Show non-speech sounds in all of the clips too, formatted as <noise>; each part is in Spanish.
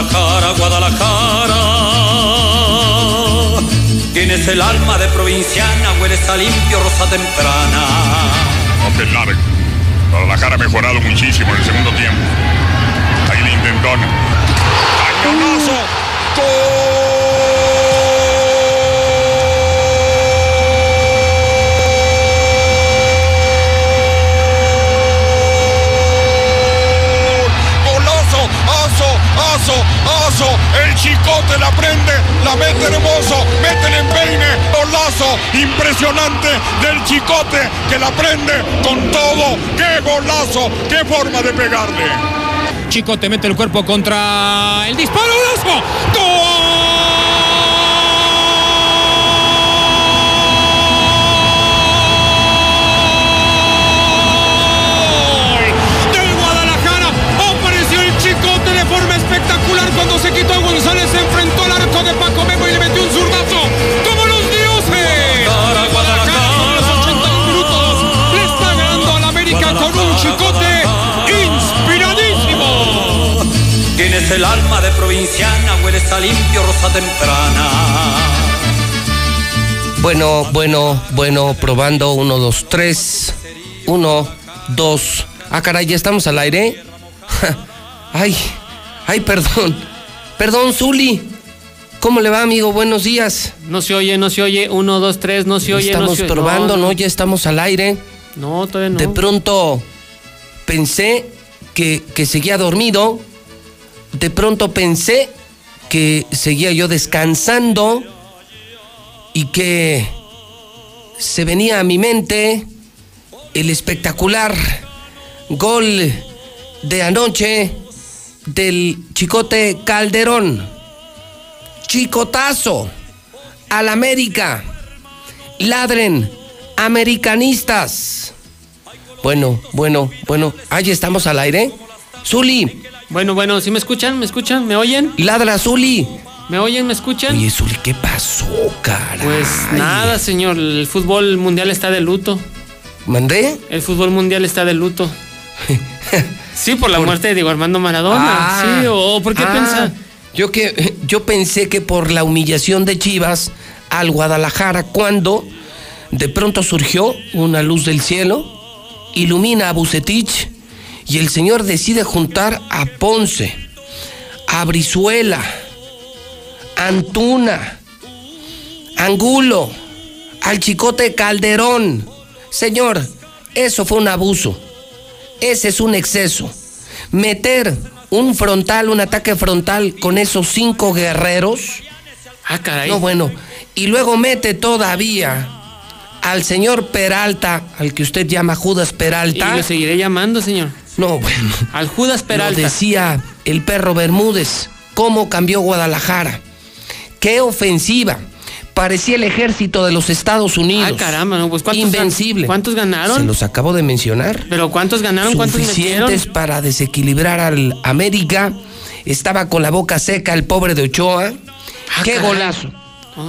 Guadalajara, Guadalajara. Tienes el alma de provinciana, hueles a limpio, rosa temprana. Open largo. Guadalajara ha mejorado muchísimo en el segundo tiempo. Ahí le intentón. ¡Aso! ¡Aso! El chicote la prende, la mete hermoso, mete el empeine, golazo impresionante del chicote que la prende con todo. ¡Qué golazo! ¡Qué forma de pegarle! Chico te mete el cuerpo contra el disparo. ¡Golazo! El alma de provinciana, hueles a limpio, rosa temprana. Bueno, bueno, bueno, probando. Uno, dos, tres. Uno, dos. Ah, caray, ya estamos al aire. <laughs> Ay, ay, perdón. Perdón, Zuli. ¿Cómo le va, amigo? Buenos días. No se oye, no se oye. Uno, dos, tres, no se oye. estamos no se oye. probando, ¿no? Ya estamos al aire. No, todavía no. De pronto pensé que, que seguía dormido. De pronto pensé que seguía yo descansando y que se venía a mi mente el espectacular gol de anoche del Chicote Calderón. Chicotazo al América. Ladren, americanistas. Bueno, bueno, bueno. Ahí estamos al aire. Zuli, Bueno, bueno, ¿sí me escuchan? ¿Me escuchan? ¿Me oyen? ladra Zuli. ¿Me oyen? ¿Me escuchan? Oye, Zuli, ¿qué pasó, caray? Pues nada, señor. El fútbol mundial está de luto. ¿Mandé? El fútbol mundial está de luto. <laughs> Sí, por la muerte de Diego Armando Maradona. Ah. sí, o ¿por qué Ah, piensa? Yo, que, yo pensé que por la humillación de Chivas al Guadalajara, cuando de pronto surgió una luz del cielo, ilumina a Bucetich y el señor decide juntar a Ponce, a Brizuela, Antuna, Angulo, al Chicote Calderón. Señor, eso fue un abuso. Ese es un exceso. Meter un frontal, un ataque frontal con esos cinco guerreros. Ah, caray. No, bueno. Y luego mete todavía al señor Peralta, al que usted llama Judas y Peralta. lo seguiré llamando, señor. No, bueno. Al Judas Lo Peralta. decía el perro Bermúdez. ¿Cómo cambió Guadalajara? ¡Qué ofensiva! Parecía el ejército de los Estados Unidos. Ah, caramba, no, pues ¿cuántos Invencible. cuántos ganaron? Se los acabo de mencionar. Pero ¿cuántos ganaron? ¿Cuántos? Suficientes para desequilibrar al América. Estaba con la boca seca el pobre de Ochoa. Ah, ¡Qué golazo!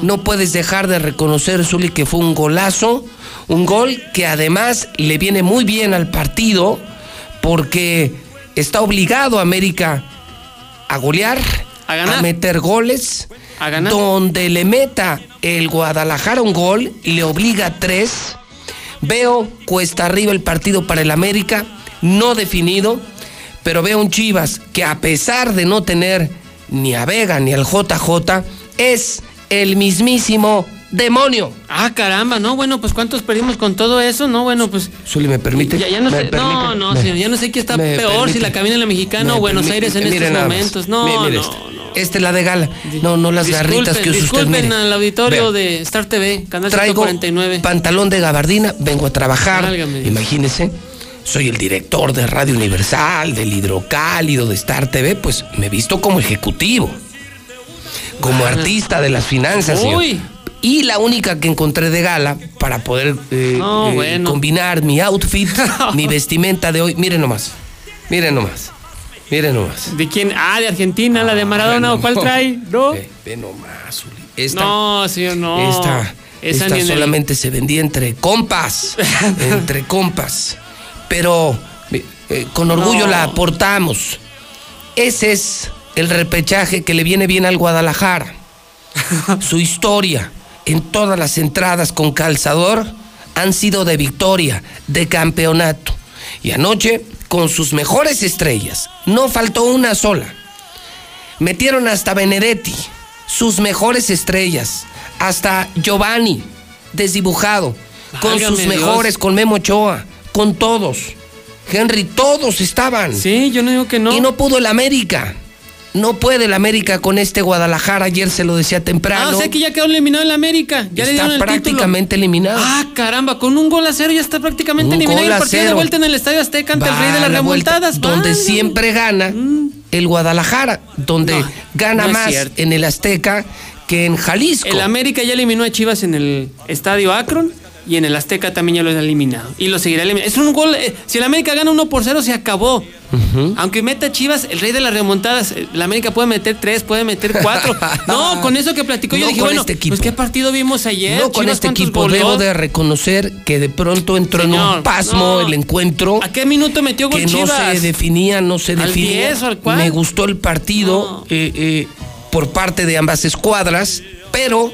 No puedes dejar de reconocer, Zuli, que fue un golazo. Un gol que además le viene muy bien al partido porque está obligado América a golear, A ganar. meter goles. A ganar. Donde le meta el Guadalajara un gol y le obliga a tres. Veo cuesta arriba el partido para el América, no definido, pero veo un Chivas que a pesar de no tener ni a Vega ni al JJ, es el mismísimo demonio. Ah, caramba, no, bueno, pues ¿cuántos perdimos con todo eso? No, bueno, pues... Zuli, ¿me permite? Ya, ya no ¿Me sé, no, permite? no, Me- señor, ya no sé qué está peor, permite. si la cabina de la mexicana Me o Buenos permite. Aires en estos nada más. momentos. No, Mire, mire no, este. no. Esta es la de gala. No, no las Disculpen, garritas que usa usted. disculpen mire. al auditorio de Star TV, canal Traigo 149. pantalón de gabardina, vengo a trabajar. Válgame. Imagínese, soy el director de Radio Universal, del Hidrocálido, de Star TV, pues me he visto como ejecutivo, como artista de las finanzas. señor. Y la única que encontré de gala para poder eh, No, eh, bueno. combinar mi outfit, <laughs> mi vestimenta de hoy. Miren nomás, miren nomás, miren nomás. ¿De quién? Ah, de Argentina, la de Maradona, Ah, ¿o cuál trae? ¿No? Ve, ve nomás, Uli. Esta, No, señor, no. Esta, Esa esta el- solamente se vendía entre compas. <laughs> entre compas. Pero eh, eh, con orgullo No. la aportamos. Ese es el repechaje que le viene bien al Guadalajara. <laughs> Su historia en todas las entradas con calzador han sido de victoria, de campeonato. Y anoche, con sus mejores estrellas, no faltó una sola. Metieron hasta Benedetti, sus mejores estrellas, hasta Giovanni, desdibujado, con Válgame sus Dios. mejores, con Memo Ochoa, con todos. Henry, todos estaban. Sí, yo no digo que no. Y no pudo el América. No puede el América con este Guadalajara. Ayer se lo decía temprano. Ah, o sea que ya quedó eliminado el América. Ya le está dieron el prácticamente eliminado. Ah, caramba, con un gol a cero ya está prácticamente Un eliminado. gol Y a el partido de vuelta en el Estadio Azteca ante el Va Rey de las la vuelta. Donde siempre gana el Guadalajara. Donde No, gana no más en el Azteca que en Jalisco. El América ya eliminó a Chivas en el Estadio Akron y en el Azteca también ya lo ha eliminado. Y lo seguirá eliminando. Es un gol. eh, si el América gana 1 por 0, se acabó. Aunque meta Chivas, el rey de las remontadas, eh, el América puede meter 3, puede meter 4. <laughs> no, con eso que platicó, yo dije, con bueno, este equipo. pues qué partido vimos ayer. No con este ¿cuántos equipo. Debo de reconocer que de pronto entró en un pasmo no. el encuentro. ¿A qué minuto metió gol que no se definía, no se ¿Al definía. 10 o al cuál? Me gustó el partido No. eh, eh, por parte de ambas escuadras, pero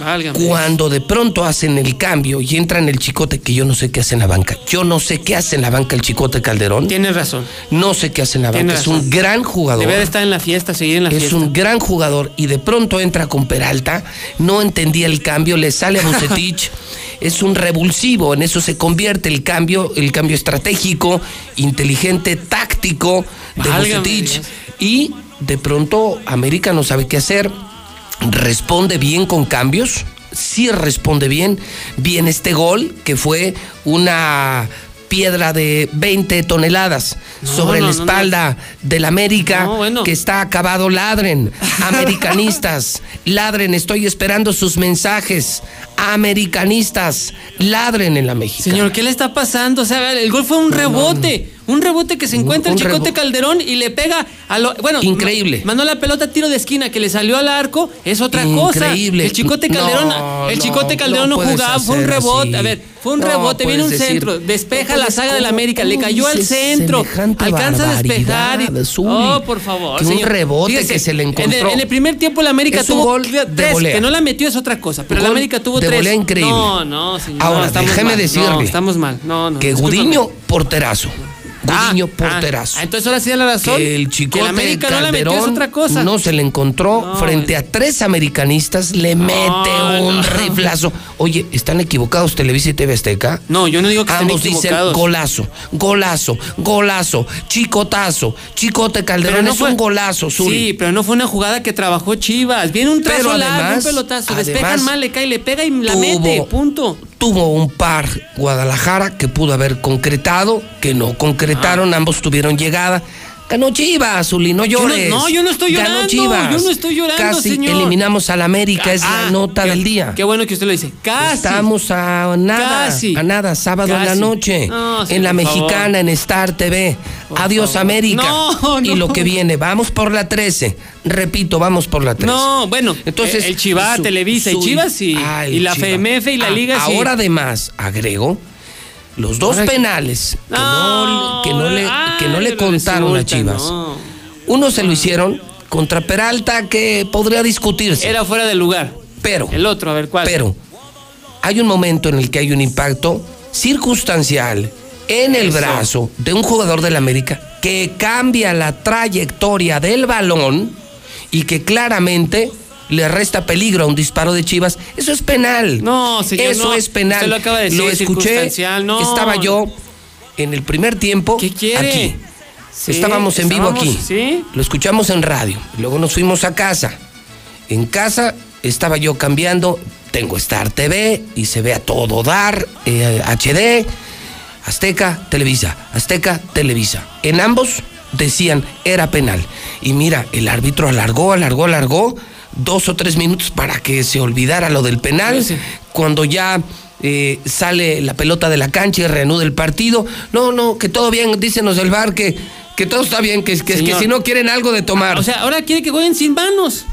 Válgame. cuando de pronto hacen el cambio y entran el chicote, que yo no sé qué hace en la banca. Yo no sé qué hace en la banca el chicote Calderón. Tienes razón. No sé qué hace en la banca. Es un gran jugador. Debe de estar en la fiesta, seguir en la Es fiesta. un gran jugador y de pronto entra con Peralta, no entendía el cambio, le sale a <laughs> Bucetich, es un revulsivo, en eso se convierte el cambio, el cambio estratégico, inteligente, táctico de Válgame Bucetich Dios. y de pronto América no sabe qué hacer, responde bien con cambios, sí responde bien, bien este gol que fue una piedra de 20 toneladas No, sobre no, la no. espalda del América bueno. que está acabado, ladren. <laughs> Americanistas, ladren, estoy esperando sus mensajes. Americanistas, ladren en la México. Señor, ¿qué le está pasando? O sea, el gol fue un rebote. Un rebote que se encuentra un el Chicote Calderón y le pega a lo. Bueno, Increíble. ma- Mandó la pelota a tiro de esquina que le salió al arco. Es otra cosa. Increíble. El Chicote No, Calderón. el no, Chicote Calderón no jugaba. Fue un rebote. así. A ver, fue un rebote. Viene un decir- centro. Despeja la saga del ¿cómo- América. Le cayó al centro. Alcanza a despejar. Y, Zuli? oh, por favor. Que un señor. rebote que se le en el- encontró. En el, primer tiempo el América Es un tuvo gol tres. Que no la metió es otra cosa. Pero el Gol América tuvo de tres. volea increíble. No, no, señor. Ahora, déjeme mal. decirle estamos mal. No, no. que. Gudiño, porterazo. Ah, Gudiño, ah, porterazo. ah, entonces ahora sí da la razón. que el chicote que el América no la Calderón metió es otra cosa. no se le encontró No, frente a tres americanistas, le mete un no. riflazo. Oye, ¿están equivocados Televisa y TV Azteca? No, yo no digo que estén Ambos dicen equivocados. golazo, golazo, golazo, chicotazo, chicote Calderón, es un golazo, Zuli. Sí, pero no fue una jugada que trabajó Chivas. Viene un trazo largo, un además- pelotazo. Despejan además mal, le cae, le pega y la tuvo- mete. Punto. Tuvo un par Guadalajara que pudo haber concretado, que no concretaron, ambos tuvieron llegada. Ganó Chivas, Zuli, no. Yo no- llores. no, yo no estoy Ganó llorando, Chivas. yo no estoy llorando, Casi señor. eliminamos al América, es la Ah, nota qué- del día. Qué bueno que usted lo dice. Casi. Estamos a nada, Casi. a nada, sábado en la noche, No, sí, en la favor. mexicana, en Star TV. Por Adiós favor. América. No, <laughs> Y no. lo que viene, vamos por la 13. Repito, vamos por la 13. No, bueno, Entonces, el- el Chivas, su- Televisa y Chivas y- Ah, y la. FMF y la Ah, Liga sí. Ahora además, agrego, los dos Ahora- penales que no, que no le, que no le contaron a Chivas. no. Uno se lo hicieron contra Peralta que podría discutirse. Era fuera de lugar. pero, El otro, a ver cuál. pero hay un momento en el que hay un impacto circunstancial en el Eso. brazo de un jugador del América que cambia la trayectoria del balón y que claramente le resta peligro a un disparo de Chivas. Eso es penal. No, señor, Eso no. es penal. Usted lo acaba de decir, escuché. circunstancial, no. Estaba yo en el primer tiempo. ¿Qué quiere? Aquí. Sí, Estábamos en vivo aquí. Sí. Lo escuchamos en radio. Luego nos fuimos a casa. En casa estaba yo cambiando. Tengo Star TV y se ve a todo dar. eh, HD, Azteca, Televisa. Azteca, Televisa. En ambos decían era penal. Y mira, el árbitro alargó, alargó, alargó. Dos o tres minutos para que se olvidara lo del penal. Sí. Cuando ya eh, sale la pelota de la cancha y reanuda el partido. No, no, que todo bien, dícenos del bar que, que todo está bien, que, que, que si no quieren algo de tomar. O sea, ahora quiere que jueguen sin manos.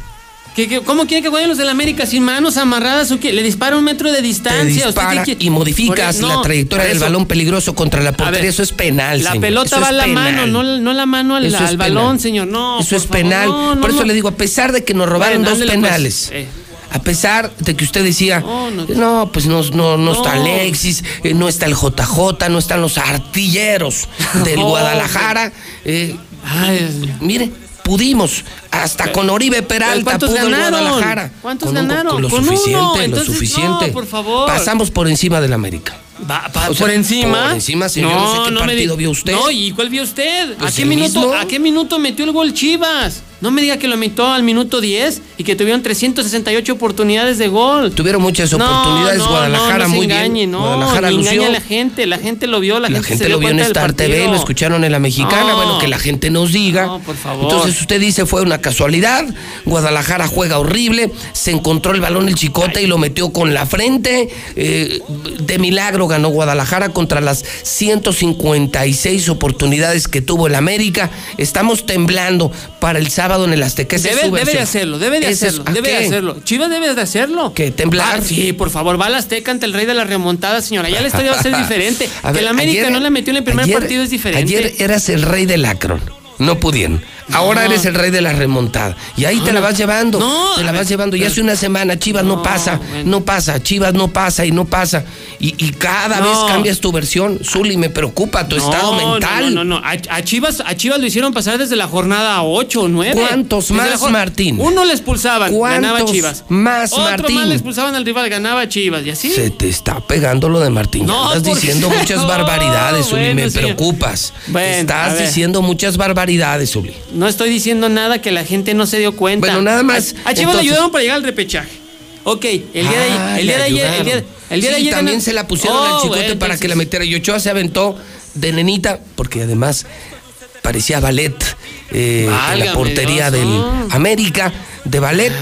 ¿Qué, qué, cómo quiere que jueguen los del América sin manos amarradas o qué? Le dispara un metro de Te distancia. ¿Usted qué quiere? y modificas Por- la trayectoria del balón peligroso contra la portería. ver, Eso es penal, La señor. pelota Eso va a la penal. mano, no, no la mano al, balón, señor. No. Eso por es favor, penal. no, Por eso le digo, a pesar de que nos robaron Bueno, dos pues, penales. eh. A pesar de que usted decía, No, pues no, no, no está. Alexis, eh, no está el JJ, no están los artilleros <laughs> del Guadalajara. eh, Ay, mire, pudimos, hasta con Oribe Peralta ¿cuántos pudo ganaron? Guadalajara. ¿Cuántos Con un- ganaron? Con lo Con uno, suficiente, entonces, lo suficiente. no, por favor. Pasamos por encima del América. Va- pa- O sea, por encima. por encima, señor. Yo no sé qué me partido di- vio usted. No, ¿y cuál vio usted? Pues ¿A qué minuto? mismo. ¿A qué minuto metió el gol Chivas? No me diga que lo metió al minuto 10 y que tuvieron 368 oportunidades de gol. Tuvieron muchas No, oportunidades no, Guadalajara no, no muy engañe, bien. No, Guadalajara ni engaña a la gente, la gente lo vio, la, La gente, gente se lo dio vio en Star TV, lo escucharon en la mexicana, No. bueno, que la gente nos diga. No, por favor. Entonces usted dice fue una casualidad, Guadalajara juega horrible, se encontró el balón el chicote y lo metió con la frente, eh, de milagro ganó Guadalajara contra las 156 oportunidades que tuvo el América. Estamos temblando para el sábado en el Azteca. Debe, debe de hacerlo, debe de Ese hacerlo, ¿a debe de hacerlo. Chivas debe de hacerlo. ¿Qué, temblar? Ah, sí, por favor, va a la Azteca ante el rey de la remontada, señora. Ya la historia va a ser <laughs> diferente. A que ver, el América ayer- no la metió en el primer ayer- partido es diferente. Ayer eras el rey del Acron. No pudieron. Ahora eres el rey de la remontada. Y ahí te la vas llevando. No, te la vas llevando. Y hace una semana Chivas no, pasa, no pasa, Chivas no pasa y no pasa. Y, y cada vez cambias tu versión. Zuli, me preocupa tu estado mental. No, no, no. A, a Chivas, a Chivas lo hicieron pasar desde la jornada 8 o 9. ¿Cuántos Desde más, Martín? Uno le expulsaban, ganaba ¿Cuántos Chivas. más, Otro Martín? más le expulsaban al rival, ganaba Chivas. Y así. Se te está pegando lo de Martín. No, Estás ¿por diciendo qué? muchas <laughs> barbaridades, Zuli. bueno, me preocupas. Bueno, Estás diciendo muchas barbaridades, Zuli. No estoy diciendo nada que la gente no se dio cuenta. Bueno, nada más, A, a Chivas entonces- le ayudaron para llegar al repechaje. Ok, el día de Ah, ayer. El día de ayer. El día, el día de Sí, ayer también se la pusieron Oh, al chicote bueno, para que la entonces- metiera. Y Ochoa se aventó de nenita, porque además parecía ballet eh, en la portería Dios, del. América, de ballet.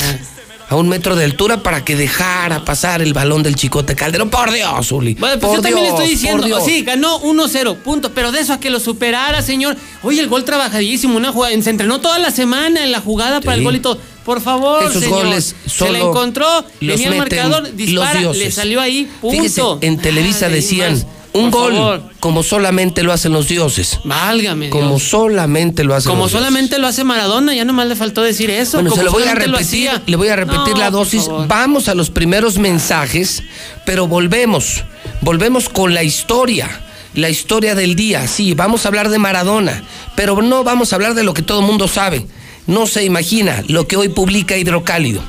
A un metro de altura para que dejara pasar el balón del chicote Calderón. Por Dios, Zuli. Bueno, pues por yo también le Dios, estoy por diciendo, sí, ganó 1-0, punto, pero de eso a que lo superara, señor. Oye, el gol trabajadísimo, una jugada, se entrenó toda la semana en la jugada para el gol y todo. Por favor, Esos señor. goles se la solo encontró, los venía el marcador, dispara, le salió ahí, punto. Fíjese, en Televisa Ay, decían, más, un por gol favor. como solamente lo hacen los dioses. Válgame Como Dios. solamente lo hacen Como los dioses. solamente lo hace Maradona, ya nomás le faltó decir eso. Bueno, como se lo voy a repetir, le voy a repetir No, la dosis. Vamos a los primeros mensajes, pero volvemos, volvemos con la historia, la historia del día. Sí, vamos a hablar de Maradona, pero no vamos a hablar de lo que todo el mundo sabe. No se imagina lo que hoy publica Hidrocálido.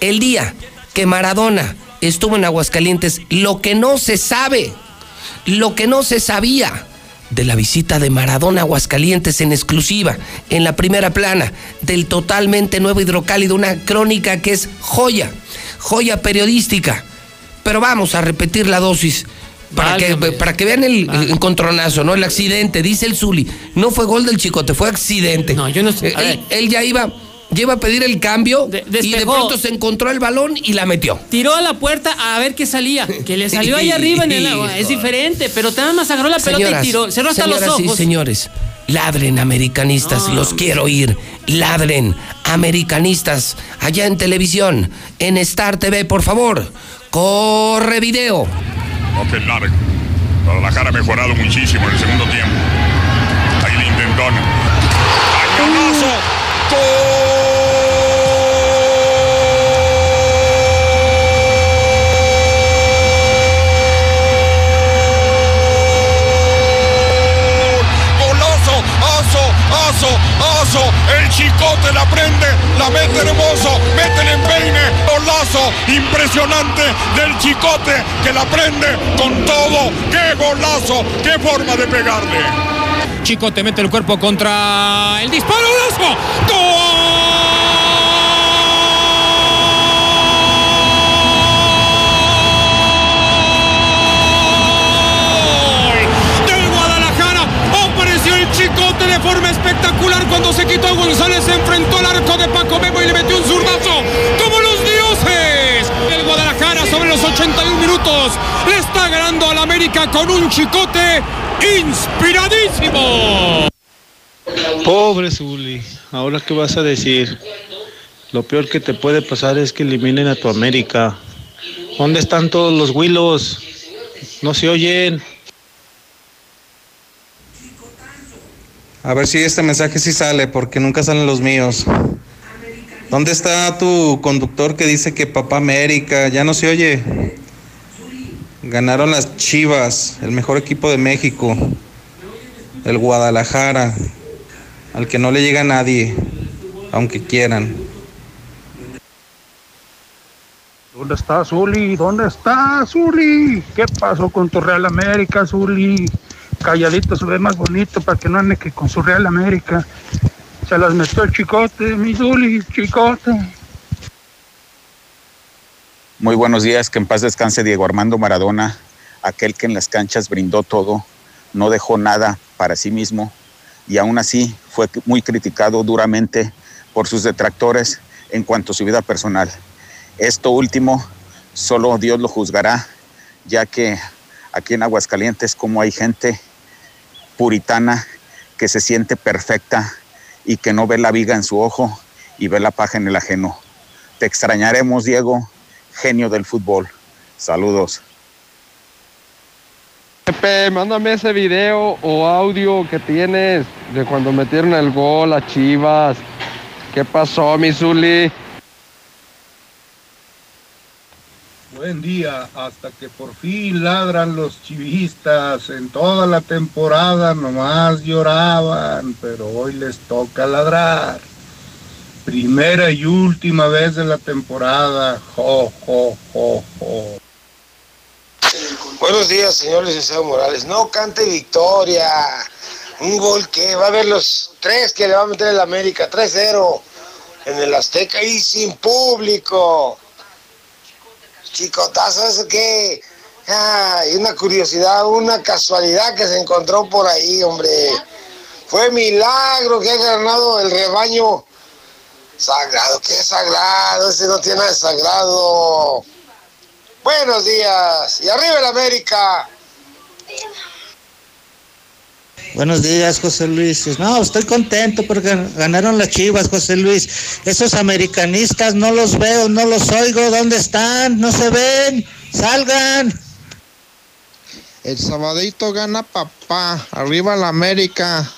El día que Maradona estuvo en Aguascalientes, lo que no se sabe, lo que no se sabía de la visita de Maradona a Aguascalientes en exclusiva, en la primera plana, del totalmente nuevo hidrocálido, una crónica que es joya, joya periodística. Pero vamos a repetir la dosis. Para que, para que vean el, el encontronazo, ¿no? El accidente, dice el Zuli. No fue gol del chicote, fue accidente. No, yo no sé. Eh, él ya iba, iba a pedir el cambio De- y de pronto se encontró el balón y la metió. Tiró a la puerta a ver qué salía. Que le <laughs> salió ahí arriba en el agua. Es diferente, pero nada más agarró la pelota Señoras, y tiró. Cerró hasta señoras los ojos. señores, ladren americanistas, No, los hombre. quiero oír. Ladren americanistas allá en televisión, en Star TV, por favor. Corre video. Ok, largo. Guadalajara ha mejorado muchísimo en el segundo tiempo. Ahí le intentona. El chicote la prende, la mete hermoso, mete el empeine, golazo impresionante del chicote que la prende con todo. ¡Qué golazo! ¡Qué forma de pegarle! Chico te mete el cuerpo contra el disparo. ¡Gol! A González, se enfrentó al arco de Paco Memo y le metió un zurdazo como los dioses. El Guadalajara sobre los 81 minutos le está ganando al América con un chicote inspiradísimo. Pobre Zuli, ahora qué vas a decir. Lo peor que te puede pasar es que eliminen a tu América. ¿Dónde están todos los Willos? No se oyen. A ver si este mensaje sí sale, porque nunca salen los míos. ¿Dónde está tu conductor que dice que Papá América? Ya no se oye. Ganaron las Chivas, el mejor equipo de México. El Guadalajara, al que no le llega nadie, aunque quieran. ¿Dónde está Zuli? ¿Dónde está Zuli? ¿Qué pasó con tu Real América, Zuli? Calladito se ve más bonito para que no ande que con su Real América. Se las metió el chicote, mi Zuli, chicote. Muy buenos días, que en paz descanse Diego Armando Maradona, aquel que en las canchas brindó todo, no dejó nada para sí mismo y aún así fue muy criticado duramente por sus detractores en cuanto a su vida personal. Esto último solo Dios lo juzgará, ya que aquí en Aguascalientes como hay gente puritana que se siente perfecta y que no ve la viga en su ojo y ve la paja en el ajeno. Te extrañaremos, Diego, genio del fútbol. Saludos. Pepe, mándame ese video o audio que tienes de cuando metieron el gol a Chivas. ¿Qué pasó, mi Zuli? Buen día, hasta que por fin ladran los chivistas. En toda la temporada nomás lloraban, pero hoy les toca ladrar. Primera y última vez de la temporada. Jo, jo, jo, jo. Buenos días, señor licenciado Morales. No cante victoria. Un gol que va a haber los tres que le va a meter el América. 3-0 en el Azteca y sin público. Chicotazo, eso que. Ay, una curiosidad, una casualidad que se encontró por ahí, hombre. Fue milagro que haya ganado el rebaño sagrado. ¿Qué sagrado? Ese no tiene nada de sagrado. Buenos días. Y arriba el América. Buenos días, José Luis. No, estoy contento porque ganaron las chivas, José Luis. Esos americanistas no los veo, no los oigo. ¿Dónde están? No se ven. Salgan. El sabadito gana papá. Arriba la América.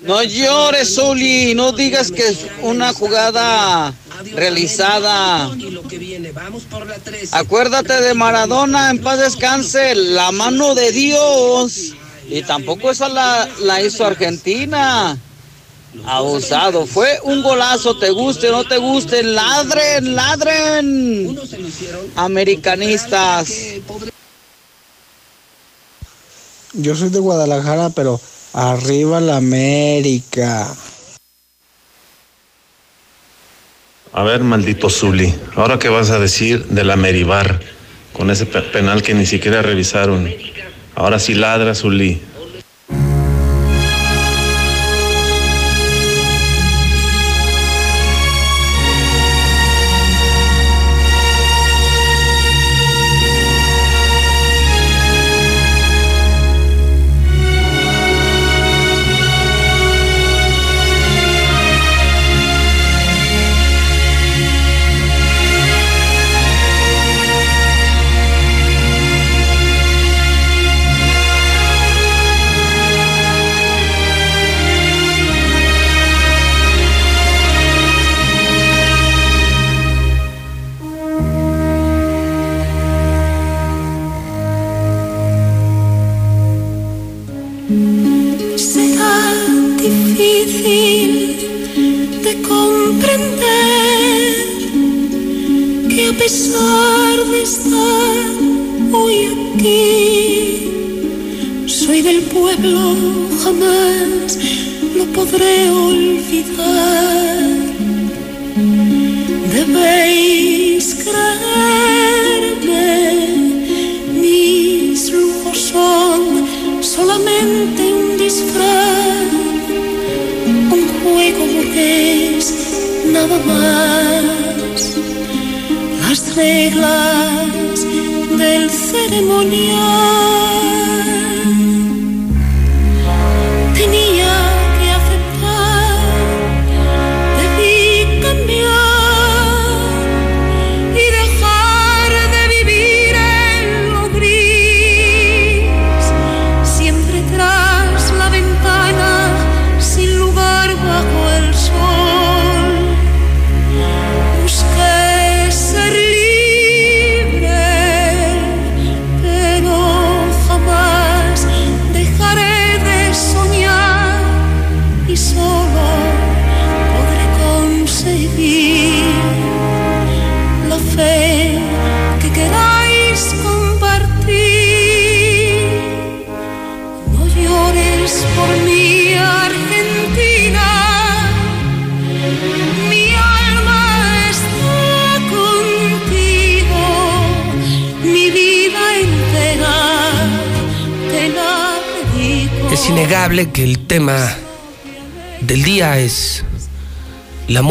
No llores, Zuli, no digas que es una jugada realizada. Acuérdate de Maradona, en paz descanse, la mano de Dios. Y tampoco esa la, la hizo Argentina. Abusado, fue un golazo, te guste o no te guste, ladren, ladren. Americanistas. Yo soy de Guadalajara, pero arriba la América. A ver, maldito Zuli, ¿ahora qué vas a decir de la Meribar con ese pe- penal que ni siquiera revisaron? Ahora sí ladra Zuli.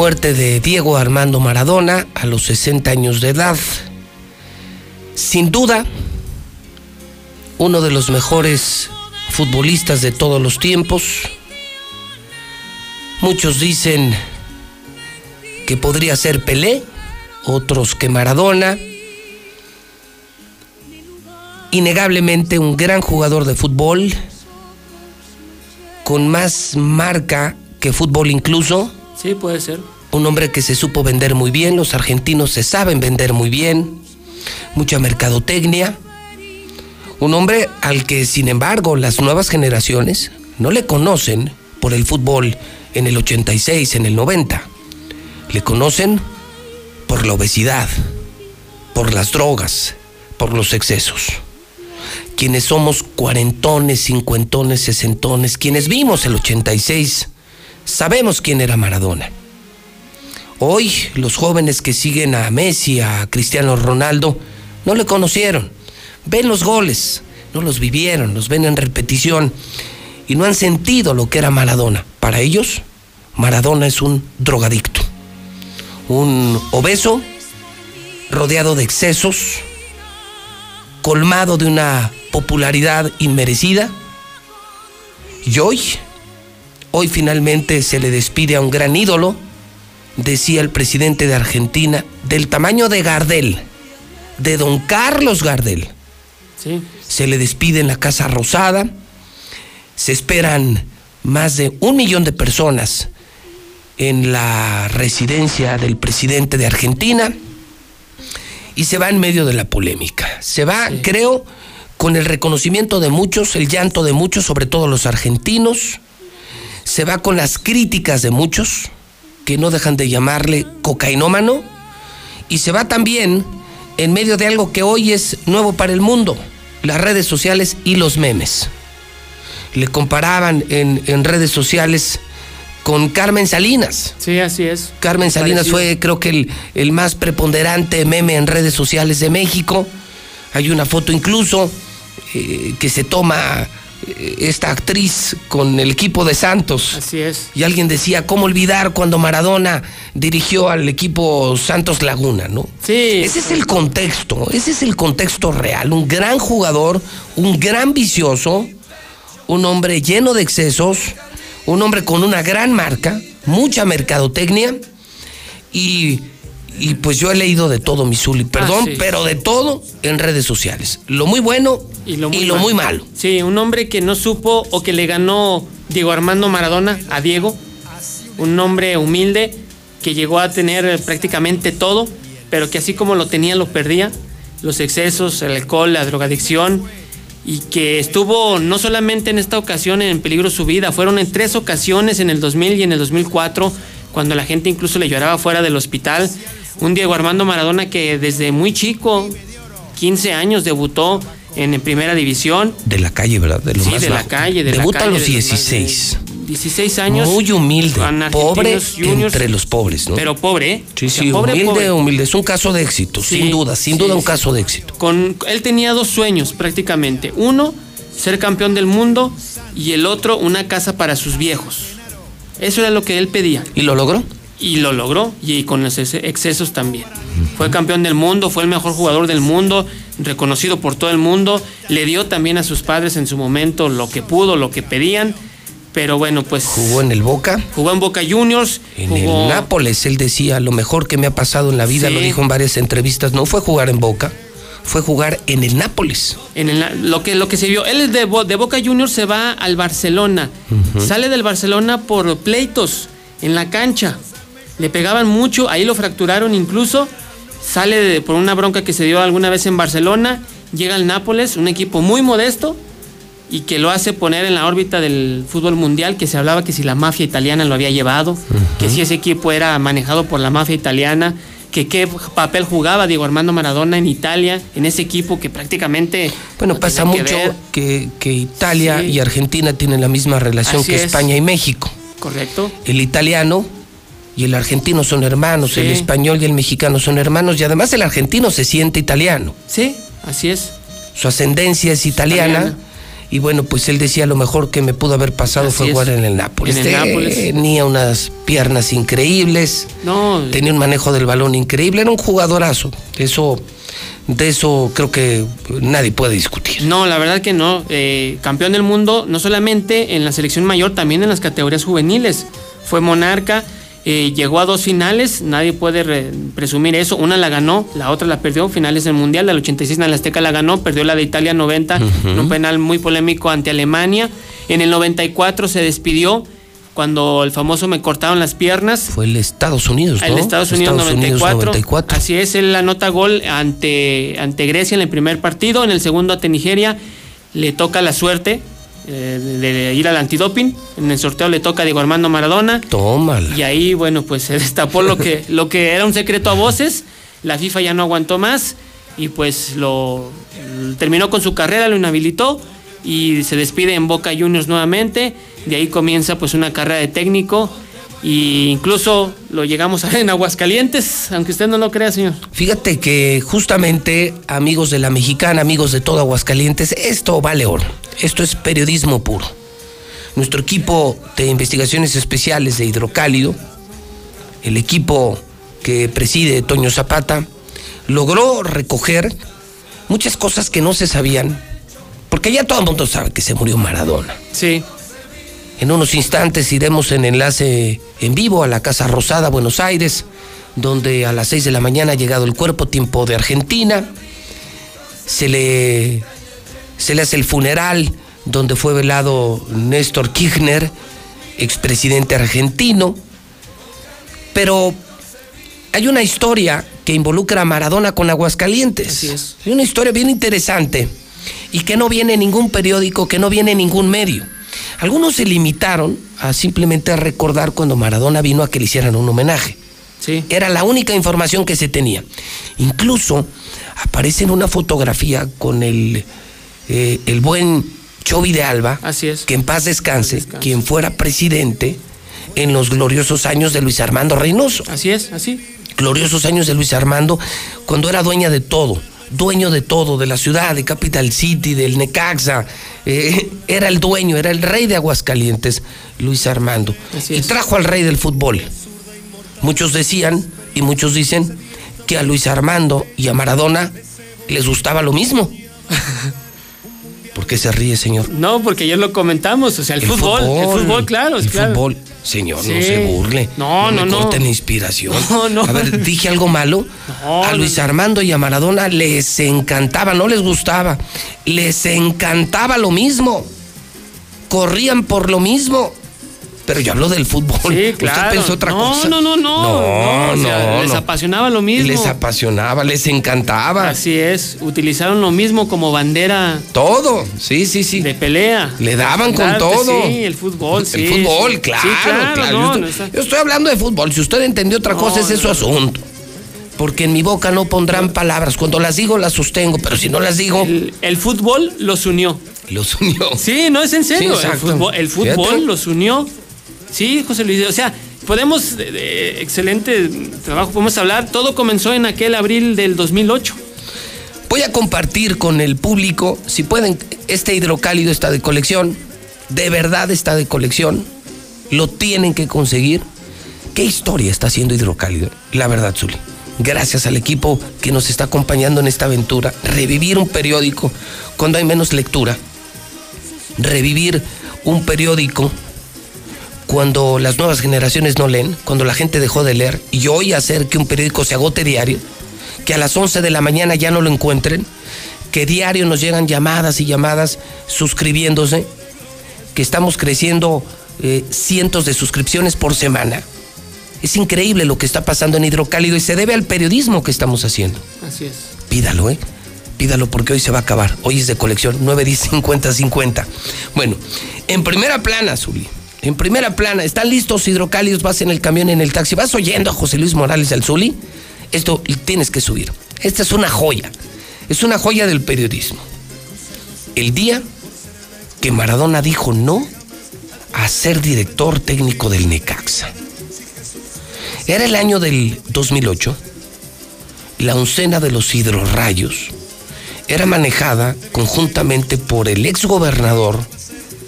Muerte de Diego Armando Maradona a los 60 años de edad. Sin duda, uno de los mejores futbolistas de todos los tiempos. Muchos dicen que podría ser Pelé, otros que Maradona. Innegablemente un gran jugador de fútbol, con más marca que fútbol incluso. Sí, puede ser. Un hombre que se supo vender muy bien, los argentinos se saben vender muy bien, mucha mercadotecnia. Un hombre al que, sin embargo, las nuevas generaciones no le conocen por el fútbol en el 86, en el 90. Le conocen por la obesidad, por las drogas, por los excesos. Quienes somos cuarentones, cincuentones, sesentones, quienes vimos el 86, sabemos quién era Maradona. Hoy los jóvenes que siguen a Messi, a Cristiano Ronaldo, no le conocieron. Ven los goles, no los vivieron, los ven en repetición y no han sentido lo que era Maradona. Para ellos, Maradona es un drogadicto, un obeso, rodeado de excesos, colmado de una popularidad inmerecida. Y hoy, hoy finalmente se le despide a un gran ídolo, decía el presidente de Argentina, del tamaño de Gardel, de don Carlos Gardel. Sí. Se le despide en la Casa Rosada. Se esperan más de un millón de personas en la residencia del presidente de Argentina y se va en medio de la polémica. Se va, creo, con el reconocimiento de muchos, el llanto de muchos, sobre todo los argentinos. Se va con las críticas de muchos, que no dejan de llamarle cocainómano. Y se va también en medio de algo que hoy es nuevo para el mundo, las redes sociales y los memes. Le comparaban en, en redes sociales con Carmen Salinas. Sí, así es. Carmen Salinas fue creo que el, el más preponderante meme en redes sociales de México. Hay una foto incluso eh, que se toma esta actriz con el equipo de Santos. Así es. Y alguien decía, ¿cómo olvidar cuando Maradona dirigió al equipo Santos Laguna, no? Sí. Ese es el contexto, ese es el contexto real. Un gran jugador, un gran vicioso, un hombre lleno de excesos, un hombre con una gran marca, mucha mercadotecnia y, y pues yo he leído de todo, Misuli, perdón, sí. pero de todo en redes sociales. Lo muy bueno Y lo muy, lo mal. muy malo. Sí, un hombre que no supo o que le ganó Diego Armando Maradona a Diego. Un hombre humilde que llegó a tener eh, prácticamente todo, pero que así como lo tenía, lo perdía. Los excesos, el alcohol, la drogadicción. Y que estuvo no solamente en esta ocasión en peligro su vida, fueron en tres ocasiones en el 2000 y en el 2004, cuando la gente incluso le lloraba fuera del hospital. Un Diego Armando Maradona que desde muy chico, 15 años, debutó en primera división. De la calle, ¿verdad? De lo Sí, más de la calle, de la Debuta calle, a los de los más 16. 16 años. Muy humilde, pobre Juniors, entre los pobres, ¿no? Pero pobre, ¿eh? Sí, O sea, sí, pobre, humilde, pobre. humilde. Es un caso de éxito, Sí, sin duda, sin sí, duda un sí. caso de éxito. Con, él tenía dos sueños prácticamente. Uno, ser campeón del mundo y el otro, una casa para sus viejos. Eso era lo que él pedía. ¿Y lo logró? Y lo logró, y con los ex- excesos también. Fue campeón del mundo, fue el mejor jugador del mundo, reconocido por todo el mundo. Le dio también a sus padres en su momento lo que pudo, lo que pedían. Pero bueno, pues Jugó en el Boca, jugó en Boca Juniors, en jugó el Nápoles. Él decía, lo mejor que me ha pasado en la vida, Sí. lo dijo en varias entrevistas, no fue jugar en Boca, fue jugar en el Nápoles. en el- lo que lo que se vio. Él es de, de Boca Juniors se va al Barcelona. Sale del Barcelona por pleitos en la cancha. Le pegaban mucho, ahí lo fracturaron incluso. Sale de- por una bronca que se dio alguna vez en Barcelona, llega al Nápoles, un equipo muy modesto y que lo hace poner en la órbita del fútbol mundial, que se hablaba que si la mafia italiana lo había llevado, que si ese equipo era manejado por la mafia italiana, que qué papel jugaba Diego Armando Maradona en Italia, en ese equipo que prácticamente... Bueno, no pasa que mucho que, que Italia Sí. y Argentina tienen la misma relación Así que es. España y México. Correcto. El italiano y el argentino son hermanos, Sí. el español y el mexicano son hermanos y además el argentino se siente italiano. Sí, así es. Su ascendencia es italiana, Italiana. Y bueno, pues él decía lo mejor que me pudo haber pasado Así fue es. jugar en el Nápoles. En el Nápoles. Tenía unas piernas increíbles, No, tenía un manejo del balón increíble, era un jugadorazo. Eso, de eso creo que nadie puede discutir. No, la verdad que no. Eh, campeón del mundo, no solamente en la selección mayor, también en las categorías juveniles. Fue monarca, eh, llegó a dos finales, nadie puede re- presumir eso. Una la ganó, la otra la perdió. Finales del Mundial, la del 86 en la Azteca la ganó, perdió la de Italia 90, en un penal muy polémico ante Alemania. En el 94 se despidió cuando el famoso me cortaron las piernas. Fue el Estados Unidos, ¿no? El Estados Unidos, 94. 94. Así es, él anota gol ante, ante Grecia en el primer partido, en el segundo ante Nigeria le toca la suerte eh, de, de ir al antidoping, en el sorteo le toca a Diego Armando Maradona. Tómala. y ahí bueno pues se destapó lo que, lo que era un secreto a voces, la FIFA ya no aguantó más y pues lo terminó con su carrera, lo inhabilitó y se despide en Boca Juniors nuevamente, de ahí comienza pues una carrera de técnico e incluso lo llegamos a ver en Aguascalientes, aunque usted no lo crea, señor. Fíjate que justamente, amigos de la mexicana, amigos de todo Aguascalientes, esto vale oro. Esto es periodismo puro. Nuestro equipo de investigaciones especiales de Hidrocálido, el equipo que preside Toño Zapata, logró recoger muchas cosas que no se sabían, porque ya todo el mundo sabe que se murió Maradona. Sí. En unos instantes iremos en enlace en vivo a la Casa Rosada, Buenos Aires, donde a las 6 de la mañana ha llegado el cuerpo, tiempo de Argentina. Se le, se le hace el funeral donde fue velado Néstor Kirchner, expresidente argentino. Pero hay una historia que involucra a Maradona con Aguascalientes. Así es. Hay una historia bien interesante y que no viene en ningún periódico, que no viene en ningún medio. Algunos se limitaron a simplemente recordar cuando Maradona vino a que le hicieran un homenaje. Sí. Era la única información que se tenía. Incluso aparece en una fotografía con el, eh, el buen Chovy de Alba, Así es. que en paz descanse, descanse. quien fuera presidente en los gloriosos años de Luis Armando Reynoso Así es, así. gloriosos años de Luis Armando, cuando era dueña de todo, dueño de todo, de la ciudad, de Capital City, del Necaxa, eh, era el dueño, era el rey de Aguascalientes, Luis Armando. Y trajo al rey del fútbol. Muchos decían, y muchos dicen, que a Luis Armando y a Maradona les gustaba lo mismo. <laughs> ¿Por qué se ríe, señor? No, porque ayer lo comentamos, o sea, el, fútbol, el fútbol, claro, El claro. fútbol. Señor, no se burle. No, no, me no. corten inspiración. <laughs> No, no. A ver, dije algo malo. No, a no, Luis no. Armando y a Maradona les encantaba, no les gustaba. Les encantaba lo mismo. Corrían por lo mismo. Pero yo hablo del fútbol. Sí, claro. Usted pensó otra no, cosa. no, no, no, No, no, o sea, no, les no. apasionaba lo mismo. Les apasionaba, les encantaba. Así es, utilizaron lo mismo como bandera Todo. Sí, sí, sí. de pelea. Le daban con Claro todo. Sí, el fútbol, sí. El fútbol, claro, Sí, claro. no, yo, estoy, no está- yo estoy hablando de fútbol. Si usted entendió otra cosa, ese es su asunto. Porque en mi boca no pondrán palabras. Cuando las digo, las sostengo. Pero si no las digo, El, el fútbol los unió. los unió. Sí, no es en serio. Sí, el fútbol, el fútbol Fíjate. los unió. Sí, José Luis. O sea, podemos, de- de excelente trabajo, podemos hablar. Todo comenzó en aquel abril del 2008. Voy a compartir con el público, si pueden, este hidrocálido está de colección. De verdad está de colección. Lo tienen que conseguir. ¿Qué historia está haciendo hidrocálido? La verdad, Zuli. Gracias al equipo que nos está acompañando en esta aventura. Revivir un periódico cuando hay menos lectura. Revivir un periódico cuando las nuevas generaciones no leen, cuando la gente dejó de leer, y hoy hacer que un periódico se agote diario, que a las 11 de la mañana ya no lo encuentren, que diario nos llegan llamadas y llamadas suscribiéndose, que estamos creciendo eh, cientos de suscripciones por semana. Es increíble lo que está pasando en Hidrocálido y se debe al periodismo que estamos haciendo. Así es. Pídalo, ¿eh? Pídalo porque hoy se va a acabar. Hoy es de colección 9, 10, 50, 50. Bueno, en primera plana, Zuli. En primera plana, ¿están listos hidrocálidos? Vas en el camión, en el taxi, vas oyendo a José Luis Morales al Zuli. Esto tienes que subir. Esta es una joya. Es una joya del periodismo. El día que Maradona dijo no a ser director técnico del Necaxa. Era el año del 2008 la oncena de los hidrorrayos era manejada conjuntamente por el exgobernador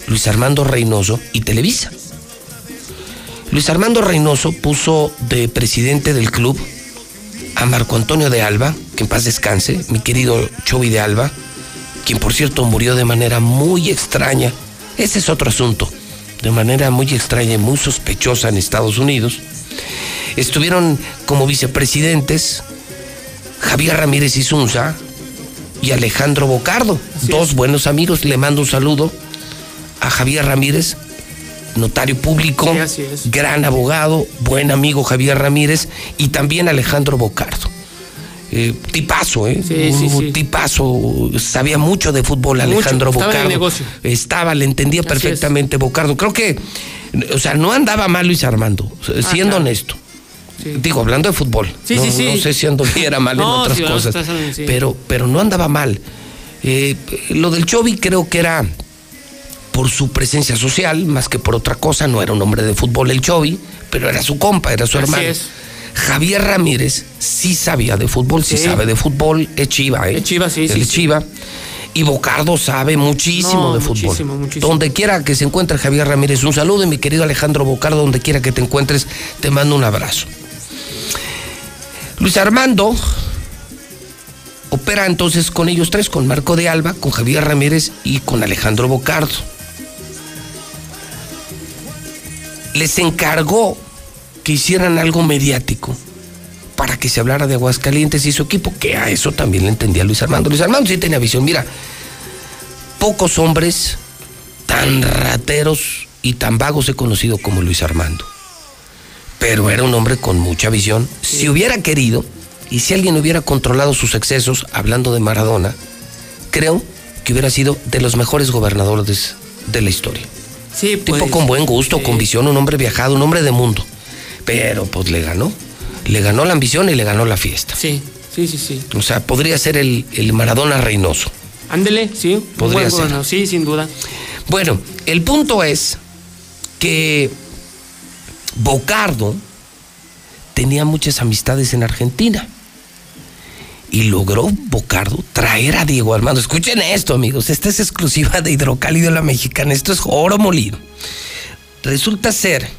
Luis Armando Reynoso y Televisa. Luis Armando Reynoso puso de presidente del club a Marco Antonio de Alba, que en paz descanse, mi querido Chovy de Alba, quien por cierto murió de manera muy extraña. Ese es otro asunto, de manera muy extraña y muy sospechosa en Estados Unidos. Estuvieron como vicepresidentes Javier Ramírez Isunza y Alejandro Bocardo, dos buenos amigos. Le mando un saludo a Javier Ramírez, notario público, Sí, así es. gran abogado, buen amigo Javier Ramírez y también Alejandro Bocardo. Eh, tipazo, ¿eh? Sí, sí, Un sí. Tipazo, sabía mucho de fútbol Mucho, Alejandro estaba en el Bocardo. Estaba, le entendía Así perfectamente Bocardo. Creo que, o sea, no andaba mal Luis Armando, siendo Ah, claro. honesto. Digo, hablando de fútbol. Sí, no, sí, sí. no sé si anduviera mal en otras cosas. Pero, pero no andaba mal. Eh, lo del Chovy creo que era por su presencia social, más que por otra cosa. No era un hombre de fútbol el Chovy, pero era su compa, era su Así hermano. es. Javier Ramírez sí sabía de fútbol, sí, Sí. sabe de fútbol, es Chiva, ¿eh? Es Chiva, sí, Él sí. Chiva. Y Bocardo sabe muchísimo No, de fútbol. muchísimo, muchísimo. Donde quiera que se encuentre Javier Ramírez, un saludo. Y mi querido Alejandro Bocardo, donde quiera que te encuentres, te mando un abrazo. Luis Armando opera entonces con ellos tres, con Marco de Alba, con Javier Ramírez y con Alejandro Bocardo. Les encargó que hicieran algo mediático para que se hablara de Aguascalientes y su equipo, que a eso también le entendía Luis Armando. Luis Armando sí tenía visión. Mira, pocos hombres tan rateros y tan vagos he conocido como Luis Armando. Pero era un hombre con mucha visión. Si hubiera querido, y si alguien hubiera controlado sus excesos, hablando de Maradona, creo que hubiera sido de los mejores gobernadores de la historia. Sí, Tipo pues, con buen gusto, con visión, un hombre viajado, un hombre de mundo. Pero pues le ganó. Le ganó la ambición y le ganó la fiesta. Sí, sí, sí, sí. O sea, podría ser el, el Maradona Reynoso. Ándele, sí. Podría ser. Sí, sin duda. Bueno, el punto es que Bocardo tenía muchas amistades en Argentina. Y logró Bocardo traer a Diego Armando. Escuchen esto, amigos. Esta es exclusiva de Hidrocálido La Mexicana. Esto es oro molido. Resulta ser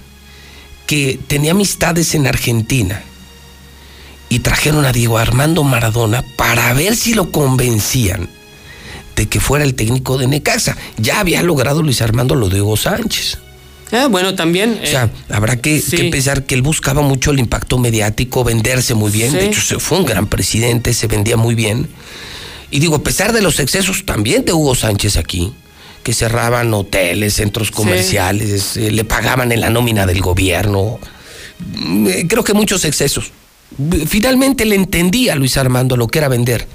que tenía amistades en Argentina y trajeron a Diego Armando Maradona para ver si lo convencían de que fuera el técnico de Necaxa. Ya había logrado Luis Armando lo de Hugo Sánchez. Ah, bueno, también. O sea, habrá que, sí. que pensar que él buscaba mucho el impacto mediático, venderse muy bien. De hecho, se fue un gran presidente, se vendía muy bien. Y digo, a pesar de los excesos también de Hugo Sánchez aquí, que cerraban hoteles, centros comerciales, eh, le pagaban en la nómina del gobierno. Mm, eh, Creo que muchos excesos. Finalmente le entendía a Luis Armando lo que era vender.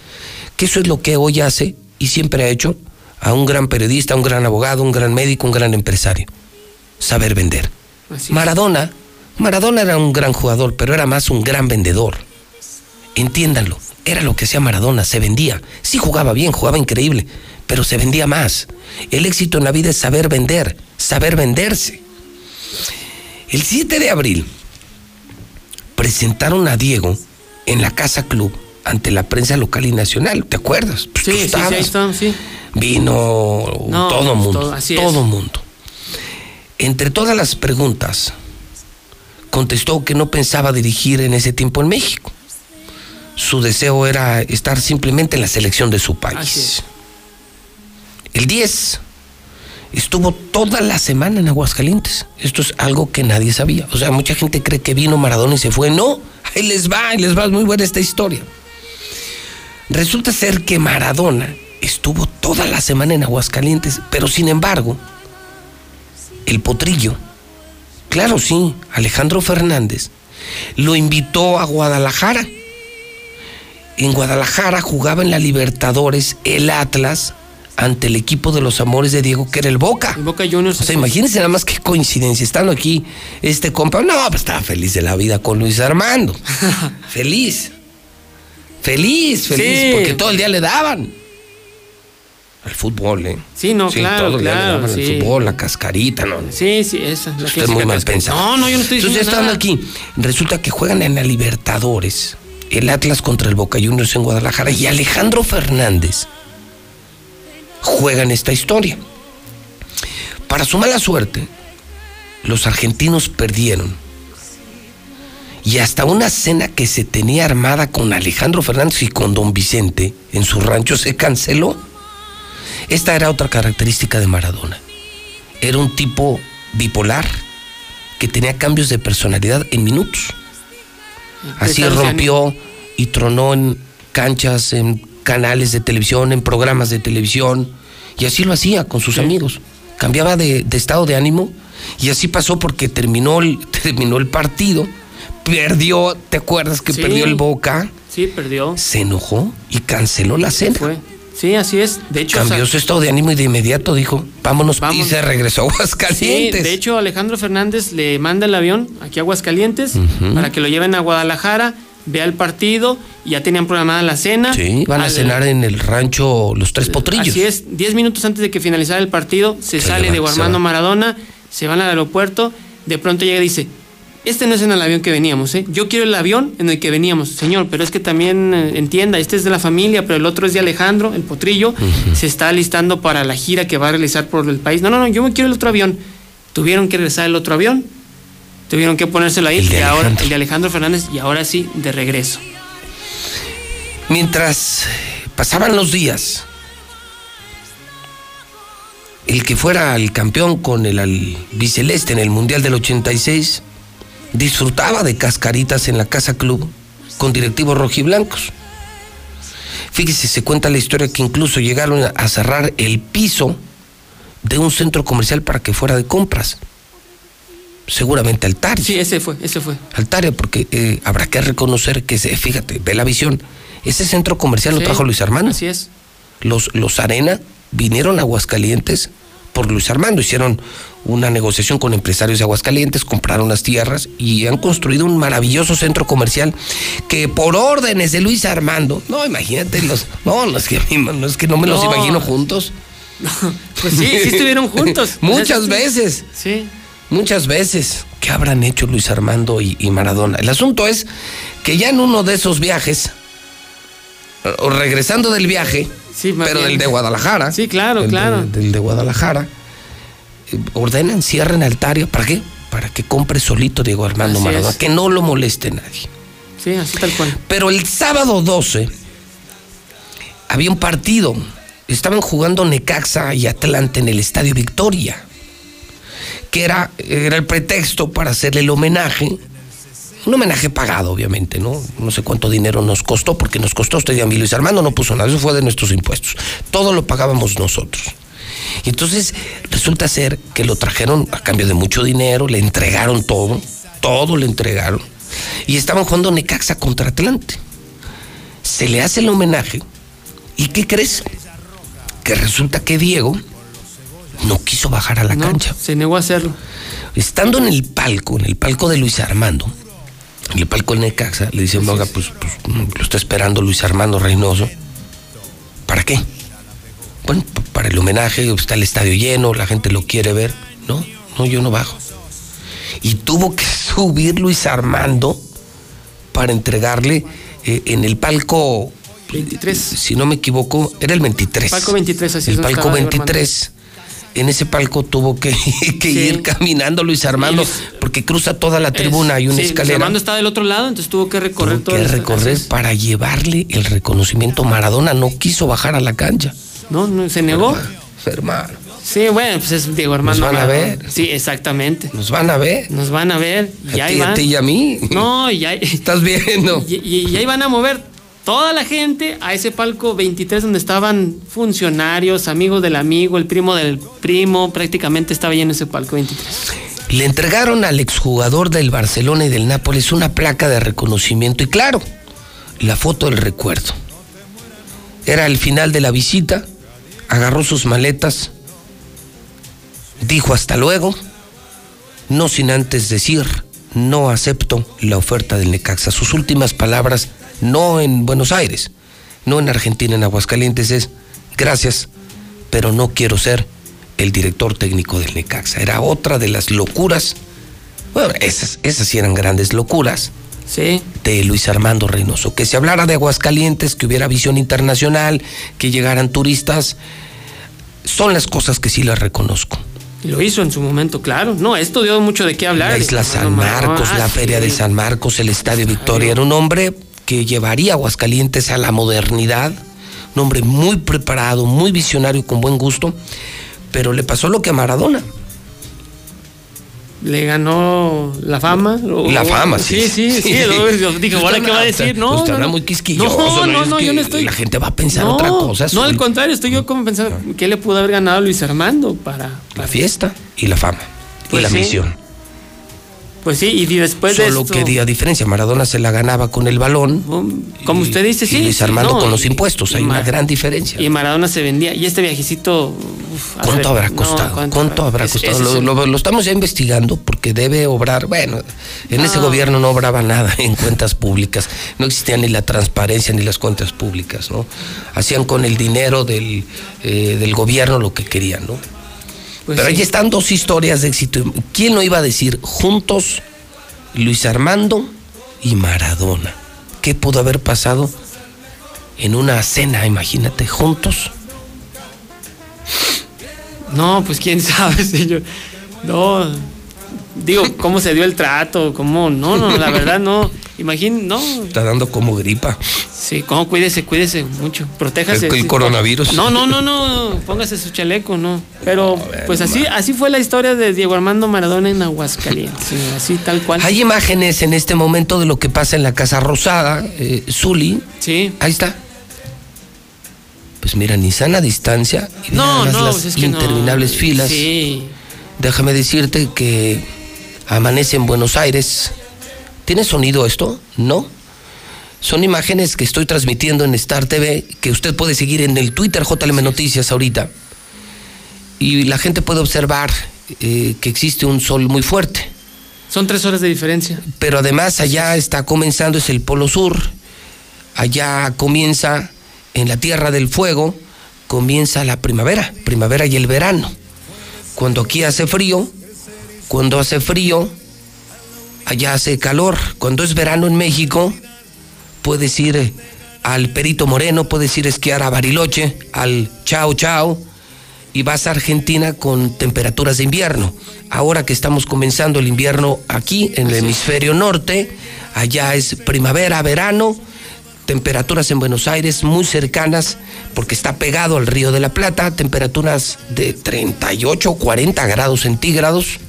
Que eso es lo que hoy hace y siempre ha hecho a un gran periodista, a un gran abogado, un gran médico, un gran empresario. Saber vender. Maradona, Maradona era un gran jugador, pero era más un gran vendedor. Entiéndanlo, era lo que hacía Maradona, se vendía. Sí jugaba bien, jugaba increíble, pero se vendía más. El éxito en la vida es saber vender, saber venderse. El 7 de abril presentaron a Diego en la Casa Club ante la prensa local y nacional, ¿te acuerdas? Pues Sí, sí, sí, ahí están, sí. Vino No, todo pues, mundo, todo, así es. todo mundo. Entre todas las preguntas, contestó que no pensaba dirigir en ese tiempo en México. Su deseo era estar simplemente en la selección de su país. El 10 estuvo toda la semana en Aguascalientes. Esto es algo que nadie sabía. O sea, mucha gente cree que vino Maradona y se fue. No, ahí les va, ahí les va, es muy buena esta historia. Resulta ser que Maradona estuvo toda la semana en Aguascalientes, pero sin embargo, el potrillo, claro sí, Alejandro Fernández, lo invitó a Guadalajara. En Guadalajara jugaba en la Libertadores el Atlas ante el equipo de los amores de Diego, que era el Boca. El Boca Juniors. O sea, imagínense nada más qué coincidencia. Estando aquí, este compa, no, pues estaba feliz de la vida con Luis Armando. <laughs> feliz. Feliz, feliz, Sí. porque todo el día le daban. Al fútbol, ¿eh? Sí, no, claro, el le claro, daban al sí. fútbol, la cascarita, ¿no? Sí, sí, esa. La Usted es muy mal pensado. No, no, yo no estoy diciendo Entonces, estando nada. aquí, resulta que juegan en la Libertadores el Atlas contra el Boca Juniors en Guadalajara y Alejandro Fernández juegan esta historia. Para su mala suerte, los argentinos perdieron. Y hasta una cena que se tenía armada con Alejandro Fernández y con don Vicente en su rancho se canceló. Esta era otra característica de Maradona. Era un tipo bipolar que tenía cambios de personalidad en minutos. Así rompió y tronó en canchas, en canales de televisión, en programas de televisión. Y así lo hacía con sus amigos. Cambiaba de, de estado de ánimo. Y así pasó porque terminó el, <laughs> terminó el partido. Perdió, ¿te acuerdas que Sí. perdió el Boca? Sí, perdió. Se enojó y canceló la cena. Sí, así es. De hecho, Cambió o sea, su estado de ánimo y de inmediato dijo, vámonos, y Vámonos. se regresó a Sí, Aguascalientes. de hecho Alejandro Fernández le manda el avión aquí a Aguascalientes Ujú. para que lo lleven a Guadalajara, vea el partido, y ya tenían programada la cena. Sí, van a Al- cenar en el rancho Los Tres Potrillos. Así es, 10 minutos antes de que finalizara el partido, se, Se sale de se Armando va. Maradona, se van al aeropuerto, de pronto llega y dice, este no es en el avión que veníamos, ¿eh? yo quiero el avión en el que veníamos, señor, pero es que también eh, entienda, este es de la familia, pero el otro es de Alejandro, el potrillo, se está alistando para la gira que va a realizar por el país. No, no, no, yo me quiero el otro avión. Tuvieron que regresar el otro avión, tuvieron que ponérselo ahí, El de y ahora, el de Alejandro Fernández, y ahora sí, de regreso. Mientras pasaban los días, el que fuera el campeón con el albiceleste en el Mundial del 86 disfrutaba de cascaritas en la Casa Club con directivos rojiblancos. Fíjese, se cuenta la historia que incluso llegaron a cerrar el piso de un centro comercial para que fuera de compras. Seguramente Altaria. Sí, ese fue, ese fue. Altaria, porque eh, habrá que reconocer que, se, fíjate, ve la visión. Ese centro comercial lo trajo Luis Armando. Así es. Los, los Arena vinieron a Aguascalientes por Luis Armando. Hicieron una negociación con empresarios de Aguascalientes, compraron las tierras y han construido un maravilloso centro comercial que por órdenes de Luis Armando, no, imagínate los, no, no es que, no, es que no me los No. imagino juntos. <laughs> Pues sí, sí estuvieron juntos. <laughs> Muchas Sí. veces. Sí. Muchas veces. ¿Qué habrán hecho Luis Armando y, y Maradona? El asunto es que ya en uno de esos viajes, o regresando del viaje, más pero bien. del de Guadalajara. Sí, claro, del de- claro. del de Guadalajara, ordenan, cierren Altaria. ¿Para qué? Para que compre solito Diego Armando Así Maradona, es. que no lo moleste nadie. Sí, así tal cual. Pero el sábado 12 había un partido. Estaban jugando Necaxa y Atlante en el Estadio Victoria. Que era, era el pretexto para hacerle el homenaje. Un homenaje pagado, obviamente, ¿no? No sé cuánto dinero nos costó, porque nos costó usted y a mí. Luis Armando no puso nada, eso fue de nuestros impuestos. Todo lo pagábamos nosotros. Y entonces resulta ser que lo trajeron a cambio de mucho dinero, le entregaron todo, todo le entregaron. Y estaban jugando Necaxa contra Atlante. Se le hace el homenaje. ¿Y qué crees? Que resulta que Diego no quiso bajar a la No, cancha. Se negó a hacerlo. Estando en el palco, en el palco de Luis Armando, en el palco de Necaxa, le dicen, oiga, pues, pues, lo está esperando Luis Armando Reynoso. ¿Para qué? Bueno, para el homenaje, está el estadio lleno, la gente lo quiere ver. No, no, yo no bajo. Y tuvo que <laughs> subir Luis Armando para entregarle eh, en el palco 23. Si no me equivoco, era el 23. Palco 23, así El palco estaba Diego 23. En ese palco tuvo que, <laughs> que Sí. ir caminando Luis Armando, Luis- porque cruza toda la tribuna, hay una Sí, Luis escalera. Armando estaba del otro lado, entonces tuvo que recorrer todo que recorrer para llevarle el reconocimiento. Maradona no quiso bajar a la cancha. No, no, se negó. Hermano. Sí, bueno, pues es Diego Armando. Nos van a ver. Sí, exactamente. Nos van a ver. Nos van a ver. Y A ahí ti, a ti y a mí. No, y ahí, Estás viendo. <laughs> y, y- y ahí van a mover toda la gente a ese palco 23 donde estaban funcionarios, amigos del amigo, el primo del primo, prácticamente estaba lleno ese palco 23. Le entregaron al exjugador del Barcelona y del Nápoles una placa de reconocimiento y claro, la foto del recuerdo. Era el final de la visita, agarró sus maletas, dijo hasta luego, no sin antes decir, no acepto la oferta del Necaxa. Sus últimas palabras, no en Buenos Aires, no en Argentina, en Aguascalientes, es gracias, pero no quiero ser el director técnico del Necaxa. Era otra de las locuras, bueno, esas, esas sí eran grandes locuras, Sí. de Luis Armando Reynoso. Que se hablara de Aguascalientes, que hubiera visión internacional, que llegaran turistas, son las cosas que sí las reconozco. Lo hizo en su momento, claro. No, esto dio mucho de qué hablar. La isla San. Marcos, Ah, la sí. feria de San Marcos, el Estadio Victoria. Era un hombre que llevaría a Aguascalientes a la modernidad, un hombre muy preparado, muy visionario, con buen gusto, pero le pasó lo que a Maradona. Le ganó la fama. o- La fama, sí. Sí, sí, sí. luego yo dije, ¿ahora qué va a decir? No, Usted no, anda no. muy quisquilloso. No, yo no estoy. La gente va a pensar no, otra cosa. No, al contrario, estoy yo como pensando, ¿qué le pudo haber ganado a Luis Armando para. La fiesta y la fama. Pues y la sí. misión. Pues sí, y después de Solo esto. que día diferencia. Maradona se la ganaba con el balón. Como usted dice, sí. Y Luis sí, Armando no, con los impuestos. Hay una gran diferencia. Y Maradona se vendía. Y este viajecito. uf, ¿Cuánto habrá no, costado? ¿Cuánto, habrá costado? Lo, el- lo- lo estamos ya investigando porque debe obrar. Bueno, en ese No. gobierno no obraba nada <laughs> en cuentas públicas. No existía ni la transparencia ni las cuentas públicas, ¿no? Hacían con el dinero del, eh, del gobierno lo que querían, ¿no? Pues Pero sí. ahí están dos historias de éxito. ¿Quién lo iba a decir? Juntos, Luis Armando y Maradona. ¿Qué pudo haber pasado en una cena, imagínate, juntos? No, pues quién sabe, <laughs> señor. No. Digo, ¿cómo se dio el trato? ¿Cómo? No, no, la verdad no. Imagín, no. Está dando como gripa. Sí, ¿cómo? Cuídese, cuídese mucho. Protéjase. El- el Sí, coronavirus. No, no, no, no. Póngase su chaleco, no. Pero, pues así, así fue la historia de Diego Armando Maradona en Aguascalientes. sí, así, tal cual. Hay imágenes en este momento de lo que pasa en la Casa Rosada, eh, Zuli. Sí. Ahí está. Pues mira, ni sana distancia. y No, no, las pues es que no. interminables filas. Sí. Déjame decirte que amanece en Buenos Aires. ¿Tiene sonido esto? No. Son imágenes que estoy transmitiendo en Star TV, que usted puede seguir en el Twitter JLM Noticias ahorita. Y la gente puede observar eh, que existe un sol muy fuerte. Son tres horas de diferencia. Pero además allá está comenzando, es el Polo Sur. Allá comienza, en la Tierra del Fuego, comienza la primavera, primavera y el verano. Cuando aquí hace frío, cuando hace frío, allá hace calor. Cuando es verano en México, puedes ir eh, al Perito Moreno, puedes ir a esquiar a Bariloche, al Chao Chao, y vas a Argentina con temperaturas de invierno. Ahora que estamos comenzando el invierno aquí en el hemisferio norte, allá es primavera, verano, temperaturas en Buenos Aires muy cercanas porque está pegado al río de la Plata, temperaturas de 38 o 40 grados centígrados.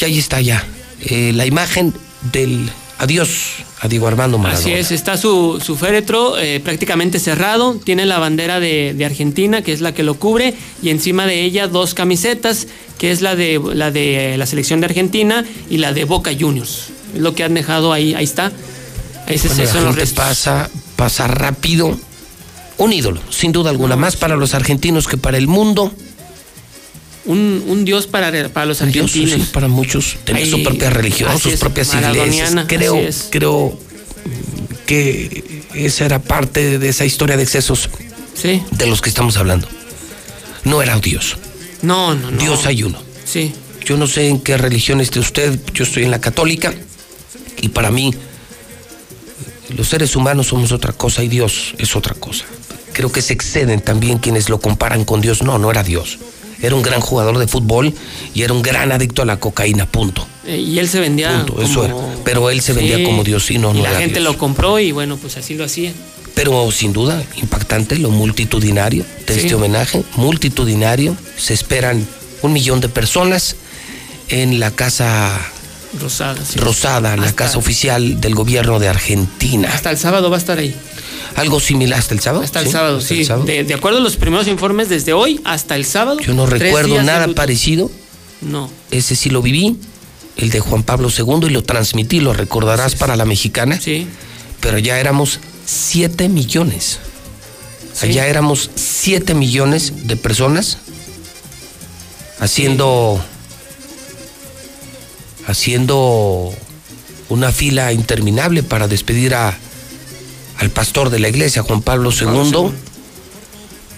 Y ahí está ya eh, la imagen del adiós a Diego Armando Maradona. Así es, está su, su féretro eh, prácticamente cerrado, tiene la bandera de, de Argentina, que es la que lo cubre, y encima de ella dos camisetas, que es la de la de la selección de Argentina y la de Boca Juniors. Es lo que han dejado ahí, ahí está. Ese, Bueno, la son los gente restos. pasa, pasa rápido. Un ídolo, sin duda alguna, más para los argentinos que para el mundo. Un, un dios para, para los Un dios, argentinos. sí, para muchos. Tenía Ahí, su propia religión, sus es, propias iglesias. Creo, creo que esa era parte de esa historia de excesos Sí. de los que estamos hablando. No era Dios. No, no, no. Dios hay uno. Sí. Yo no sé en qué religión esté usted, yo estoy en la católica y para mí los seres humanos somos otra cosa y Dios es otra cosa. Creo que se exceden también quienes lo comparan con Dios. No, no era Dios. Era un gran jugador de fútbol y era un gran adicto a la cocaína, punto. Eh, y él se vendía. Punto, eso era. Pero él se vendía Sí. como Dios y no, no la gente Dios. lo compró y bueno, pues así lo hacía. Pero sin duda, impactante lo multitudinario de Sí. este homenaje, multitudinario. Se esperan un millón de personas en la casa Rosada. sí. Rosada, la Hasta- casa oficial del gobierno de Argentina. Hasta el sábado va a estar ahí. Algo similar hasta el sábado. Hasta el ¿Sí? sábado, ¿Hasta sí. el sábado? De, de acuerdo a los primeros informes, desde hoy hasta el sábado. Yo no recuerdo nada parecido. No. Ese sí lo viví, el de Juan Pablo II, y lo transmití, lo recordarás para la mexicana. Sí. Pero ya éramos 7 millones. Sí. Allá éramos 7 millones de personas haciendo haciendo una fila interminable para despedir a al pastor de la iglesia, Juan Pablo II.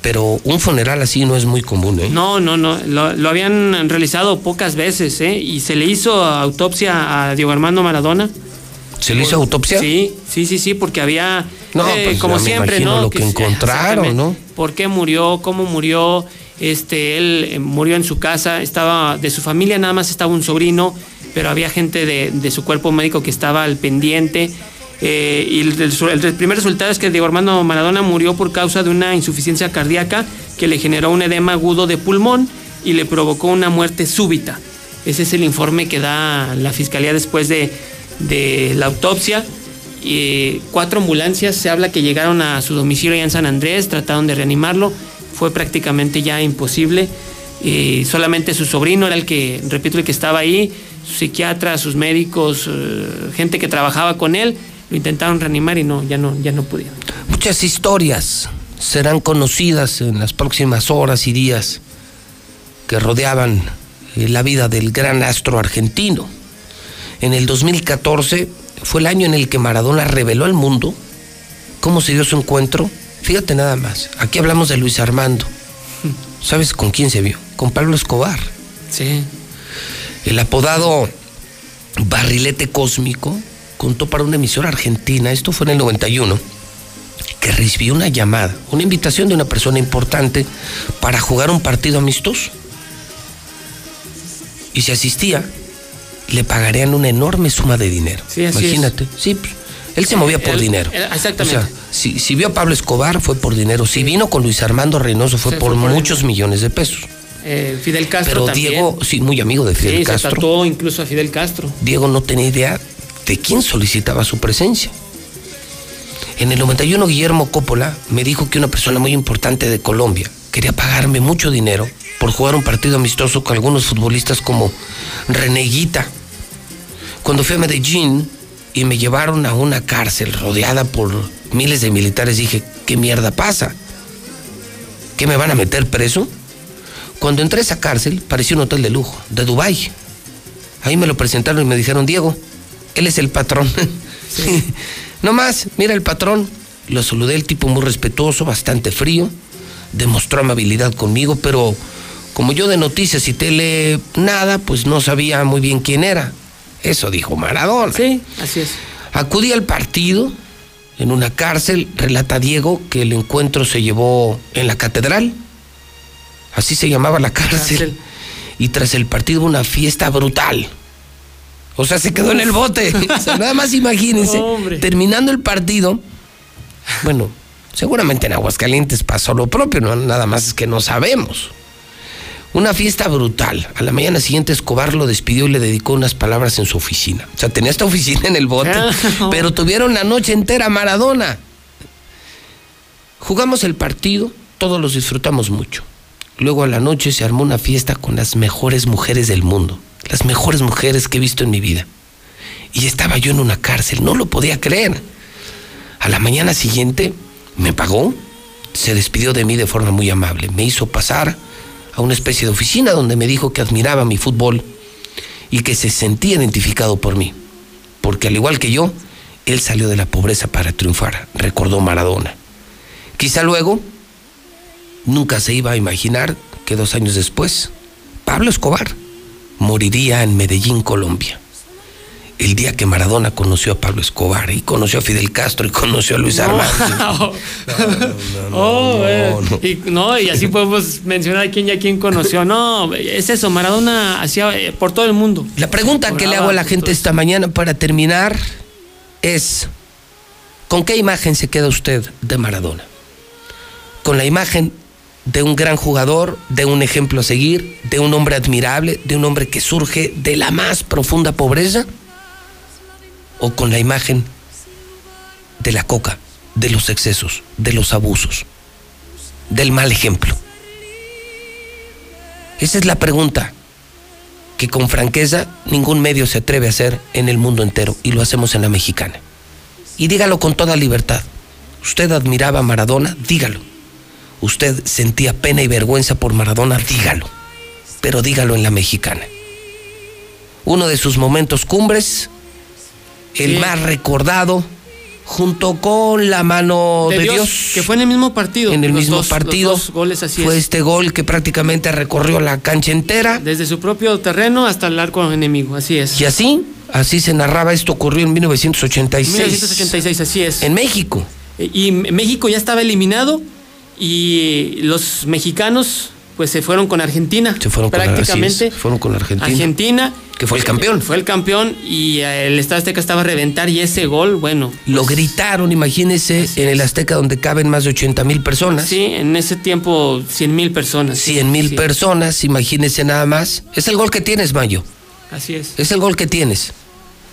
Pero un funeral así no es muy común, ¿eh? No, no, no. Lo, lo habían realizado pocas veces, ¿eh? Y se le hizo autopsia a Diego Armando Maradona. ¿Se le hizo autopsia? Sí, sí, sí, sí, porque había, No, eh, pues como siempre, ¿no? lo que encontraron. ¿no? ¿Por qué murió? ¿Cómo murió? Este, él eh, murió en su casa, estaba, de su familia nada más estaba un sobrino, pero había gente de, de su cuerpo médico que estaba al pendiente. Eh, y el, primer resultado es que Diego Armando Maradona murió por causa de una insuficiencia cardíaca que le generó un edema agudo de pulmón y le provocó una muerte súbita. Ese es el informe que da la fiscalía después de, de la autopsia. Y cuatro ambulancias se habla que llegaron a su domicilio allá en San Andrés, trataron de reanimarlo, fue prácticamente ya imposible. Y solamente su sobrino era el que, repito, el que estaba ahí, su psiquiatra, sus médicos, eh, gente que trabajaba con él, lo intentaron reanimar y no, ya no, ya no pudieron. Muchas historias serán conocidas en las próximas horas y días que rodeaban eh, la vida del gran astro argentino. En el 2014 fue el año en el que Maradona reveló al mundo cómo se dio su encuentro. Fíjate nada más, aquí hablamos de Luis Armando. <laughs> ¿Sabes con quién se vio? Con Pablo Escobar. Sí. El apodado Barrilete Cósmico contó para una emisora argentina, esto fue en el 91, que recibió una llamada, una invitación de una persona importante para jugar un partido amistoso. Y si asistía, le pagarían una enorme suma de dinero. Sí, así es. Imagínate. Sí, pues, él se movía por Él- dinero. él- exactamente. O sea, si, si vio a Pablo Escobar fue por dinero. Si vino con Luis Armando Reynoso fue Sí, por fue por muchos millones de pesos. Eh, Fidel Castro Pero también. Diego, sí, muy amigo de Fidel sí, Castro. se incluso a Fidel Castro. Diego no tenía idea de quién solicitaba su presencia. En el 91 Guillermo Coppola me dijo que una persona muy importante de Colombia quería pagarme mucho dinero por jugar un partido amistoso con algunos futbolistas como Reneguita. Cuando fui a Medellín y me llevaron a una cárcel rodeada por miles de militares, dije, ¿qué mierda pasa? ¿Qué me van a meter preso? Cuando entré a esa cárcel, parecía un hotel de lujo, de Dubái. Ahí me lo presentaron y me dijeron, Diego, él es el patrón. <laughs> no más, mira el patrón. Lo saludé, el tipo muy respetuoso, bastante frío. Demostró amabilidad conmigo, pero como yo de noticias y tele nada, pues no sabía muy bien quién era. Eso dijo Maradona. Sí, así es. Acudí al partido en una cárcel, relata Diego que el encuentro se llevó en la catedral. Así se llamaba la cárcel. Cárcel. Y tras el partido una fiesta brutal. O sea, se quedó en el bote. O sea, nada más imagínense. <laughs> Hombre. Terminando el partido, bueno, seguramente en Aguascalientes pasó lo propio, no nada más es que no sabemos. Una fiesta brutal. A la mañana siguiente Escobar lo despidió y le dedicó unas palabras en su oficina. O sea, tenía esta oficina en el bote, Ah. pero tuvieron la noche entera Maradona. Jugamos el partido, todos los disfrutamos mucho. Luego a la noche se armó una fiesta con las mejores mujeres del mundo, las mejores mujeres que he visto en mi vida. Y estaba yo en una cárcel, no lo podía creer. A la mañana siguiente me pagó, se despidió de mí de forma muy amable, me hizo pasar a una especie de oficina donde me dijo que admiraba mi fútbol y que se sentía identificado por mí, porque al igual que yo, él salió de la pobreza para triunfar, recordó Maradona. Quizá luego nunca se iba a imaginar que dos años después, Pablo Escobar moriría en Medellín, Colombia. El día que Maradona conoció a Pablo Escobar y conoció a Fidel Castro y conoció a Luis Armando. <laughs> Oh, eh, no. Y, no, y así podemos mencionar quién ya quién conoció. No, es eso, Maradona hacía eh, por todo el mundo. La pregunta que le hago a la gente esta mañana para terminar es, ¿con qué imagen se queda usted de Maradona? ¿Con la imagen de un gran jugador, de un ejemplo a seguir, de un hombre admirable, de un hombre que surge de la más profunda pobreza? ¿O con la imagen de la coca, de los excesos, de los abusos, del mal ejemplo? Esa es la pregunta que con franqueza ningún medio se atreve a hacer en el mundo entero y lo hacemos en la mexicana. Y dígalo con toda libertad. ¿Usted admiraba a Maradona? Dígalo. ¿Usted sentía pena y vergüenza por Maradona? Dígalo. Pero dígalo en la mexicana. Uno de sus momentos cumbres, el Sí. más recordado, junto con la mano de, Dios, que fue en el mismo partido. en el los mismo dos- los partido. dos goles así fue es. este gol que prácticamente recorrió la cancha entera. Desde su propio terreno hasta el arco enemigo, así es. Y así, Así se narraba, esto ocurrió en 1986. 1986, así es. En México. Y México ya estaba eliminado y los mexicanos pues se fueron con Argentina. Se fueron prácticamente. Con, fueron con Argentina. Argentina. Que fue el campeón. Fue el campeón y el Estado Azteca estaba a reventar y ese gol, bueno. Lo gritaron, imagínense, en el Azteca donde caben más de 80 mil personas. Sí, en ese tiempo 100 mil personas. 100 mil personas, imagínense nada más. Es el gol que tienes, Mayo. Así es. Es el gol que tienes.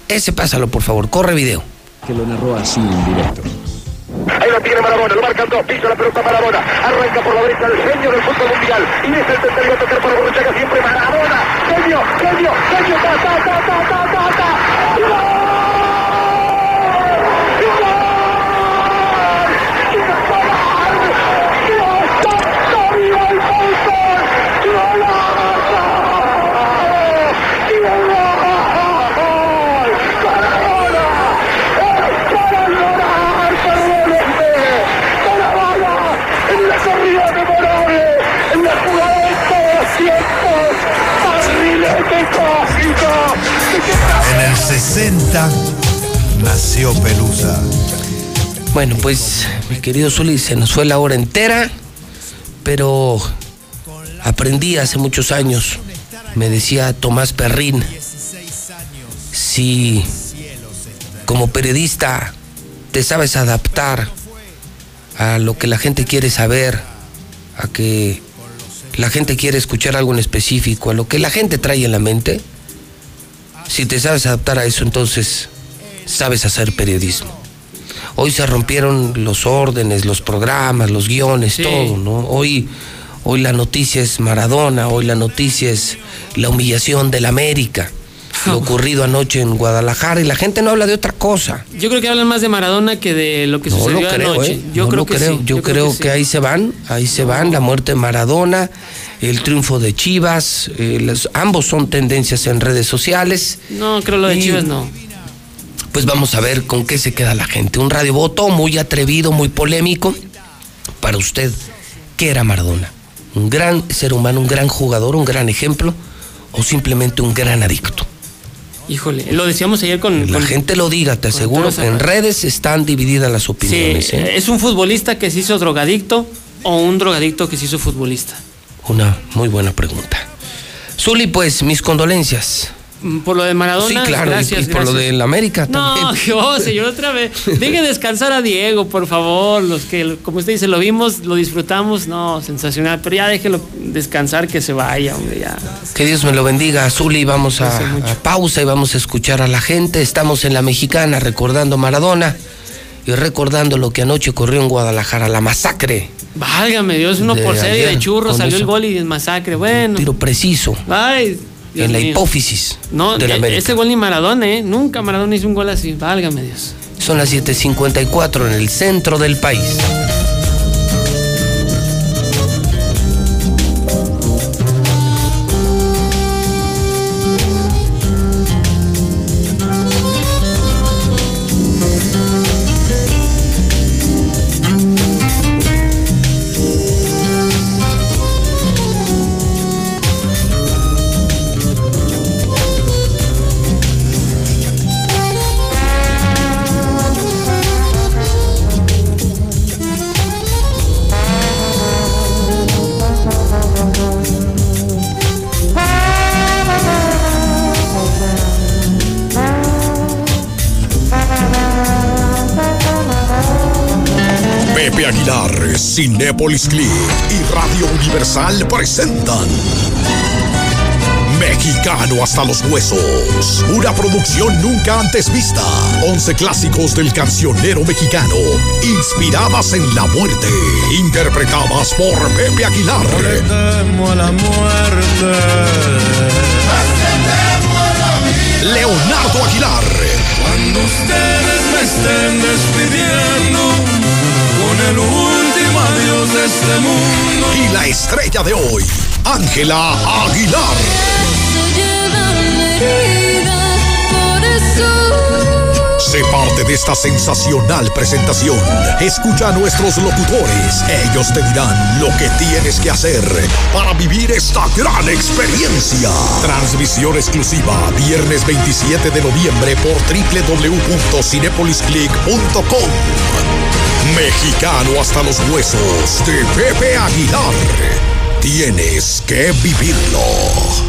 Ese pásalo, por favor. Corre video. Que lo narró así en directo. Ahí lo tiene Marabona, lo marcan dos, pisa la pelota Marabona, arranca por la derecha el genio del fútbol mundial, y es el tercero a tocar para Borruchaga siempre Marabona, genio, genio, genio, ta, ta, ta, ta, ta, ta, ta. En el 60 nació Pelusa. Bueno, pues mi querido Zuli, se nos fue la hora entera, pero aprendí hace muchos años, me decía Tomás Perrín, si como periodista te sabes adaptar a lo que la gente quiere saber, a que la gente quiere escuchar algo en específico, a lo que la gente trae en la mente, si te sabes adaptar a eso, entonces sabes hacer periodismo. Hoy se rompieron los órdenes, los programas, los guiones, Sí. todo, ¿no? Hoy, hoy la noticia es Maradona, hoy la noticia es la humillación del América, lo <laughs> ocurrido anoche en Guadalajara y la gente no habla de otra cosa. Yo creo que hablan más de Maradona que de lo que No sucedió lo creo, anoche. ¿eh? Yo No creo lo que creo. sí. Yo, creo, que, sí. ahí se van, ahí se van, la muerte de Maradona, el triunfo de Chivas, eh, los- ambos son tendencias en redes sociales. No, creo lo de Y- Chivas no. Pues vamos a ver con qué se queda la gente. Un radiovoto muy atrevido, muy polémico. Para usted, ¿qué era Maradona? ¿Un gran ser humano, un gran jugador, un gran ejemplo? ¿O simplemente un gran adicto? Híjole, lo decíamos ayer con... La con- gente lo diga, te aseguro que en redes están divididas las Sí, opiniones. ¿eh? ¿es un futbolista que se hizo drogadicto o un drogadicto que se hizo futbolista? Una muy buena pregunta. Zuli, pues mis condolencias. Mm, Por lo de Maradona, sí, claro, y- gracias, por lo del América No, también. <laughs> yo, señor, otra vez. Deje descansar a Diego, por favor. Los que, como usted dice, lo vimos, lo disfrutamos, no, sensacional. Pero ya déjelo descansar, que se vaya, hombre, ya. Que Dios me lo bendiga, Zuli. Vamos a, a pausa y vamos a escuchar a la gente. Estamos en la mexicana recordando Maradona y recordando lo que anoche ocurrió en Guadalajara, la masacre. Válgame Dios, uno De por serie de churros, salió el gol y el masacre. Bueno. Tiro preciso Ay, Dios en la mío. hipófisis No, de la América. ese gol ni Maradona, ¿eh? Nunca Maradona hizo un gol así. Válgame Dios. Son las 7:54 en el centro del país. Cinépolis Click y Radio Universal presentan Mexicano hasta los huesos. Una producción nunca antes vista. 11 clásicos del cancionero mexicano, inspiradas en la muerte, interpretadas por Pepe Aguilar. temo a la muerte. Leonardo Aguilar, Cuando ustedes me estén despidiendo con el adiós de este mundo. y la estrella de hoy, Ángela Aguilar. Parte parte de esta sensacional presentación. Escucha a nuestros locutores. Ellos te dirán lo que tienes que hacer para vivir esta gran experiencia. Transmisión exclusiva viernes 27 de noviembre por www.cinepolisclick.com. Mexicano hasta los huesos de Pepe Aguilar. Tienes que vivirlo.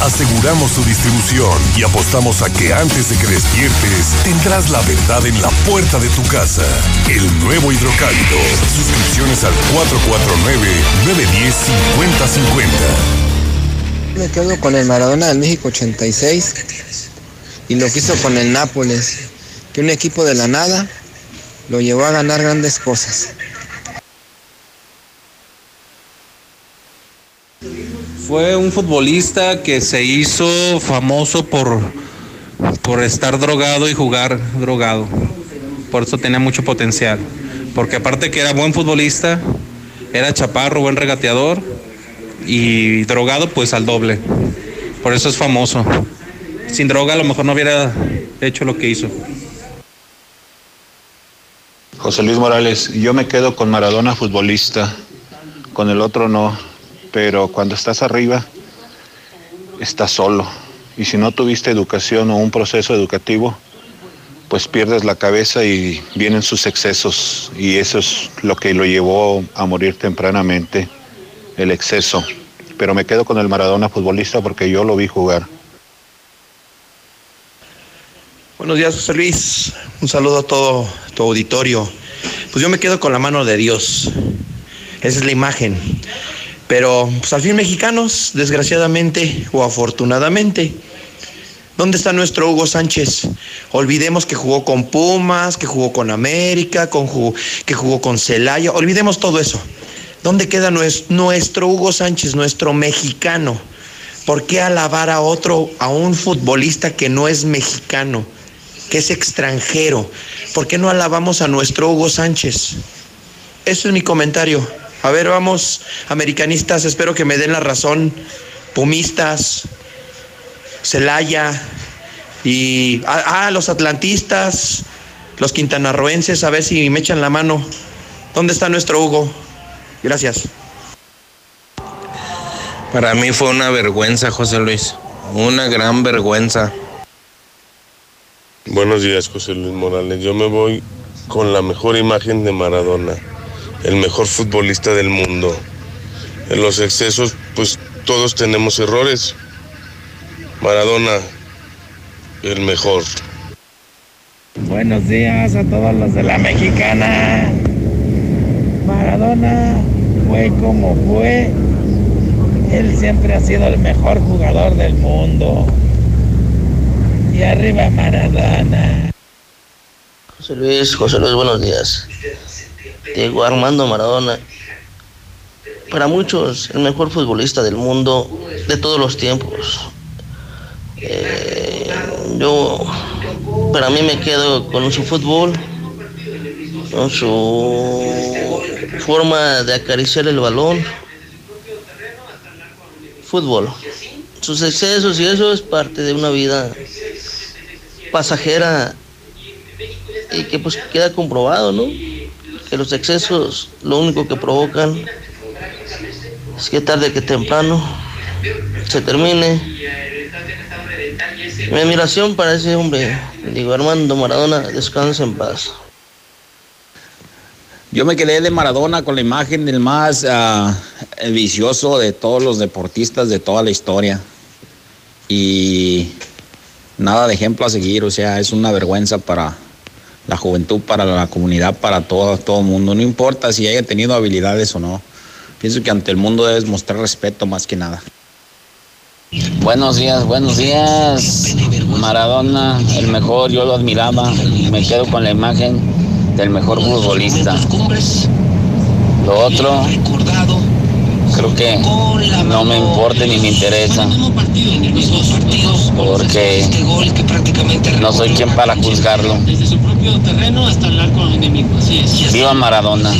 Aseguramos su distribución y apostamos a que antes de que despiertes tendrás la verdad en la puerta de tu casa. El nuevo hidrocálido. Suscripciones al 449-910-5050. Me quedo con el Maradona del México 86 y lo que hizo con el Nápoles, que un equipo de la nada lo llevó a ganar grandes cosas. Fue un futbolista que se hizo famoso por, por estar drogado y jugar drogado. Por eso tenía mucho potencial. Porque aparte que era buen futbolista, era chaparro, buen regateador y drogado pues al doble. Por eso es famoso. Sin droga a lo mejor no hubiera hecho lo que hizo. José Luis Morales, yo me quedo con Maradona futbolista, con el otro no, pero cuando estás arriba, estás solo. Y si no tuviste educación o un proceso educativo, pues pierdes la cabeza y vienen sus excesos. Y eso es lo que lo llevó a morir tempranamente, el exceso. Pero me quedo con el Maradona futbolista porque yo lo vi jugar. Buenos días, José Luis. Un saludo a todo tu auditorio. Pues yo me quedo con la mano de Dios. Esa es la imagen. Pero pues al fin mexicanos, desgraciadamente o afortunadamente, ¿dónde está nuestro Hugo Sánchez? Olvidemos que jugó con Pumas, que jugó con América, con que jugó con Celaya. Olvidemos todo eso. ¿Dónde queda nuestro Hugo Sánchez, nuestro mexicano? ¿Por qué alabar a otro, a un futbolista que no es mexicano? que es extranjero. ¿Por qué no alabamos a nuestro Hugo Sánchez? Eso es mi comentario. A ver, vamos, americanistas, espero que me den la razón. Pumistas, Celaya y ah, los atlantistas, los quintanarroenses, a ver si me echan la mano. ¿Dónde está nuestro Hugo? Gracias. Para mí fue una vergüenza, José Luis. Una gran vergüenza. Buenos días, José Luis Morales. Yo me voy con la mejor imagen de Maradona, el mejor futbolista del mundo. En los excesos, pues todos tenemos errores. Maradona, el mejor. Buenos días a todos los de la mexicana. Maradona fue como fue. Él siempre ha sido el mejor jugador del mundo. Y arriba Maradona. José Luis, José Luis, buenos días. Diego Armando Maradona. Para muchos, el mejor futbolista del mundo de todos los tiempos. Eh, yo, para mí me quedo con su fútbol, con su forma de acariciar el balón. Fútbol. Sus excesos y eso es parte de una vida pasajera y que pues queda comprobado, ¿no? Los excesos lo único que provocan es que tarde que temprano se termine. Mi admiración para ese hombre, digo Armando Maradona, descansa en paz. Yo me quedé de Maradona con la imagen del más ah, vicioso de todos los deportistas de toda la historia. Y nada de ejemplo a seguir, o sea, es una vergüenza para la juventud, para la comunidad, para todo, todo el mundo. No importa si haya tenido habilidades o no. Pienso que ante el mundo debes mostrar respeto más que nada. Buenos días, buenos días. Maradona, el mejor, yo lo admiraba. Me quedo con la imagen del mejor futbolista. Lo otro, creo que no me importa ni me interesa. Porque no soy quien para juzgarlo. Viva Maradona.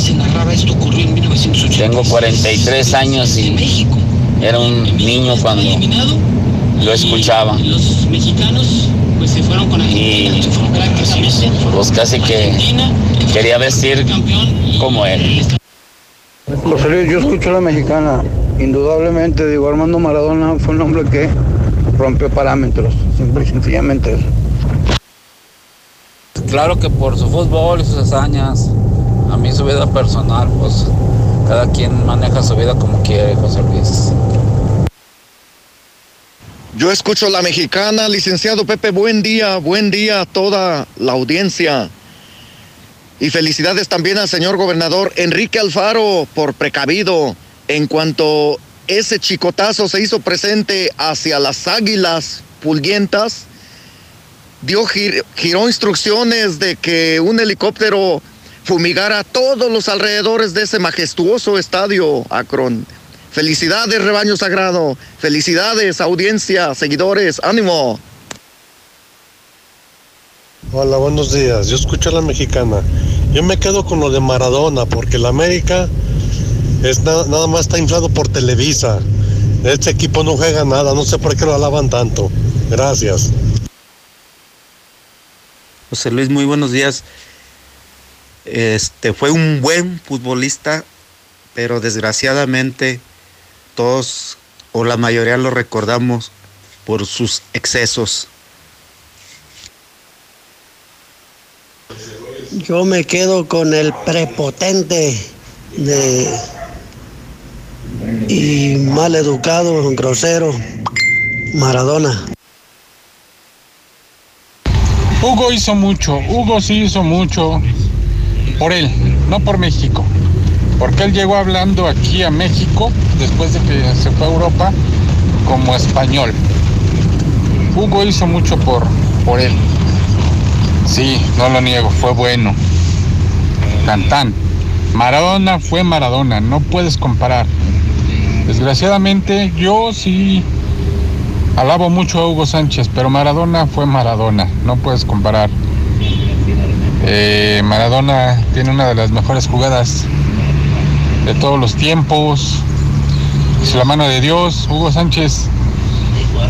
Tengo 43 años y era un niño cuando lo escuchaba. Y pues casi que quería vestir como él. José Luis, yo escucho a la mexicana. Indudablemente, digo, Armando Maradona fue un hombre que rompió parámetros, simple y sencillamente eso. Claro que por su fútbol y sus hazañas, a mí su vida personal, pues cada quien maneja su vida como quiere, José Luis. Yo escucho a la mexicana, licenciado Pepe, buen día, buen día a toda la audiencia. Y felicidades también al señor gobernador Enrique Alfaro por precavido en cuanto ese chicotazo se hizo presente hacia las águilas pulguientas, dio giró instrucciones de que un helicóptero fumigara todos los alrededores de ese majestuoso estadio Akron. Felicidades, rebaño sagrado. Felicidades, audiencia, seguidores. Ánimo. Hola, buenos días. Yo escucho a la mexicana. Yo me quedo con lo de Maradona porque la América es nada más está inflado por Televisa. Este equipo no juega nada. No sé por qué lo alaban tanto. Gracias. José Luis, muy buenos días. Este fue un buen futbolista, pero desgraciadamente todos o la mayoría lo recordamos por sus excesos. Yo me quedo con el prepotente de y mal educado, grosero, Maradona. Hugo hizo mucho, Hugo sí hizo mucho por él, no por México porque él llegó hablando aquí a México después de que se fue a Europa como español. Hugo hizo mucho por, por él. Sí, no lo niego, fue bueno. Cantán. Maradona fue Maradona, no puedes comparar. Desgraciadamente yo sí alabo mucho a Hugo Sánchez, pero Maradona fue Maradona, no puedes comparar. Eh, Maradona tiene una de las mejores jugadas de todos los tiempos. Es la mano de Dios, Hugo Sánchez.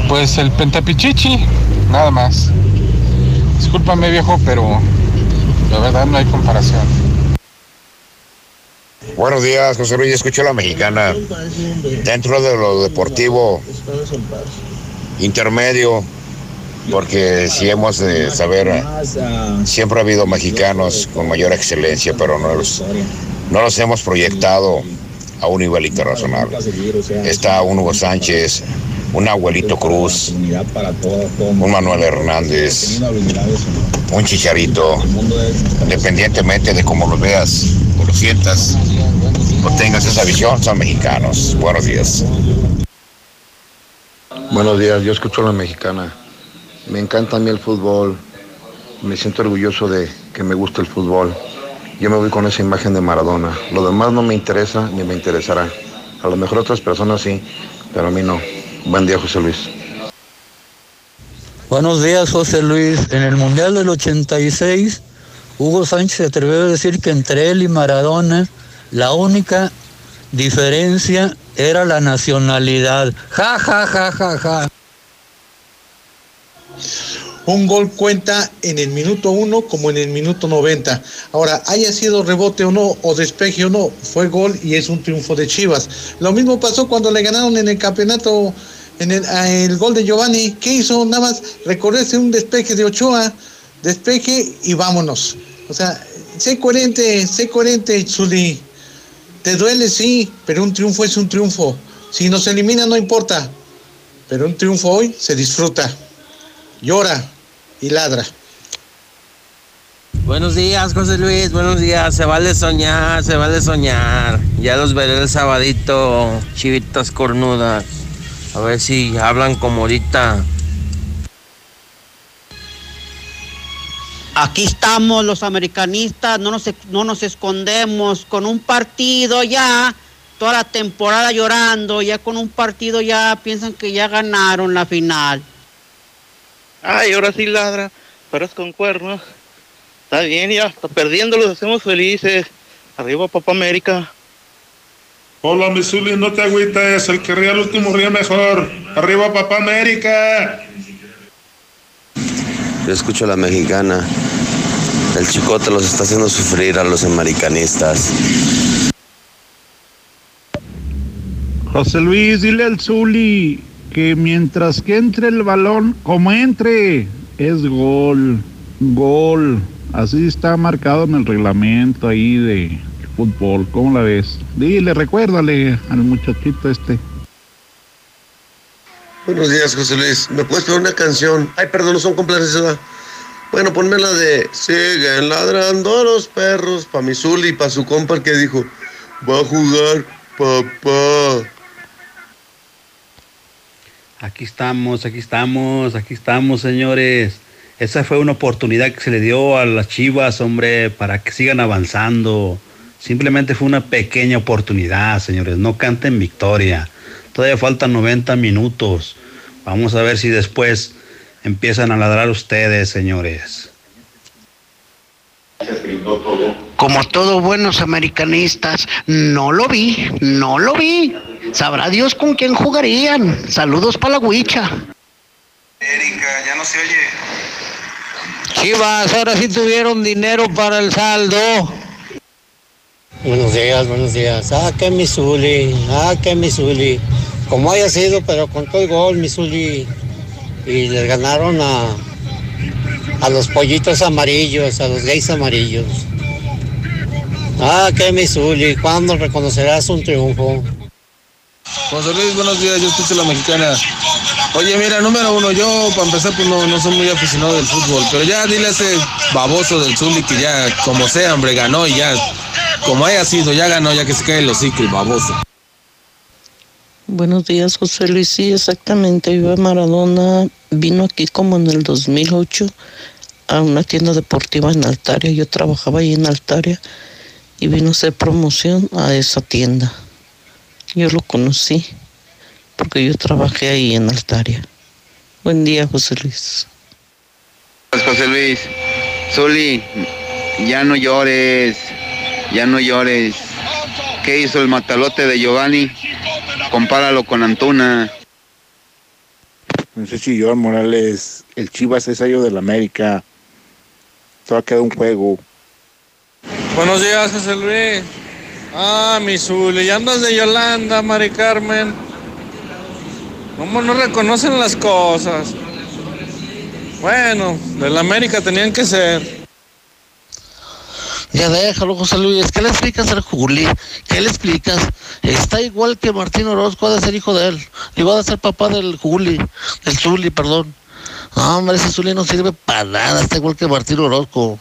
Pues el pentapichichi, nada más. Discúlpame viejo, pero la verdad no hay comparación. Buenos días, José Luis. Escucho a la mexicana. Dentro de lo deportivo, intermedio, porque si hemos de saber, siempre ha habido mexicanos con mayor excelencia, pero no los, no los hemos proyectado a un nivel internacional. Está un Hugo Sánchez, un Abuelito Cruz, un Manuel Hernández, un Chicharito, independientemente de cómo los veas o lo sientas o tengas esa visión, son mexicanos. Buenos días. Buenos días, yo escucho a la mexicana. Me encanta a mí el fútbol. Me siento orgulloso de que me gusta el fútbol. Yo me voy con esa imagen de Maradona. Lo demás no me interesa ni me interesará. A lo mejor otras personas sí, pero a mí no. Buen día, José Luis. Buenos días, José Luis. En el Mundial del 86, Hugo Sánchez se atrevió a decir que entre él y Maradona la única diferencia era la nacionalidad. Ja, ja, ja, ja, ja. Un gol cuenta en el minuto 1 como en el minuto 90. Ahora, haya sido rebote o no, o despeje o no, fue gol y es un triunfo de Chivas. Lo mismo pasó cuando le ganaron en el campeonato, en el, el gol de Giovanni. ¿Qué hizo? Nada más recorrerse un despeje de Ochoa, despeje y vámonos. O sea, sé coherente, sé coherente, Zuli. Te duele, sí, pero un triunfo es un triunfo. Si nos elimina no importa, pero un triunfo hoy se disfruta. Llora y ladra. Buenos días, José Luis. Buenos días. Se vale soñar, se vale soñar. Ya los veré el sabadito, chivitas cornudas. A ver si hablan como ahorita. Aquí estamos los americanistas, no nos, no nos escondemos con un partido ya, toda la temporada llorando, ya con un partido ya piensan que ya ganaron la final. Ay, ahora sí ladra, pero es con cuernos. Está bien, ya está perdiendo, los hacemos felices. Arriba, Papá América. Hola, Misuli, no te agüites. El que ría el último ríe mejor. Arriba, Papá América. Yo escucho a la mexicana. El chicote los está haciendo sufrir a los americanistas. José Luis, dile al Zuli que mientras que entre el balón, como entre, es gol, gol. Así está marcado en el reglamento ahí de fútbol. ¿Cómo la ves? Dile, recuérdale al muchachito este. Buenos días, José Luis. ¿Me puedes poner una canción? Ay, perdón, no son complacencias. Bueno, ponme la de Siguen ladrando los perros pa' mi Zuli y pa' su compa el que dijo Va a jugar papá. Aquí estamos, aquí estamos, aquí estamos, señores. Esa fue una oportunidad que se le dio a las Chivas, hombre, para que sigan avanzando. Simplemente fue una pequeña oportunidad, señores. No canten victoria. Todavía faltan 90 minutos. Vamos a ver si después empiezan a ladrar ustedes, señores. Como todos buenos americanistas, no lo vi, no lo vi. Sabrá Dios con quién jugarían. Saludos para la huicha. Erika, ya no se oye. Chivas, ahora sí tuvieron dinero para el saldo. Buenos días, buenos días. Ah, que Misuli, ah, que Misuli. Como haya sido, pero con todo el gol, Misuli. Y les ganaron a, a los pollitos amarillos, a los gays amarillos. Ah, que Misuli, ¿cuándo reconocerás un triunfo? José Luis, buenos días, yo escucho la mexicana. Oye, mira, número uno, yo para empezar pues no, no soy muy aficionado del fútbol, pero ya dile a ese baboso del Zuli que ya, como sea, hombre, ganó y ya, como haya sido, ya ganó, ya que se cae el hocico, el baboso. Buenos días, José Luis. Sí, exactamente. Viva Maradona vino aquí como en el 2008 a una tienda deportiva en Altaria. Yo trabajaba ahí en Altaria y vino a hacer promoción a esa tienda. Yo lo conocí porque yo trabajé ahí en Altaria. Buen día, José Luis. José Luis, Zuli, ya no llores, ya no llores. ¿Qué hizo el matalote de Giovanni? Compáralo con Antuna. No sé si Joan Morales, el Chivas es sello del América. Todavía queda un juego. Buenos días, José Luis. Ah, mi Zuli, ya andas de Yolanda, Mari Carmen. ¿Cómo no reconocen las cosas? Bueno, de la América tenían que ser. Ya déjalo, José Luis. ¿Qué le explicas al Juli? ¿Qué le explicas? Está igual que Martín Orozco, ha de ser hijo de él. Igual de ser papá del Juli, del Zuli, perdón. No, hombre, ese Zuli no sirve para nada. Está igual que Martín Orozco.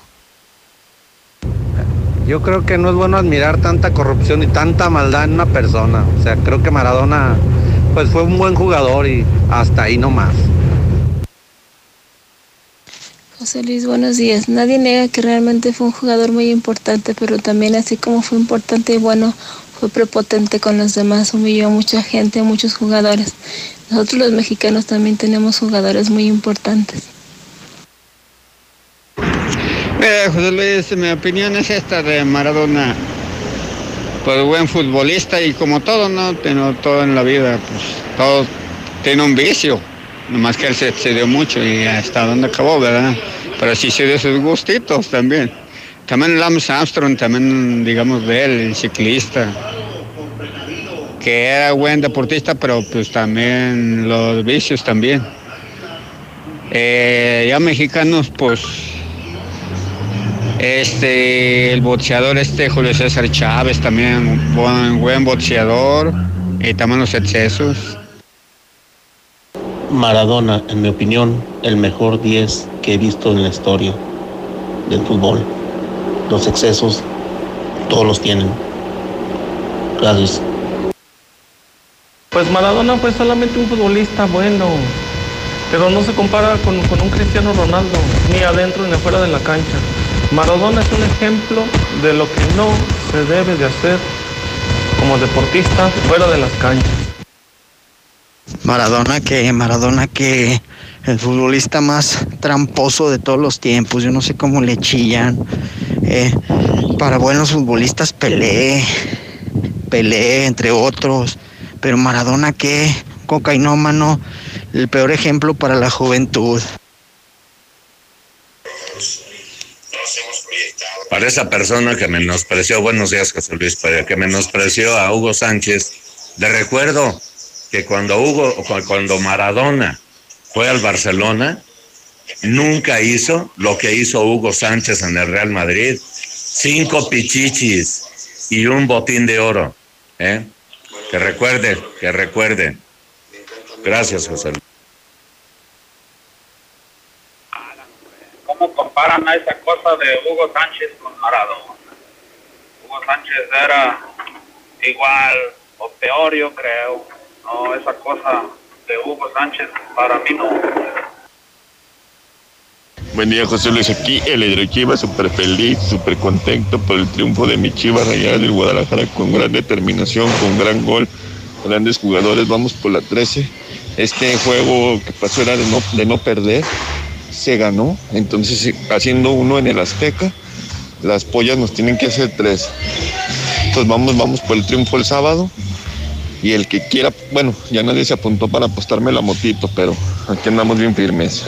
Yo creo que no es bueno admirar tanta corrupción y tanta maldad en una persona. O sea, creo que Maradona pues fue un buen jugador y hasta ahí nomás. José Luis, buenos días. Nadie niega que realmente fue un jugador muy importante, pero también así como fue importante y bueno, fue prepotente con los demás, humilló a mucha gente, a muchos jugadores. Nosotros los mexicanos también tenemos jugadores muy importantes. Mira, José Luis, mi opinión es esta de Maradona. Pues buen futbolista y como todo, ¿no? Pero todo en la vida, pues todo tiene un vicio. Nomás que él se excedió mucho y hasta dónde acabó, ¿verdad? Pero sí se dio sus gustitos también. También Lance Armstrong, también digamos de él, el ciclista. Que era buen deportista, pero pues también los vicios también. Eh, ya mexicanos, pues este, el boxeador este Julio César Chávez también, buen, buen boxeador, y también los excesos. Maradona, en mi opinión, el mejor 10 que he visto en la historia del fútbol. Los excesos, todos los tienen. Gracias. Pues Maradona fue solamente un futbolista bueno, pero no se compara con, con un Cristiano Ronaldo, ni adentro ni afuera de la cancha. Maradona es un ejemplo de lo que no se debe de hacer como deportista fuera de las canchas. Maradona que, Maradona que el futbolista más tramposo de todos los tiempos, yo no sé cómo le chillan. Eh, para buenos futbolistas Pelé, Pelé, entre otros, pero Maradona que, cocainómano, el peor ejemplo para la juventud. Para esa persona que menospreció, buenos días José Luis, para que menospreció a Hugo Sánchez, le recuerdo que cuando Hugo, cuando Maradona fue al Barcelona, nunca hizo lo que hizo Hugo Sánchez en el Real Madrid. Cinco pichichis y un botín de oro. ¿eh? Que recuerde, que recuerde. Gracias, José Luis. Comparan esa cosa de Hugo Sánchez con Maradona? Hugo Sánchez era igual o peor, yo creo. No, esa cosa de Hugo Sánchez para mí no. Buen día, José Luis. Aquí el Hidrochiva, súper feliz, súper contento por el triunfo de mi Chivas Rayada del Guadalajara con gran determinación, con gran gol, grandes jugadores. Vamos por la 13. Este juego que pasó era de no, de no perder, se ganó. Entonces, haciendo uno en el Azteca, las pollas nos tienen que hacer tres. Entonces, vamos, vamos por el triunfo el sábado. Y el que quiera, bueno, ya nadie se apuntó para apostarme la motito, pero aquí andamos bien firmes.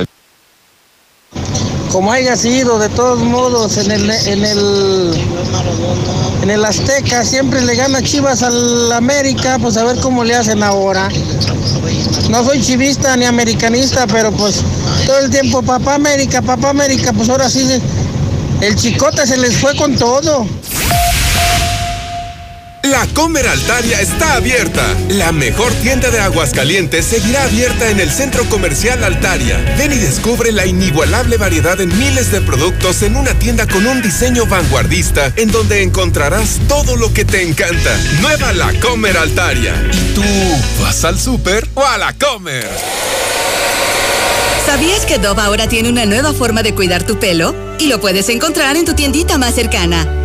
Como haya sido, de todos modos, en el, en el, en el Azteca siempre le gana Chivas al América, pues a ver cómo le hacen ahora. No soy chivista ni americanista, pero pues todo el tiempo, papá América, papá América, pues ahora sí, el chicote se les fue con todo. La Comer Altaria está abierta. La mejor tienda de Aguascalientes seguirá abierta en el Centro Comercial Altaria. Ven y descubre la inigualable variedad en miles de productos en una tienda con un diseño vanguardista en donde encontrarás todo lo que te encanta. Nueva La Comer Altaria. ¿Y tú vas al súper o a la Comer? ¿Sabías que Dove ahora tiene una nueva forma de cuidar tu pelo? Y lo puedes encontrar en tu tiendita más cercana.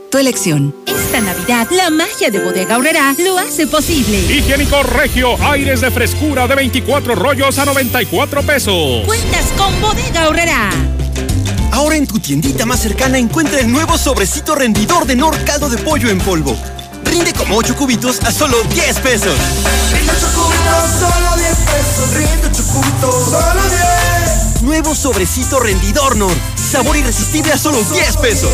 tu elección. Esta Navidad, la magia de Bodega Aurrera lo hace posible. Higiénico Regio, aires de frescura de 24 rollos a 94 pesos. Cuentas con Bodega Aurrera. Ahora en tu tiendita más cercana encuentra el nuevo sobrecito rendidor de Nor Caldo de Pollo en polvo. Rinde como 8 cubitos a solo 10 pesos. Rinde 8 cubitos, solo 10 pesos. Rinde 8 cubitos, solo 10. Nuevo sobrecito rendidor Nor. Sabor irresistible a solo 10 pesos.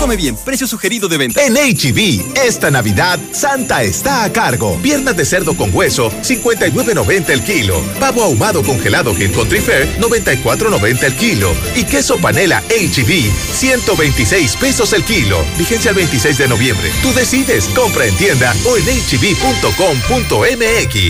Come bien, precio sugerido de venta. En HB, esta Navidad, Santa está a cargo. Piernas de cerdo con hueso, 59.90 el kilo. Pavo ahumado congelado Hill Country Fair, 94.90 el kilo. Y queso panela HB, 126 pesos el kilo. Vigencia el 26 de noviembre. Tú decides, compra en tienda o en hb.com.mx.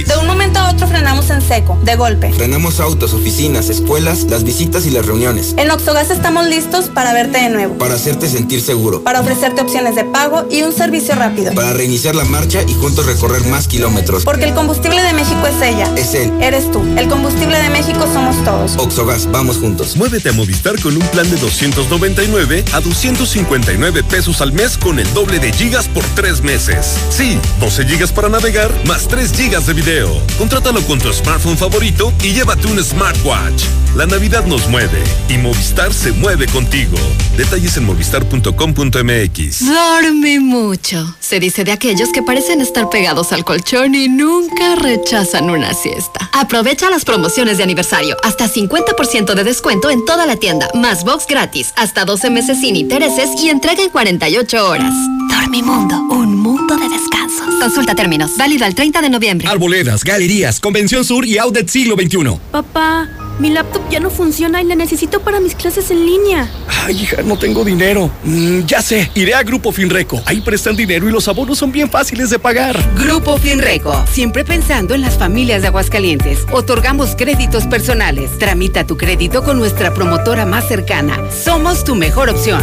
De un momento a otro frenamos en seco, de golpe. Frenamos autos, oficinas, escuelas, las visitas y las reuniones. En Oxogas estamos listos para verte de nuevo. Para hacerte sentir seguro para ofrecerte opciones de pago y un servicio rápido. Para reiniciar la marcha y juntos recorrer más kilómetros. Porque el combustible de México es ella. Es él. Eres tú. El combustible de México somos todos. Oxogas, vamos juntos. Muévete a Movistar con un plan de 299 a 259 pesos al mes con el doble de gigas por tres meses. Sí, 12 gigas para navegar más 3 gigas de video. Contrátalo con tu smartphone favorito y llévate un smartwatch. La Navidad nos mueve y Movistar se mueve contigo. Detalles en movistar.com.mx. Dorme mucho. Se dice de aquellos que parecen estar pegados al colchón y nunca rechazan una siesta. Aprovecha las promociones de aniversario. Hasta 50% de descuento en toda la tienda. Más box gratis. Hasta 12 meses sin intereses y entrega en 48 horas. Dormimundo. Un mundo de descansos. Consulta términos. Válido al 30 de noviembre. Arboledas, galerías, Convención Sur y Outlet Siglo XXI. Papá. Mi laptop ya no funciona y la necesito para mis clases en línea. Ay, hija, no tengo dinero. Mm, ya sé, iré a Grupo Finreco. Ahí prestan dinero y los abonos son bien fáciles de pagar. Grupo Finreco, siempre pensando en las familias de Aguascalientes. Otorgamos créditos personales. Tramita tu crédito con nuestra promotora más cercana. Somos tu mejor opción.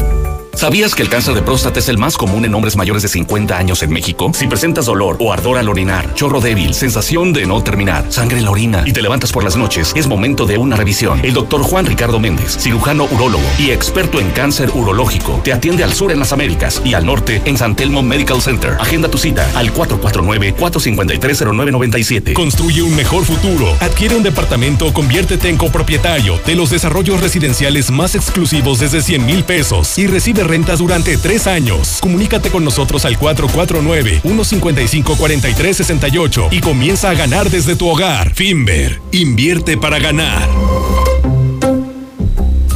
¿Sabías que el cáncer de próstata es el más común en hombres mayores de 50 años en México? Si presentas dolor o ardor al orinar, chorro débil, sensación de no terminar, sangre en la orina y te levantas por las noches, es momento de una revisión. El doctor Juan Ricardo Méndez, cirujano urólogo y experto en cáncer urológico, te atiende al sur en las Américas y al norte en San Telmo Medical Center. Agenda tu cita al 449-453-0997. Construye un mejor futuro. Adquiere un departamento o conviértete en copropietario de los desarrollos residenciales más exclusivos desde 100 mil pesos y recibe rentas durante tres años. Comunícate con nosotros al 449-155-4368 y comienza a ganar desde tu hogar. Finver, invierte para ganar.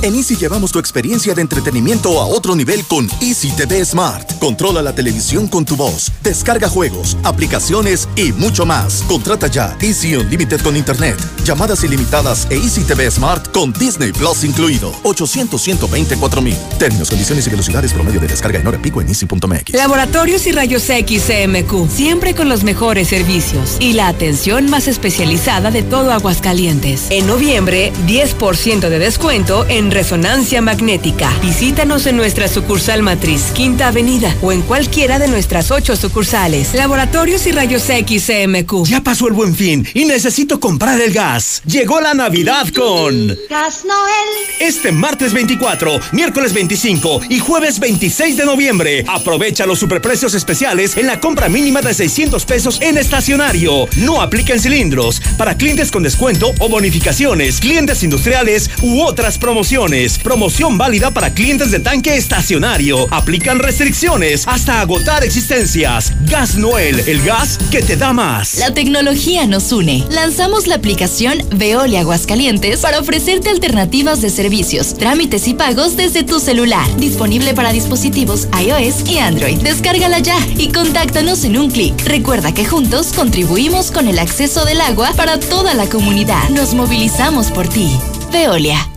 En Easy llevamos tu experiencia de entretenimiento a otro nivel con Easy TV Smart. Controla la televisión con tu voz, descarga juegos, aplicaciones y mucho más. Contrata ya Easy Unlimited con Internet, llamadas ilimitadas e Easy TV Smart con Disney Plus incluido. 800 124 mil. Términos, condiciones y velocidades promedio de descarga en hora pico en easy.mx. Laboratorios y Rayos X CMQ. Siempre con los mejores servicios y la atención más especializada de todo Aguascalientes. En noviembre, 10% de descuento en resonancia magnética. Visítanos en nuestra sucursal matriz, Quinta Avenida, o en cualquiera de nuestras ocho sucursales. Laboratorios y Rayos X CMQ. Ya pasó el buen fin y necesito comprar el gas. Llegó la Navidad con. Gas Noel. Este martes 24, miércoles 25 y jueves 26 de noviembre. Aprovecha los superprecios especiales en la compra mínima de 600 pesos en estacionario. No apliquen cilindros. Para clientes con descuento o bonificaciones, clientes industriales u otras promociones. Promoción válida para clientes de tanque estacionario. Aplican restricciones hasta agotar existencias. Gas Noel, el gas que te da más. La tecnología nos une. Lanzamos la aplicación Veolia Aguascalientes para ofrecerte alternativas de servicios, trámites y pagos desde tu celular. Disponible para dispositivos iOS y Android. Descárgala ya y contáctanos en un clic. Recuerda que juntos contribuimos con el acceso del agua para toda la comunidad. Nos movilizamos por ti. Veolia.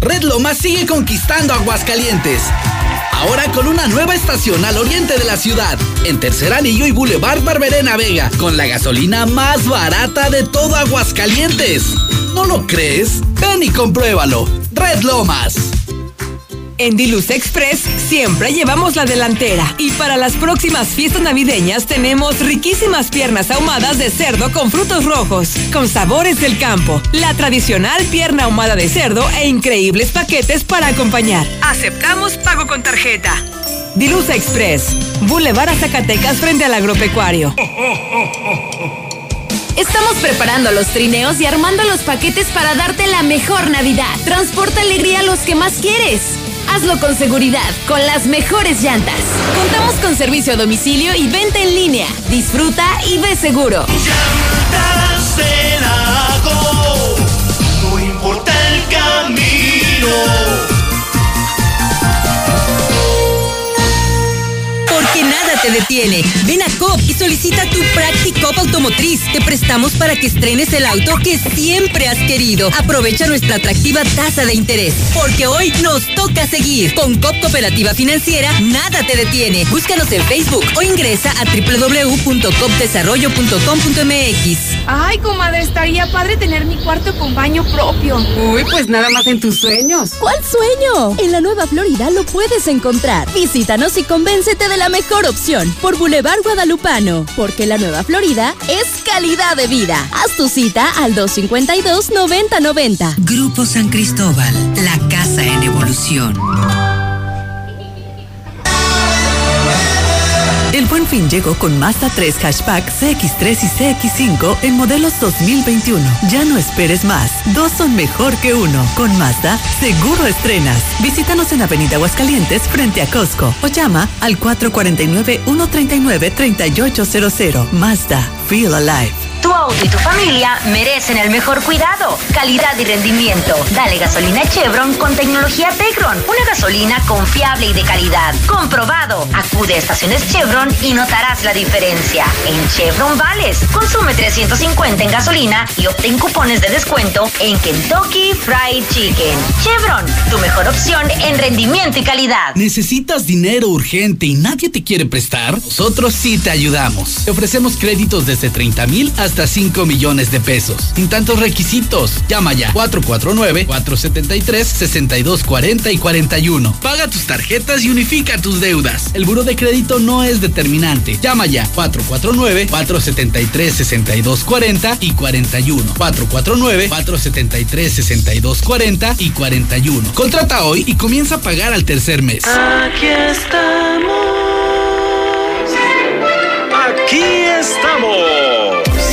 Red Lomas sigue conquistando Aguascalientes. Ahora con una nueva estación al oriente de la ciudad, en Tercer Anillo y Boulevard Barberena Vega, con la gasolina más barata de todo Aguascalientes. ¿No lo crees? Ven y compruébalo. Red Lomas. En Diluz Express siempre llevamos la delantera y para las próximas fiestas navideñas tenemos riquísimas piernas ahumadas de cerdo con frutos rojos, con sabores del campo, la tradicional pierna ahumada de cerdo e increíbles paquetes para acompañar. Aceptamos pago con tarjeta. Diluz Express, Boulevard a Zacatecas frente al agropecuario. Estamos preparando los trineos y armando los paquetes para darte la mejor Navidad. Transporta alegría a los que más quieres. Hazlo con seguridad, con las mejores llantas. Contamos con servicio a domicilio y venta en línea. Disfruta y ve seguro. no importa el camino. Te detiene. Ven a COP y solicita tu Practicop Automotriz. Te prestamos para que estrenes el auto que siempre has querido. Aprovecha nuestra atractiva tasa de interés. Porque hoy nos toca seguir. Con COP Cooperativa Financiera, nada te detiene. Búscanos en Facebook o ingresa a www.copdesarrollo.com.mx. Ay, comadre, estaría padre tener mi cuarto con baño propio. Uy, pues nada más en tus sueños. ¿Cuál sueño? En la Nueva Florida lo puedes encontrar. Visítanos y convéncete de la mejor opción por Boulevard Guadalupano, porque la Nueva Florida es calidad de vida. Haz tu cita al 252-9090. Grupo San Cristóbal, la casa en evolución. El buen fin llegó con Mazda 3 Hatchback CX3 y CX5 en modelos 2021. Ya no esperes más. Dos son mejor que uno. Con Mazda, seguro estrenas. Visítanos en Avenida Aguascalientes frente a Costco o llama al 449-139-3800. Mazda, feel alive. Tu auto y tu familia merecen el mejor cuidado, calidad y rendimiento. Dale gasolina Chevron con tecnología Tecron, una gasolina confiable y de calidad. Comprobado. Acude a estaciones Chevron y notarás la diferencia. En Chevron Vales, consume 350 en gasolina y obtén cupones de descuento en Kentucky Fried Chicken. Chevron, tu mejor opción en rendimiento y calidad. ¿Necesitas dinero urgente y nadie te quiere prestar? Nosotros sí te ayudamos. Te ofrecemos créditos desde 30 mil hasta 5 millones de pesos. Sin tantos requisitos. Llama ya 449-473-6240 y 41. Paga tus tarjetas y unifica tus deudas. El buro de crédito no es determinante. Llama ya 449-473-6240 y 41. 449-473-6240 y 41. Contrata hoy y comienza a pagar al tercer mes. Aquí estamos. Aquí estamos.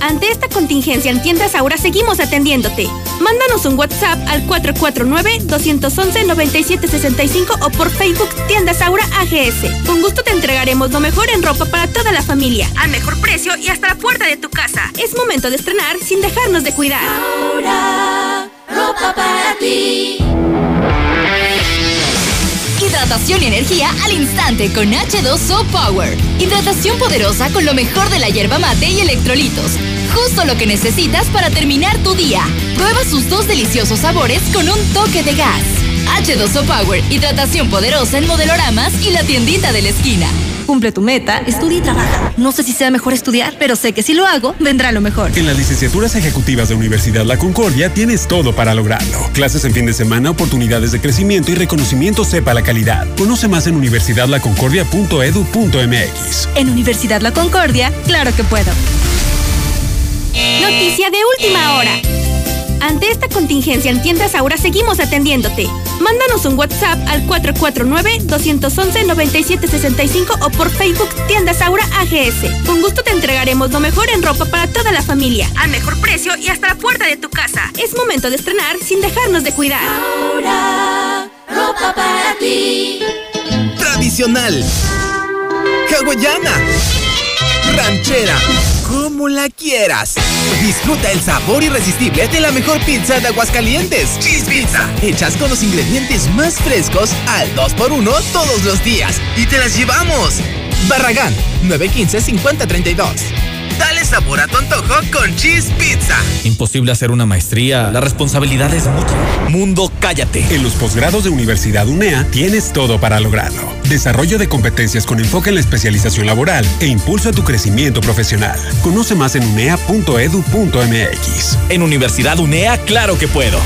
Ante esta contingencia en Tiendas Aura seguimos atendiéndote. Mándanos un WhatsApp al 449-211-9765 o por Facebook Tiendas Aura AGS. Con gusto te entregaremos lo mejor en ropa para toda la familia, al mejor precio y hasta la puerta de tu casa. Es momento de estrenar sin dejarnos de cuidar. Ropa para ti. Hidratación y energía al instante con H2O Power. Hidratación poderosa con lo mejor de la hierba mate y electrolitos. Justo lo que necesitas para terminar tu día. Prueba sus dos deliciosos sabores con un toque de gas. H2O Power, hidratación poderosa en modeloramas y la tiendita de la esquina. Cumple tu meta, estudia y trabaja. No sé si sea mejor estudiar, pero sé que si lo hago, vendrá lo mejor. En las licenciaturas ejecutivas de Universidad La Concordia tienes todo para lograrlo. Clases en fin de semana, oportunidades de crecimiento y reconocimiento sepa la calidad. Conoce más en universidadlaconcordia.edu.mx. En Universidad La Concordia, claro que puedo. Noticia de última hora. Ante esta contingencia en Tiendas Aura seguimos atendiéndote. Mándanos un WhatsApp al 449-211-9765 o por Facebook Tiendas Aura AGS. Con gusto te entregaremos lo mejor en ropa para toda la familia, al mejor precio y hasta la puerta de tu casa. Es momento de estrenar sin dejarnos de cuidar. Aura, ropa para ti. Tradicional. Hawaiana. Ranchera. Como la quieras. Disfruta el sabor irresistible de la mejor pizza de Aguascalientes. Cheese Pizza. Hechas con los ingredientes más frescos al 2x1 todos los días. Y te las llevamos. Barragán, 915-5032. Dale sabor a tu antojo con Cheese Pizza. Imposible hacer una maestría. La responsabilidad es mucha. Mundo, cállate. En los posgrados de Universidad UNEA tienes todo para lograrlo. Desarrollo de competencias con enfoque en la especialización laboral e impulso a tu crecimiento profesional. Conoce más en unea.edu.mx. En Universidad UNEA, claro que puedo.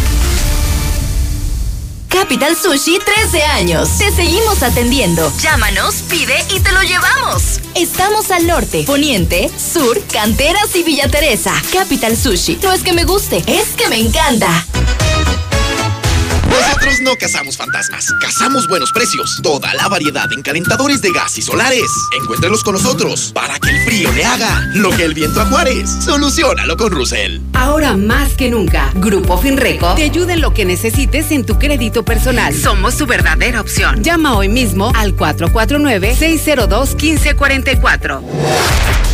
Capital Sushi 13 años. Te seguimos atendiendo. Llámanos, pide y te lo llevamos. Estamos al norte, poniente, sur, canteras y Villa Teresa. Capital Sushi. No es que me guste, es que me encanta. Nosotros no cazamos fantasmas, cazamos buenos precios. Toda la variedad en calentadores de gas y solares. Encuéntrelos con nosotros para que el frío le haga lo que el viento a Juárez. Solucionalo con Russell. Ahora más que nunca, Grupo Finreco te ayuda en lo que necesites en tu crédito personal. Somos tu verdadera opción. Llama hoy mismo al 449-602-1544.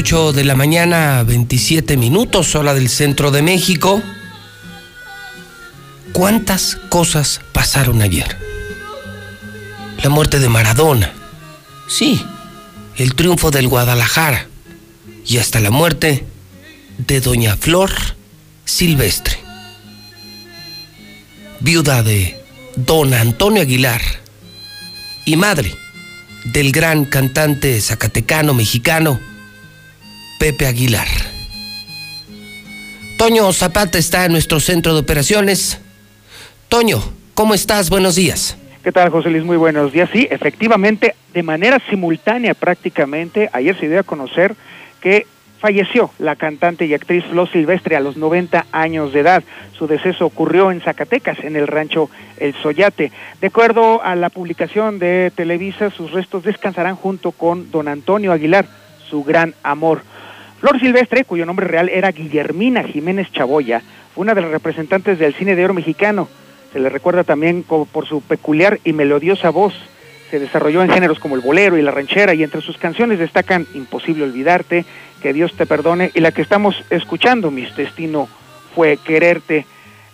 8 de la mañana, 27 minutos, hora del centro de México. ¿Cuántas cosas pasaron ayer? La muerte de Maradona. Sí, el triunfo del Guadalajara. Y hasta la muerte de Doña Flor Silvestre. Viuda de Don Antonio Aguilar. Y madre del gran cantante zacatecano mexicano Pepe Aguilar. Toño Zapata está en nuestro centro de operaciones. Toño, ¿cómo estás? Buenos días. ¿Qué tal, José Luis? Muy buenos días. Sí, efectivamente, de manera simultánea prácticamente, ayer se dio a conocer que falleció la cantante y actriz Flor Silvestre a los 90 años de edad. Su deceso ocurrió en Zacatecas, en el rancho El Soyate. De acuerdo a la publicación de Televisa, sus restos descansarán junto con don Antonio Aguilar, su gran amor. Flor Silvestre, cuyo nombre real era Guillermina Jiménez Chaboya, fue una de las representantes del cine de oro mexicano. Se le recuerda también por su peculiar y melodiosa voz. Se desarrolló en géneros como el bolero y la ranchera y entre sus canciones destacan Imposible olvidarte, Que Dios te perdone y la que estamos escuchando, Mi destino fue quererte.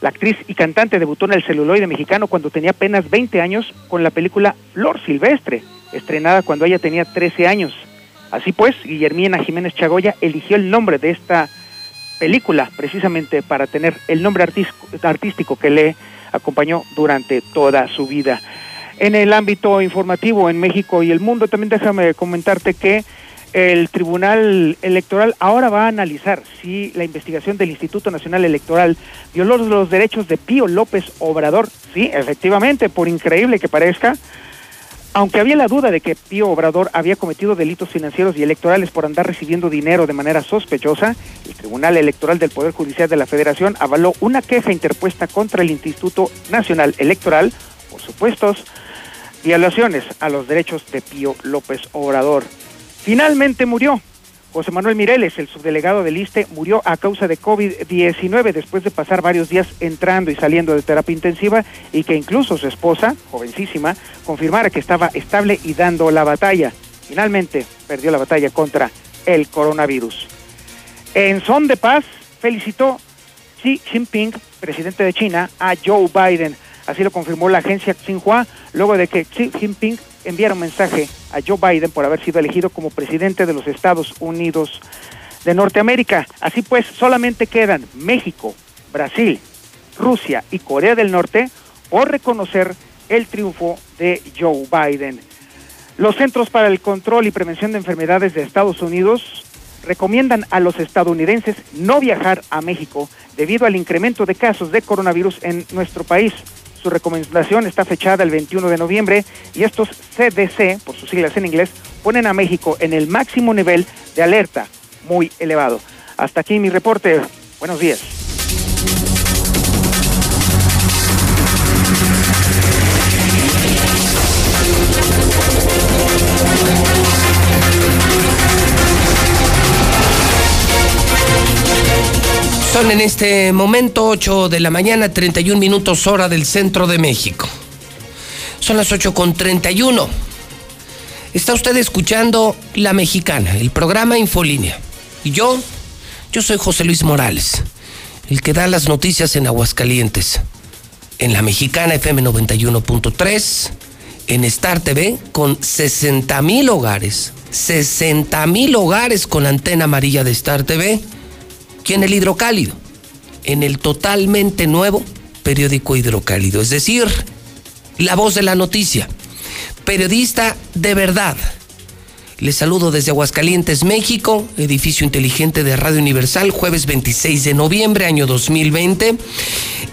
La actriz y cantante debutó en el celuloide mexicano cuando tenía apenas 20 años con la película Flor Silvestre, estrenada cuando ella tenía 13 años. Así pues, Guillermina Jiménez Chagoya eligió el nombre de esta película precisamente para tener el nombre artístico que le acompañó durante toda su vida. En el ámbito informativo en México y el mundo, también déjame comentarte que el Tribunal Electoral ahora va a analizar si la investigación del Instituto Nacional Electoral violó los derechos de Pío López Obrador. Sí, efectivamente, por increíble que parezca, aunque había la duda de que Pío Obrador había cometido delitos financieros y electorales por andar recibiendo dinero de manera sospechosa, el Tribunal Electoral del Poder Judicial de la Federación avaló una queja interpuesta contra el Instituto Nacional Electoral por supuestos violaciones a los derechos de Pío López Obrador. Finalmente murió. José Manuel Mireles, el subdelegado del ISTE, murió a causa de COVID-19 después de pasar varios días entrando y saliendo de terapia intensiva y que incluso su esposa, jovencísima, confirmara que estaba estable y dando la batalla. Finalmente perdió la batalla contra el coronavirus. En son de paz, felicitó Xi Jinping, presidente de China, a Joe Biden. Así lo confirmó la agencia Xinhua luego de que Xi Jinping enviara un mensaje a Joe Biden por haber sido elegido como presidente de los Estados Unidos de Norteamérica. Así pues, solamente quedan México, Brasil, Rusia y Corea del Norte por reconocer el triunfo de Joe Biden. Los Centros para el Control y Prevención de Enfermedades de Estados Unidos recomiendan a los estadounidenses no viajar a México debido al incremento de casos de coronavirus en nuestro país. Su recomendación está fechada el 21 de noviembre y estos CDC, por sus siglas en inglés, ponen a México en el máximo nivel de alerta, muy elevado. Hasta aquí mi reporte. Buenos días. Son en este momento 8 de la mañana, 31 minutos hora del centro de México. Son las 8 con 31. Está usted escuchando La Mexicana, el programa Infolínea. Y yo, yo soy José Luis Morales, el que da las noticias en Aguascalientes. En La Mexicana FM 91.3, en Star TV, con 60 mil hogares. 60 mil hogares con antena amarilla de Star TV aquí en el Hidrocálido, en el totalmente nuevo periódico Hidrocálido, es decir, la voz de la noticia, periodista de verdad. Les saludo desde Aguascalientes, México, edificio inteligente de Radio Universal, jueves 26 de noviembre, año 2020.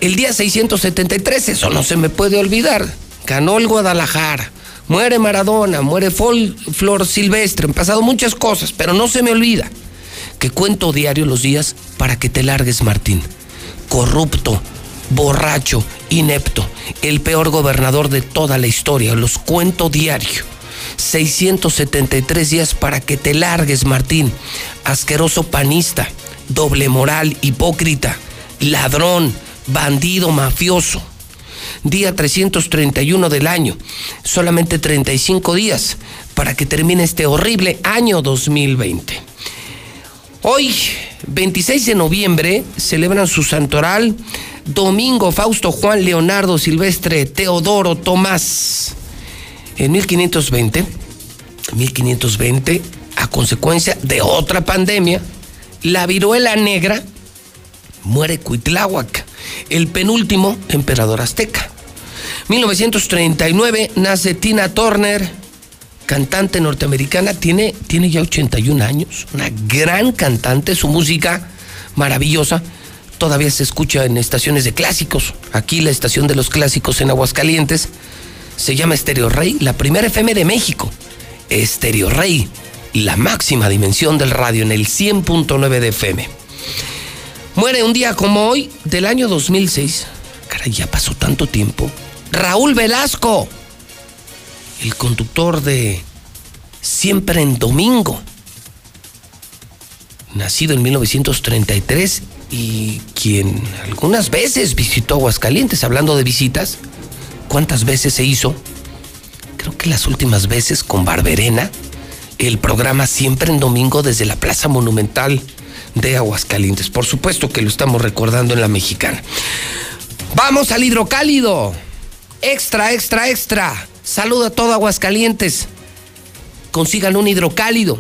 El día 673, eso no se me puede olvidar. Ganó el Guadalajara. Muere Maradona, muere Flor Silvestre, han pasado muchas cosas, pero no se me olvida que cuento diario los días para que te largues, Martín. Corrupto, borracho, inepto, el peor gobernador de toda la historia, los cuento diario. 673 días para que te largues, Martín. Asqueroso panista, doble moral, hipócrita, ladrón, bandido, mafioso. Día 331 del año, solamente 35 días para que termine este horrible año 2020. Hoy, 26 de noviembre, celebran su santoral Domingo Fausto Juan Leonardo Silvestre Teodoro Tomás. En 1520, 1520, a consecuencia de otra pandemia, la viruela negra, muere Cuitláhuac, el penúltimo emperador azteca. 1939 nace Tina Turner, cantante norteamericana, tiene, tiene ya 81 años, una gran cantante, su música maravillosa. Todavía se escucha en estaciones de clásicos. Aquí la estación de los clásicos en Aguascalientes se llama Estéreo Rey, la primera FM de México. Estéreo Rey, la máxima dimensión del radio en el 100.9 de FM. Muere un día como hoy del año 2006. Caray, ya pasó tanto tiempo. Raúl Velasco el conductor de Siempre en Domingo, nacido en 1933 y quien algunas veces visitó Aguascalientes, hablando de visitas, ¿cuántas veces se hizo? Creo que las últimas veces con Barberena, el programa Siempre en Domingo desde la Plaza Monumental de Aguascalientes. Por supuesto que lo estamos recordando en la mexicana. Vamos al hidrocálido. Extra, extra, extra. Saluda a todo Aguascalientes. Consigan un hidrocálido.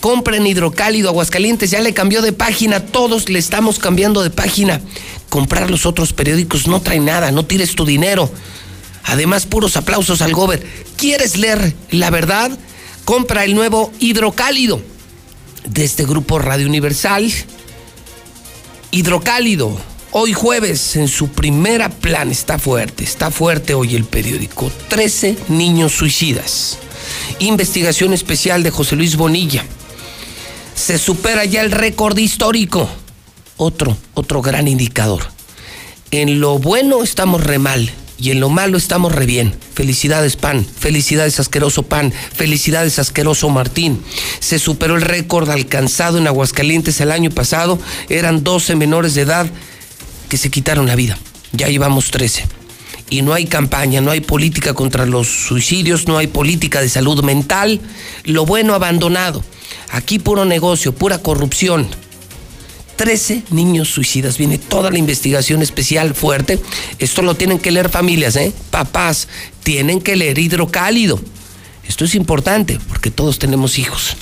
Compren hidrocálido. Aguascalientes ya le cambió de página. Todos le estamos cambiando de página. Comprar los otros periódicos no trae nada. No tires tu dinero. Además, puros aplausos al gober. ¿Quieres leer la verdad? Compra el nuevo hidrocálido de este grupo Radio Universal. Hidrocálido Hoy jueves, en su primera plan, está fuerte, está fuerte hoy el periódico. 13 niños suicidas. Investigación especial de José Luis Bonilla. Se supera ya el récord histórico. Otro, otro gran indicador. En lo bueno estamos re mal y en lo malo estamos re bien. Felicidades PAN, felicidades asqueroso PAN, felicidades asqueroso Martín. Se superó el récord alcanzado en Aguascalientes el año pasado. Eran 12 menores de edad que se quitaron la vida. Ya llevamos 13. Y no hay campaña, no hay política contra los suicidios, no hay política de salud mental. Lo bueno abandonado. Aquí puro negocio, pura corrupción. 13 niños suicidas. Viene toda la investigación especial fuerte. Esto lo tienen que leer familias, ¿eh? Papás, tienen que leer hidrocálido. Esto es importante porque todos tenemos hijos.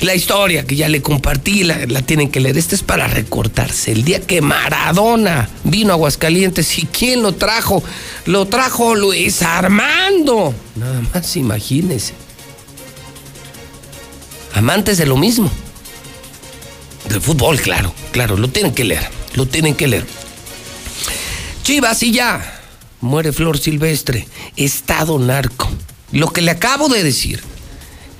La historia que ya le compartí, la, tienen que leer. Este es para recortarse. El día que Maradona vino a Aguascalientes, ¿y quién lo trajo? Lo trajo Luis Armando. Nada más imagínense. Amantes de lo mismo. Del fútbol, claro, claro, lo tienen que leer. Lo tienen que leer. Chivas y ya muere Flor Silvestre, estado narco. Lo que le acabo de decir,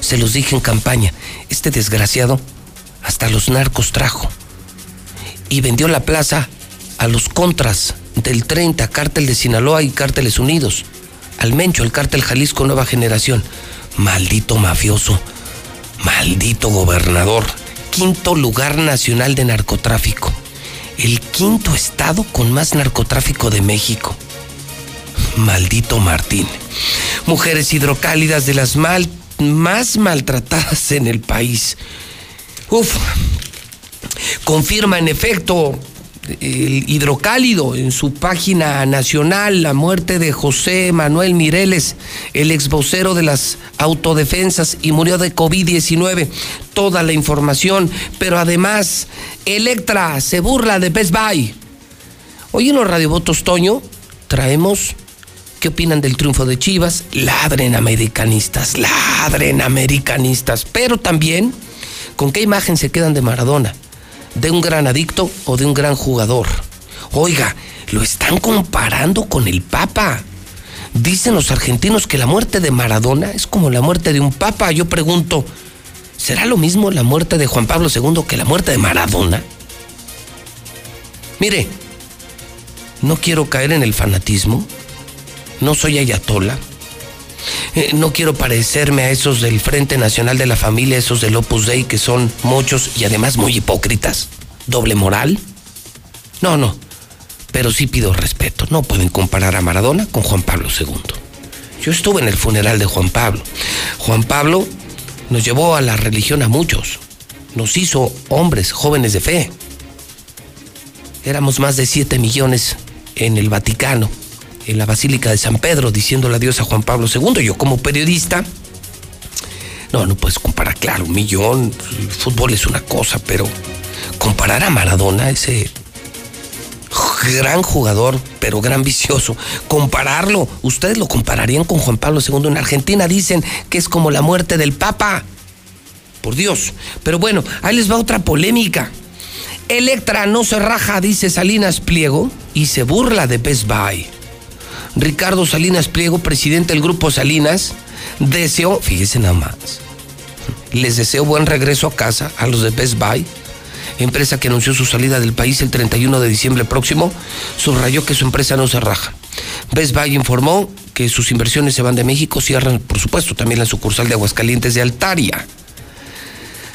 Se los dije en campaña. Este desgraciado hasta los narcos trajo y vendió la plaza a los contras del 30, cártel de Sinaloa y cárteles unidos. Al Mencho, el cártel Jalisco Nueva Generación. Maldito mafioso, maldito gobernador. Quinto lugar nacional de narcotráfico. El quinto estado con más narcotráfico de México. Maldito Martín. Mujeres hidrocálidas de las mal, más maltratadas en el país. Uf, confirma en efecto el hidrocálido en su página nacional la muerte de José Manuel Mireles, el ex vocero de las autodefensas y murió de COVID-19. Toda la información, pero además Electra se burla de Best Buy. Hoy en los Radiovotos Toño traemos qué opinan del triunfo de Chivas. Ladren americanistas, ladren americanistas, pero también con qué imagen se quedan de Maradona de un gran adicto o de un gran jugador. Oiga, lo están comparando con el Papa. Dicen los argentinos que la muerte de Maradona es como la muerte de un Papa. Yo pregunto, ¿será lo mismo la muerte de Juan Pablo II que la muerte de Maradona? Mire, no quiero caer en el fanatismo, no soy ayatola, eh, no quiero parecerme a esos del Frente Nacional de la Familia, esos del Opus Dei, que son muchos y además muy hipócritas. ¿Doble moral? No, no. Pero sí pido respeto. No pueden comparar a Maradona con Juan Pablo II. Yo estuve en el funeral de Juan Pablo. Juan Pablo nos llevó a la religión a muchos. Nos hizo hombres, jóvenes de fe. Éramos más de 7 millones en el Vaticano en la Basílica de San Pedro diciéndole adiós a Juan Pablo II. Yo como periodista, no, no puedes comparar, claro, un millón, el fútbol es una cosa, pero comparar a Maradona, ese gran jugador, pero gran vicioso, compararlo, ustedes lo compararían con Juan Pablo II en Argentina, dicen que es como la muerte del Papa. Por Dios. Pero bueno, ahí les va otra polémica. Electra no se raja, dice Salinas Pliego, y se burla de Best Buy. Ricardo Salinas Pliego, presidente del Grupo Salinas, deseó, fíjese nada más, les deseo buen regreso a casa a los de Best Buy, empresa que anunció su salida del país el 31 de diciembre próximo, subrayó que su empresa no se raja. Best Buy informó que sus inversiones se van de México, cierran, por supuesto, también la sucursal de Aguascalientes de Altaria.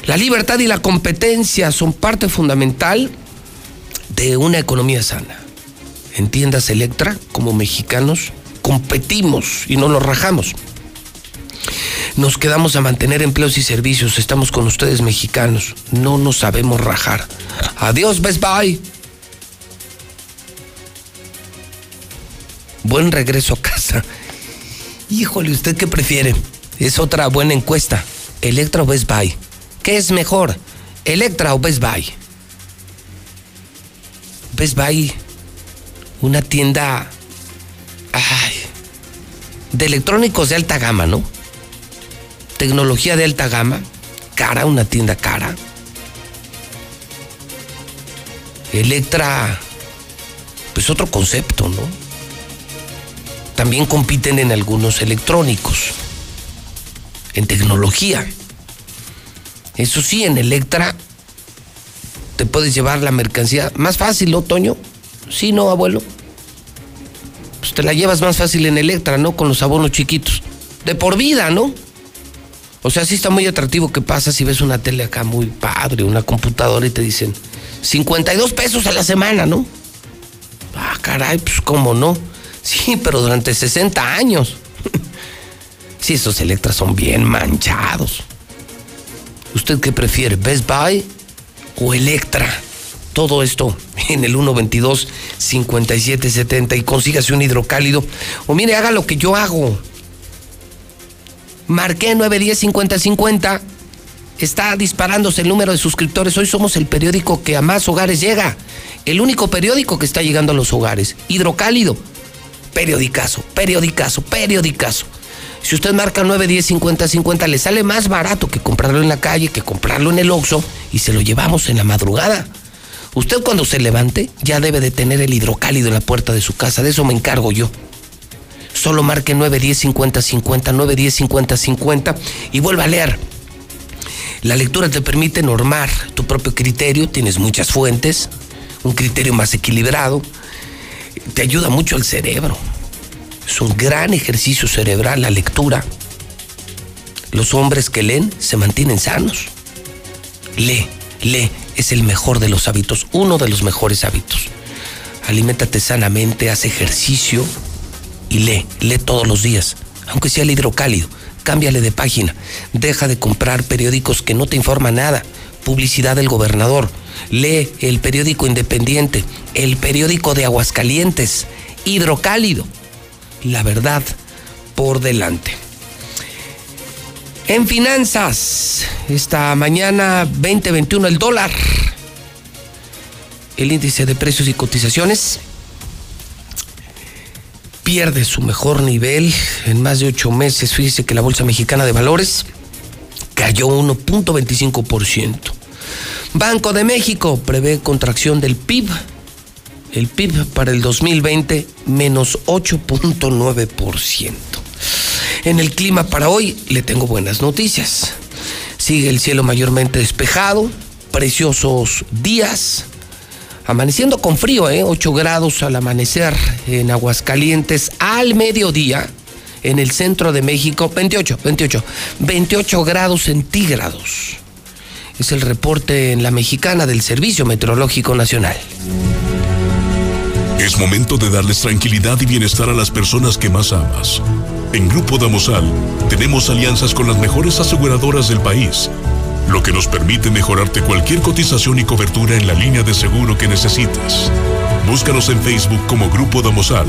La libertad y la competencia son parte fundamental de una economía sana en tiendas Electra, como mexicanos, competimos y no nos rajamos. Nos quedamos a mantener empleos y servicios, estamos con ustedes mexicanos, no nos sabemos rajar. Adiós, Best Buy. Buen regreso a casa. Híjole, ¿usted qué prefiere? Es otra buena encuesta. Electra o Best Buy. ¿Qué es mejor? ¿Electra o Best Buy? Best Buy una tienda de electrónicos de alta gama, ¿no? Tecnología de alta gama, cara, una tienda cara. Electra, pues otro concepto, ¿no? También compiten en algunos electrónicos, en tecnología. Eso sí, en Electra te puedes llevar la mercancía más fácil, ¿no, Toño? Sí, no, abuelo. Pues te la llevas más fácil en Electra, ¿no? Con los abonos chiquitos. De por vida, ¿no? O sea, sí está muy atractivo que pasa si ves una tele acá muy padre, una computadora y te dicen 52 pesos a la semana, ¿no? Ah, caray, pues cómo no. Sí, pero durante 60 años. <laughs> sí, esos Electras son bien manchados. ¿Usted qué prefiere, Best Buy o Electra? Todo esto en el 122-5770 y consígase un hidrocálido. O mire, haga lo que yo hago. Marqué 910-5050. Está disparándose el número de suscriptores. Hoy somos el periódico que a más hogares llega. El único periódico que está llegando a los hogares. Hidrocálido. Periodicazo, periodicazo, periodicazo. Si usted marca 910-5050, le sale más barato que comprarlo en la calle, que comprarlo en el Oxxo y se lo llevamos en la madrugada. Usted cuando se levante ya debe de tener el hidrocálido en la puerta de su casa, de eso me encargo yo. Solo marque 910-5050, 910-5050 y vuelva a leer. La lectura te permite normar tu propio criterio, tienes muchas fuentes, un criterio más equilibrado, te ayuda mucho al cerebro. Es un gran ejercicio cerebral la lectura. Los hombres que leen se mantienen sanos. Lee, lee, es el mejor de los hábitos, uno de los mejores hábitos. Aliméntate sanamente, haz ejercicio y lee, lee todos los días, aunque sea el hidrocálido. Cámbiale de página, deja de comprar periódicos que no te informan nada. Publicidad del gobernador. Lee el periódico independiente, el periódico de Aguascalientes, hidrocálido. La verdad por delante. En finanzas, esta mañana 2021 el dólar, el índice de precios y cotizaciones pierde su mejor nivel en más de ocho meses. Fíjese que la Bolsa Mexicana de Valores cayó 1.25%. Banco de México prevé contracción del PIB. El PIB para el 2020 menos 8.9%. En el clima para hoy le tengo buenas noticias. Sigue el cielo mayormente despejado, preciosos días, amaneciendo con frío, ¿eh? 8 grados al amanecer en Aguascalientes al mediodía. En el centro de México, 28, 28, 28 grados centígrados. Es el reporte en la mexicana del Servicio Meteorológico Nacional. Es momento de darles tranquilidad y bienestar a las personas que más amas. En Grupo Damosal tenemos alianzas con las mejores aseguradoras del país, lo que nos permite mejorarte cualquier cotización y cobertura en la línea de seguro que necesites. Búscanos en Facebook como Grupo Damosal.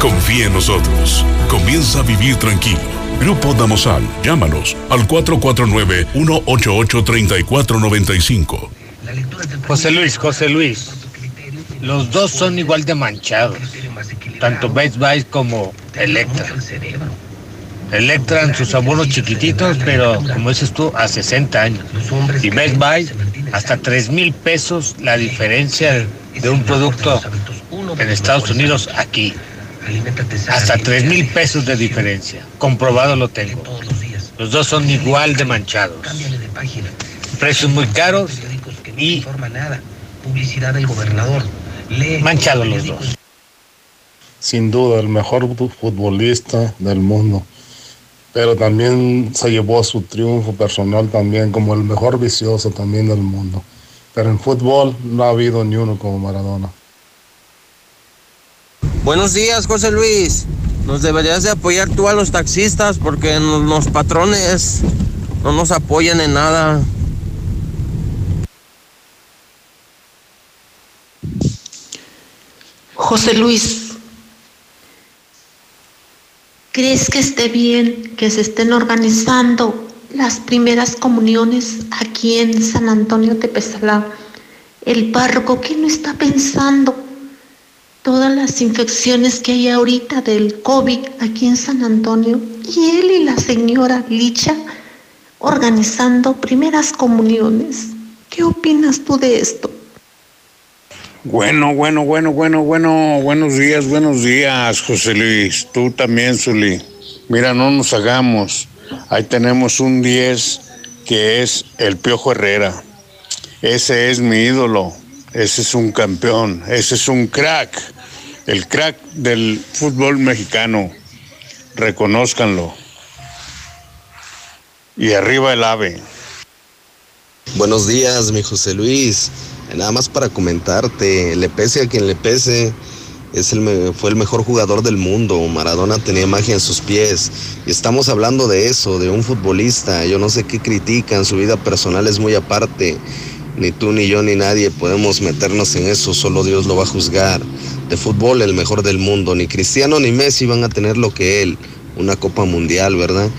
Confía en nosotros. Comienza a vivir tranquilo. Grupo Damosal. Llámanos al 449-188-3495. José Luis, José Luis. Los dos son igual de manchados. Tanto Best Buy como Electra. Electra en sus abonos chiquititos, pero como dices tú, a 60 años. Y Best Buy, hasta 3 mil pesos la diferencia de un producto en Estados Unidos aquí. Hasta 3 mil pesos de diferencia. Comprobado lo tengo. Los dos son igual de manchados. Precios muy caros y manchados los dos. Sin duda, el mejor futbolista del mundo. Pero también se llevó a su triunfo personal también como el mejor vicioso también del mundo. Pero en fútbol no ha habido ni uno como Maradona. Buenos días, José Luis. Nos deberías de apoyar tú a los taxistas porque los patrones no nos apoyan en nada. José Luis, ¿crees que esté bien que se estén organizando las primeras comuniones aquí en San Antonio Tepezalá? El párroco, ¿qué no está pensando? Todas las infecciones que hay ahorita del COVID aquí en San Antonio y él y la señora Licha organizando primeras comuniones. ¿Qué opinas tú de esto? Bueno, bueno, bueno, bueno, bueno, buenos días, buenos días, José Luis. Tú también, Zuli. Mira, no nos hagamos. Ahí tenemos un 10 que es el Piojo Herrera. Ese es mi ídolo. Ese es un campeón. Ese es un crack. El crack del fútbol mexicano. Reconózcanlo. Y arriba el ave. Buenos días, mi José Luis. Nada más para comentarte, le pese a quien le pese, es el, fue el mejor jugador del mundo. Maradona tenía magia en sus pies. Y estamos hablando de eso, de un futbolista. Yo no sé qué critican, su vida personal es muy aparte. Ni tú, ni yo, ni nadie podemos meternos en eso, solo Dios lo va a juzgar. De fútbol, el mejor del mundo. Ni Cristiano ni Messi van a tener lo que él, una Copa Mundial, ¿verdad?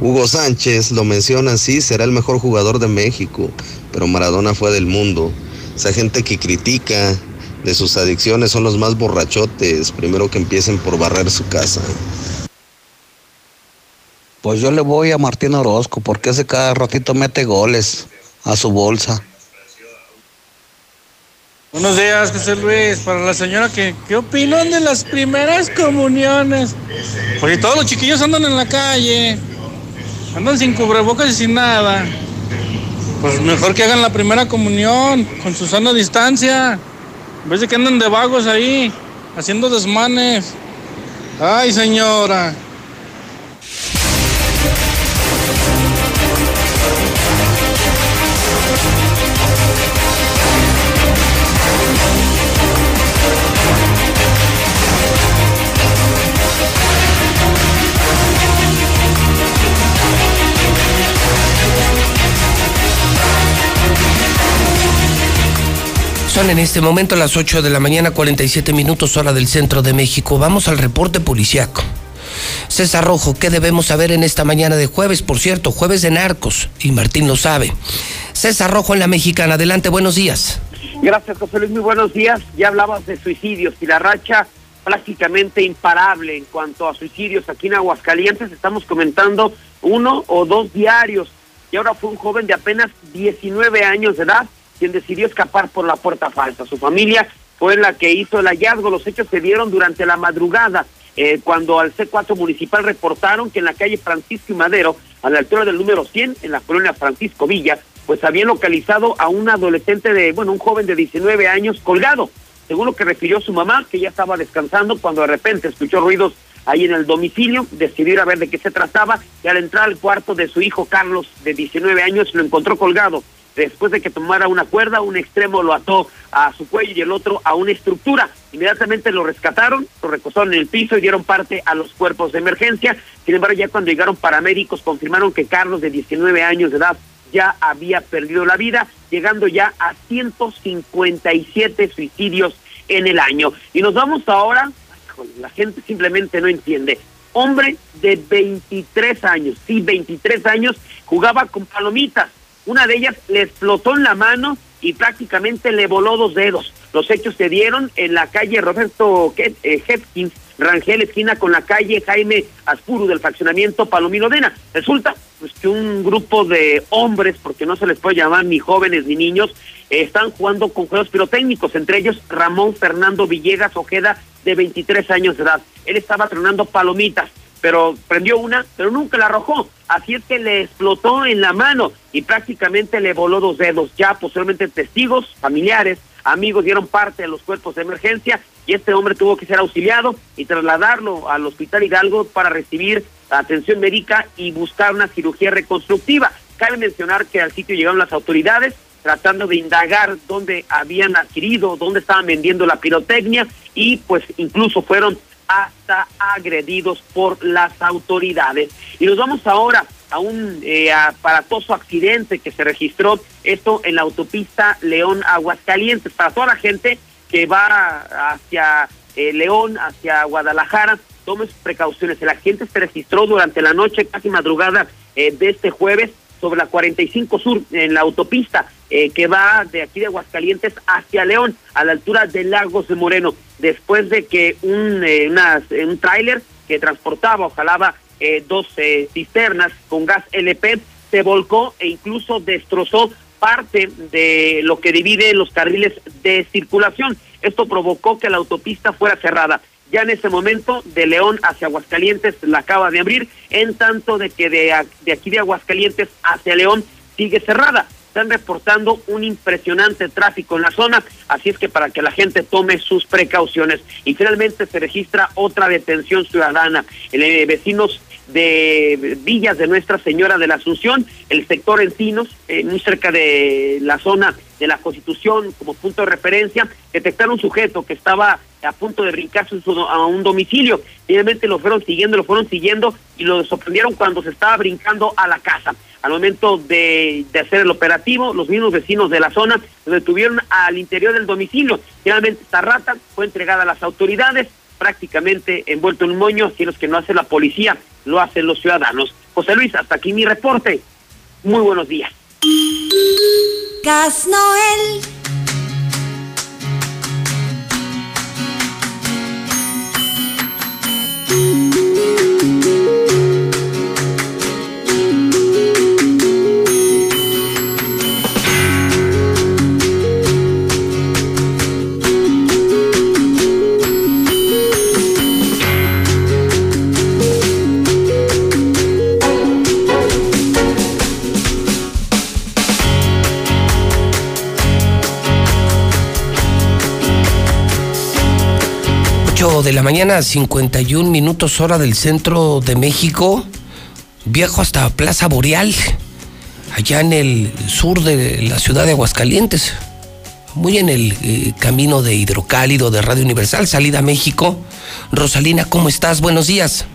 Hugo Sánchez lo menciona, sí, será el mejor jugador de México, pero Maradona fue del mundo. Esa gente que critica de sus adicciones son los más borrachotes, primero que empiecen por barrer su casa. Pues yo le voy a Martín Orozco porque ese cada ratito mete goles a su bolsa. Buenos días, José Luis. Para la señora, que, ¿qué opinan de las primeras comuniones? Pues todos los chiquillos andan en la calle, andan sin cubrebocas y sin nada. Pues mejor que hagan la primera comunión con su sana distancia. En vez de que anden de vagos ahí, haciendo desmanes. Ay, señora. Son en este momento las 8 de la mañana, 47 minutos hora del centro de México. Vamos al reporte policiaco. César Rojo, ¿qué debemos saber en esta mañana de jueves? Por cierto, jueves de narcos, y Martín lo sabe. César Rojo en la Mexicana, adelante, buenos días. Gracias, José Luis, muy buenos días. Ya hablabas de suicidios y la racha prácticamente imparable en cuanto a suicidios aquí en Aguascalientes. Estamos comentando uno o dos diarios. Y ahora fue un joven de apenas 19 años de edad quien decidió escapar por la puerta falsa. Su familia fue la que hizo el hallazgo. Los hechos se dieron durante la madrugada, eh, cuando al C4 municipal reportaron que en la calle Francisco y Madero, a la altura del número 100, en la colonia Francisco Villa, pues habían localizado a un adolescente de, bueno, un joven de 19 años colgado. Según lo que refirió su mamá, que ya estaba descansando cuando de repente escuchó ruidos ahí en el domicilio, decidió ir a ver de qué se trataba y al entrar al cuarto de su hijo Carlos, de 19 años, lo encontró colgado después de que tomara una cuerda, un extremo lo ató a su cuello y el otro a una estructura. Inmediatamente lo rescataron, lo recostaron en el piso y dieron parte a los cuerpos de emergencia. Sin embargo, ya cuando llegaron paramédicos confirmaron que Carlos, de 19 años de edad, ya había perdido la vida, llegando ya a 157 suicidios en el año. Y nos vamos ahora, la gente simplemente no entiende. Hombre de 23 años, sí, 23 años, jugaba con palomitas una de ellas le explotó en la mano y prácticamente le voló dos dedos. Los hechos se dieron en la calle Roberto eh, Hepkins, Rangel, esquina con la calle Jaime Aspuru del fraccionamiento Palomino Dena. Resulta pues, que un grupo de hombres, porque no se les puede llamar ni jóvenes ni niños, están jugando con juegos pirotécnicos, entre ellos Ramón Fernando Villegas Ojeda, de 23 años de edad. Él estaba tronando palomitas pero prendió una, pero nunca la arrojó. Así es que le explotó en la mano y prácticamente le voló dos dedos. Ya posteriormente testigos, familiares, amigos dieron parte de los cuerpos de emergencia y este hombre tuvo que ser auxiliado y trasladarlo al Hospital Hidalgo para recibir atención médica y buscar una cirugía reconstructiva. Cabe mencionar que al sitio llegaron las autoridades tratando de indagar dónde habían adquirido, dónde estaban vendiendo la pirotecnia y pues incluso fueron hasta agredidos por las autoridades. Y nos vamos ahora a un eh, aparatoso accidente que se registró, esto en la autopista León Aguascalientes, para toda la gente que va hacia eh, León, hacia Guadalajara, tome sus precauciones. El accidente se registró durante la noche, casi madrugada eh, de este jueves, sobre la 45 Sur, en la autopista eh, que va de aquí de Aguascalientes hacia León, a la altura de Lagos de Moreno, después de que un, eh, un tráiler que transportaba o jalaba eh, dos cisternas con gas LP se volcó e incluso destrozó parte de lo que divide los carriles de circulación. Esto provocó que la autopista fuera cerrada. Ya en ese momento, de León hacia Aguascalientes la acaba de abrir, en tanto de que de, de aquí de Aguascalientes hacia León sigue cerrada. Están reportando un impresionante tráfico en la zona, así es que para que la gente tome sus precauciones. Y finalmente se registra otra detención ciudadana. El, eh, vecinos de Villas de Nuestra Señora de la Asunción, el sector Encinos, eh, muy cerca de la zona de la Constitución como punto de referencia, detectaron un sujeto que estaba a punto de brincarse a un domicilio. Finalmente lo fueron siguiendo, lo fueron siguiendo y lo sorprendieron cuando se estaba brincando a la casa. Al momento de, de hacer el operativo, los mismos vecinos de la zona lo detuvieron al interior del domicilio. Finalmente, esta rata fue entregada a las autoridades, prácticamente envuelto en un moño, si los que no hace la policía, lo hacen los ciudadanos. José Luis, hasta aquí mi reporte. Muy buenos días. Gas Noel. De la mañana, 51 minutos hora del centro de México. Viajo hasta Plaza Boreal, allá en el sur de la ciudad de Aguascalientes, muy en el eh, camino de Hidrocálido de Radio Universal, salida a México. Rosalina, ¿cómo estás? Buenos días.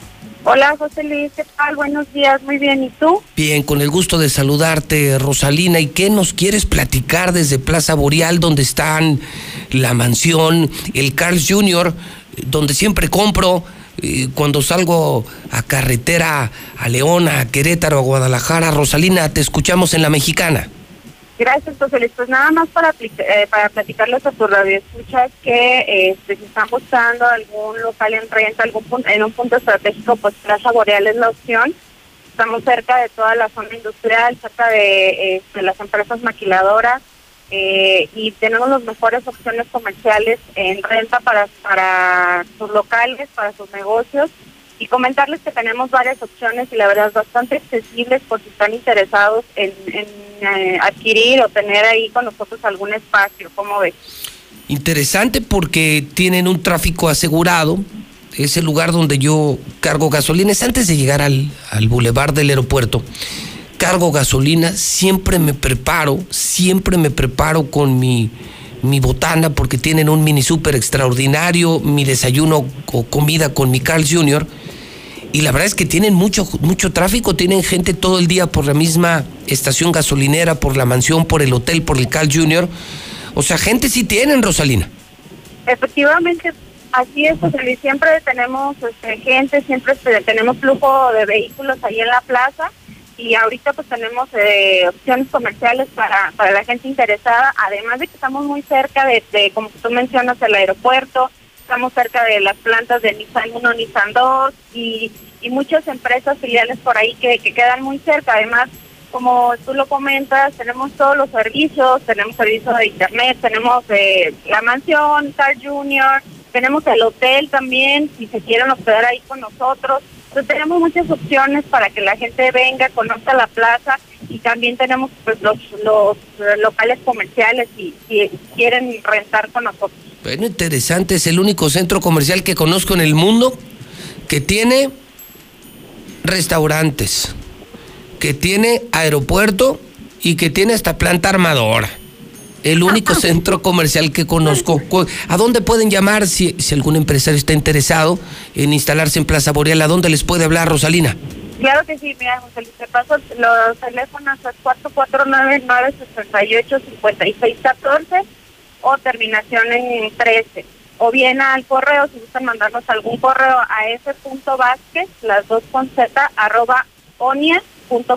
Hola José Luis, ¿qué tal? Buenos días, muy bien, ¿y tú? Bien, con el gusto de saludarte, Rosalina. ¿Y qué nos quieres platicar desde Plaza Boreal, donde están la mansión, el Carl Jr., donde siempre compro? eh, Cuando salgo a carretera a León, a Querétaro, a Guadalajara, Rosalina, te escuchamos en la mexicana. Gracias, José. Pues nada más para, eh, para platicarles a tu radio escuchas que este, si están buscando algún local en renta, algún punto, en un punto estratégico, pues Plaza Boreal es la opción. Estamos cerca de toda la zona industrial, cerca de, este, las empresas maquiladoras eh, y tenemos las mejores opciones comerciales en renta para, para sus locales, para sus negocios y comentarles que tenemos varias opciones y la verdad bastante accesibles por si están interesados en, eh, adquirir o tener ahí con nosotros algún espacio, ¿cómo ves? Interesante porque tienen un tráfico asegurado. Es el lugar donde yo cargo gasolina. Es antes de llegar al, al bulevar del aeropuerto. Cargo gasolina, siempre me preparo, siempre me preparo con mi, mi botana porque tienen un mini súper extraordinario, mi desayuno o comida con mi Carl Jr. Y la verdad es que tienen mucho, mucho tráfico, tienen gente todo el día por la misma estación gasolinera, por la mansión, por el hotel, por el Carl Jr. O sea, gente sí tienen, Rosalina. Efectivamente, así es, José. Siempre tenemos este, gente, siempre este, tenemos flujo de vehículos ahí en la plaza y ahorita pues tenemos eh, opciones comerciales para, para la gente interesada, además de que estamos muy cerca de, como tú mencionas, el aeropuerto, estamos cerca de las plantas de Nissan 1, Nissan 2 y, y muchas empresas filiales por ahí que, que quedan muy cerca. Además, como tú lo comentas, tenemos todos los servicios, tenemos servicio de internet, tenemos eh, la mansión, Car Junior, tenemos el hotel también, si se quieren hospedar ahí con nosotros. Entonces tenemos muchas opciones para que la gente venga, conozca la plaza y también tenemos pues los, los eh, locales comerciales si, si quieren rentar con nosotros. Bueno, interesante, es el único centro comercial que conozco en el mundo que tiene restaurantes, que tiene aeropuerto y que tiene hasta planta armadora. El único centro comercial que conozco. <laughs> ¿A dónde pueden llamar si, si algún empresario está interesado en instalarse en Plaza Boreal? ¿A dónde les puede hablar, Rosalina? Claro que sí, mira, José Luis, te paso los teléfonos al 449-968-5614 o terminación en 13. O bien al correo, si gustan mandarnos algún correo a f.vázquez, las dos con z, arroba onia.com.mx.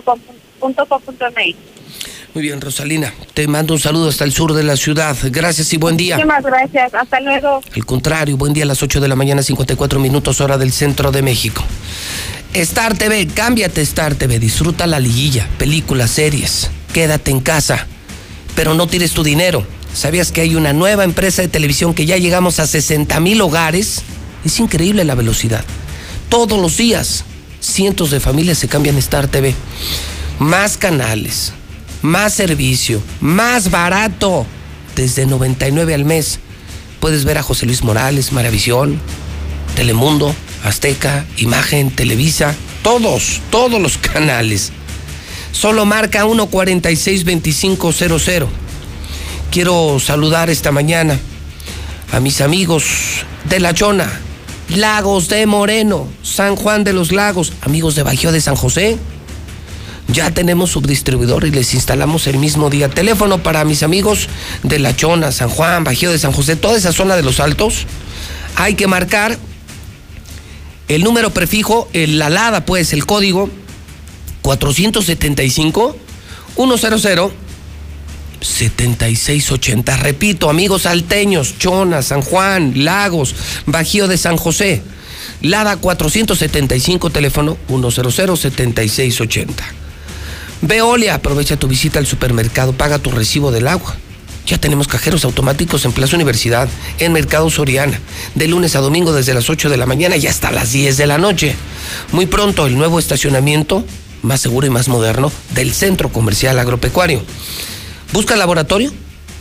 Muy bien, Rosalina. Te mando un saludo hasta el sur de la ciudad. Gracias y buen día. Muchísimas gracias, hasta luego. Al contrario, buen día a las 8 de la mañana, 54 minutos hora del centro de México. Star TV, cámbiate Star TV, disfruta la liguilla, películas, series, quédate en casa, pero no tires tu dinero. ¿Sabías que hay una nueva empresa de televisión que ya llegamos a 60 mil hogares? Es increíble la velocidad. Todos los días, cientos de familias se cambian Star TV. Más canales, más servicio, más barato, desde 99 al mes. Puedes ver a José Luis Morales, Maravisión, Telemundo, Azteca, Imagen, Televisa, todos, todos los <laughs> canales. Solo marca 1462500. Quiero saludar esta mañana a mis amigos de La Chona, Lagos de Moreno, San Juan de los Lagos, amigos de Bajío de San José, Ya tenemos subdistribuidor y les instalamos el mismo día. Teléfono para mis amigos de La Chona, San Juan, Bajío de San José, toda esa zona de los altos. Hay que marcar el número prefijo, el alada pues, el código 475 100 7680. Repito, amigos salteños, Chona, San Juan, Lagos, Bajío de San José. Lada 475, teléfono 100-7680. Veolia, aprovecha tu visita al supermercado, paga tu recibo del agua. Ya tenemos cajeros automáticos en Plaza Universidad, en Mercado Soriana, de lunes a domingo desde las 8 de la mañana y hasta las 10 de la noche. Muy pronto el nuevo estacionamiento, más seguro y más moderno, del Centro Comercial Agropecuario. ¿Busca laboratorio?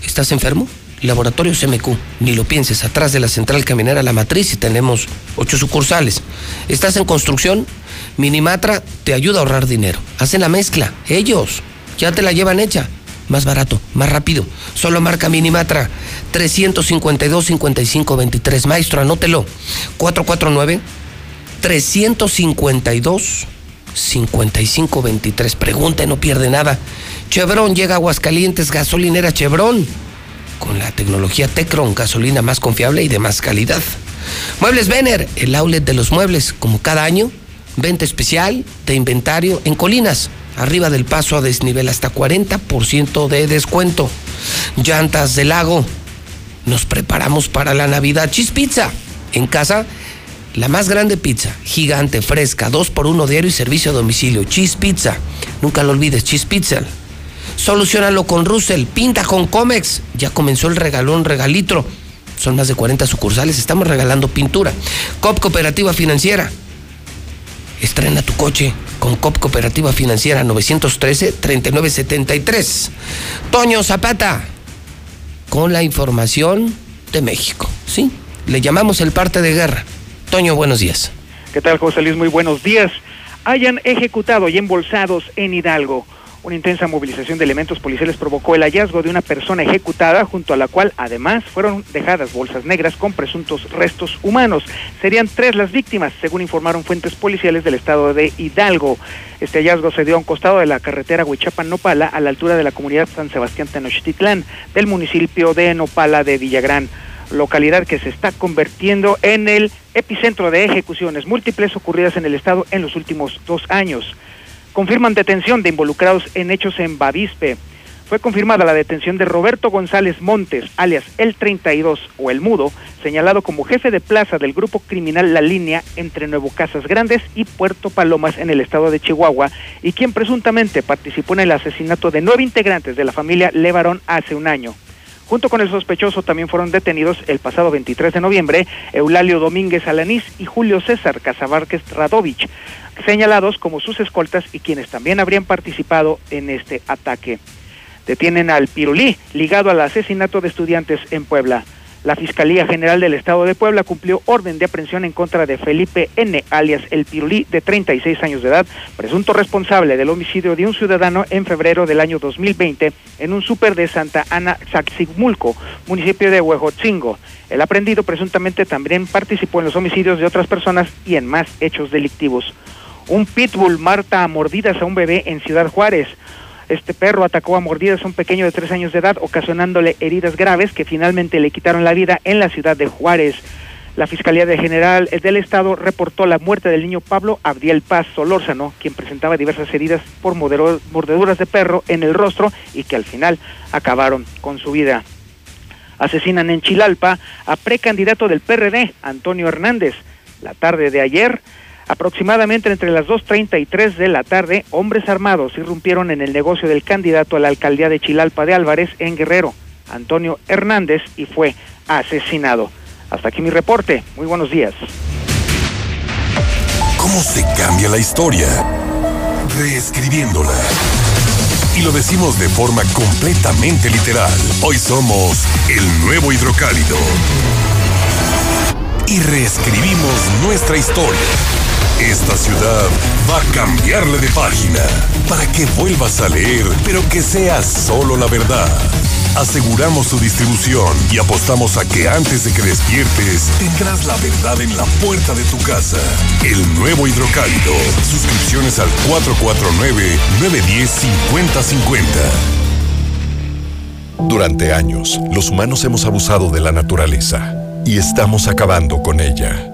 ¿Estás enfermo? Laboratorio CMQ, ni lo pienses, atrás de la central caminera La Matriz y tenemos ocho sucursales. ¿Estás en construcción? Minimatra te ayuda a ahorrar dinero. Hacen la mezcla, ellos, ya te la llevan hecha. Más barato, más rápido. Solo marca Minimatra 352-5523. Maestro, anótelo. 449 352 5523. Pregunta, no pierde nada. Chevron llega a Aguascalientes, gasolinera Chevron con la tecnología Tecron, gasolina más confiable y de más calidad. Muebles Vener, el outlet de los muebles, como cada año, venta especial de inventario en Colinas, arriba del paso a desnivel hasta 40% de descuento. Llantas del lago, nos preparamos para la Navidad. Cheese Pizza, en casa, la más grande pizza, gigante, fresca, dos por uno diario y servicio a domicilio. Cheese Pizza, nunca lo olvides, Cheese Pizza. Solucionalo con Russell, pinta con Comex. Ya comenzó el regalón regalitro. Son más de 40 sucursales, estamos regalando pintura. COP Cooperativa Financiera. Estrena tu coche con COP Cooperativa Financiera 913-3973. Toño Zapata, con la información de México. Sí, le llamamos el parte de guerra. Toño, buenos días. ¿Qué tal, José Luis? Muy buenos días. Hayan ejecutado y embolsados en Hidalgo una intensa movilización de elementos policiales provocó el hallazgo de una persona ejecutada, junto a la cual además fueron dejadas bolsas negras con presuntos restos humanos. Serían tres las víctimas, según informaron fuentes policiales del estado de Hidalgo. Este hallazgo se dio a un costado de la carretera Huichapan-Nopala, a la altura de la comunidad San Sebastián Tenochtitlán, del municipio de Nopala de Villagrán localidad que se está convirtiendo en el epicentro de ejecuciones múltiples ocurridas en el estado en los últimos dos años confirman detención de involucrados en hechos en Bavispe. Fue confirmada la detención de Roberto González Montes, alias El 32 o El Mudo, señalado como jefe de plaza del grupo criminal La Línea entre Nuevo Casas Grandes y Puerto Palomas en el estado de Chihuahua, y quien presuntamente participó en el asesinato de nueve integrantes de la familia Levarón hace un año. Junto con el sospechoso también fueron detenidos el pasado 23 de noviembre Eulalio Domínguez Alanís y Julio César Casabárquez Radovich, señalados como sus escoltas y quienes también habrían participado en este ataque. Detienen al Pirulí, ligado al asesinato de estudiantes en Puebla. La Fiscalía General del Estado de Puebla cumplió orden de aprehensión en contra de Felipe N., alias El Pirulí, de 36 años de edad, presunto responsable del homicidio de un ciudadano en febrero del año 2020 en un súper de Santa Ana, Zaxigmulco, municipio de Huejotzingo. El aprendido presuntamente también participó en los homicidios de otras personas y en más hechos delictivos. Un pitbull marta a mordidas a un bebé en Ciudad Juárez. Este perro atacó a mordidas a un pequeño de tres años de edad, ocasionándole heridas graves que finalmente le quitaron la vida en la ciudad de Juárez. La Fiscalía General del Estado reportó la muerte del niño Pablo Abdiel Paz Solórzano, quien presentaba diversas heridas por mordeduras de perro en el rostro y que al final acabaron con su vida. Asesinan en Chilalpa a precandidato del PRD, Antonio Hernández. La tarde de ayer, Aproximadamente entre las 2.30 y 3 de la tarde, hombres armados irrumpieron en el negocio del candidato a la alcaldía de Chilalpa de Álvarez en Guerrero, Antonio Hernández, y fue asesinado. Hasta aquí mi reporte. Muy buenos días. ¿Cómo se cambia la historia? Reescribiéndola. Y lo decimos de forma completamente literal. Hoy somos el nuevo hidrocálido y reescribimos nuestra historia. Esta ciudad va a cambiarle de página para que vuelvas a leer, pero que sea solo la verdad. Aseguramos su distribución y apostamos a que antes de que despiertes tendrás la verdad en la puerta de tu casa. El nuevo hidrocálido. Suscripciones al 449-910-5050. Durante años, los humanos hemos abusado de la naturaleza y estamos acabando con ella.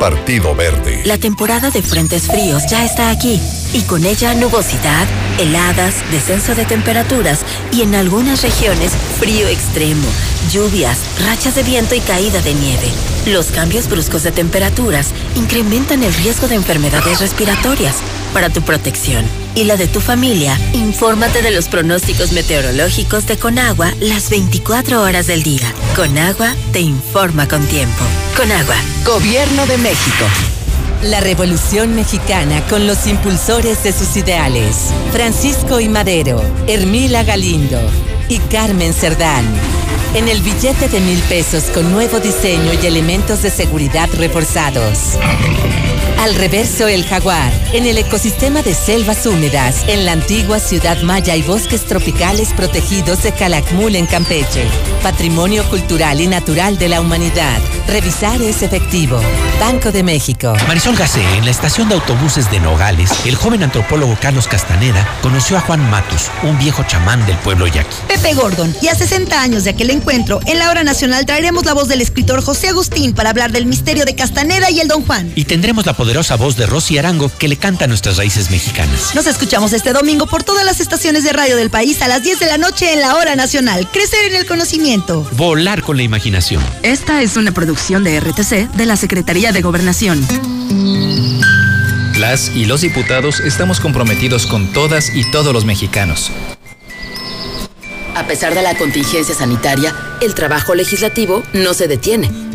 Partido Verde. La temporada de frentes fríos ya está aquí y con ella nubosidad, heladas, descenso de temperaturas y en algunas regiones frío extremo, lluvias, rachas de viento y caída de nieve. Los cambios bruscos de temperaturas incrementan el riesgo de enfermedades respiratorias. Para tu protección y la de tu familia, infórmate de los pronósticos meteorológicos de Conagua las 24 horas del día. Conagua te informa con tiempo. Conagua. Gobierno de México. La Revolución Mexicana con los impulsores de sus ideales. Francisco y Madero, Hermila Galindo y Carmen Cerdán. En el billete de mil pesos con nuevo diseño y elementos de seguridad reforzados. Al reverso el jaguar, en el ecosistema de selvas húmedas, en la antigua ciudad maya y bosques tropicales protegidos de Calakmul en Campeche. Patrimonio cultural y natural de la humanidad. Revisar es efectivo. Banco de México. Marisol Gacé, en la estación de autobuses de Nogales, el joven antropólogo Carlos Castaneda conoció a Juan Matus, un viejo chamán del pueblo yaqui. Pepe Gordon, y a 60 años de aquel encuentro, en la hora nacional traeremos la voz del escritor José Agustín para hablar del misterio de Castaneda y el Don Juan. Y tendremos la poderosa voz de Rosy Arango que le canta a nuestras raíces mexicanas. Nos escuchamos este domingo por todas las estaciones de radio del país a las 10 de la noche en la hora nacional. Crecer en el conocimiento. Volar con la imaginación. Esta es una producción de RTC de la Secretaría de Gobernación. Las y los diputados estamos comprometidos con todas y todos los mexicanos. A pesar de la contingencia sanitaria, el trabajo legislativo no se detiene.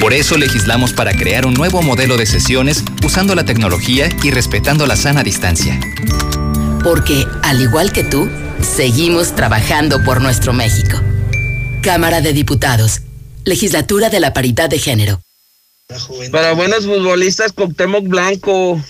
Por eso legislamos para crear un nuevo modelo de sesiones usando la tecnología y respetando la sana distancia. Porque, al igual que tú, seguimos trabajando por nuestro México. Cámara de Diputados. Legislatura de la Paridad de Género. Para buenos futbolistas, Cuauhtémoc Blanco.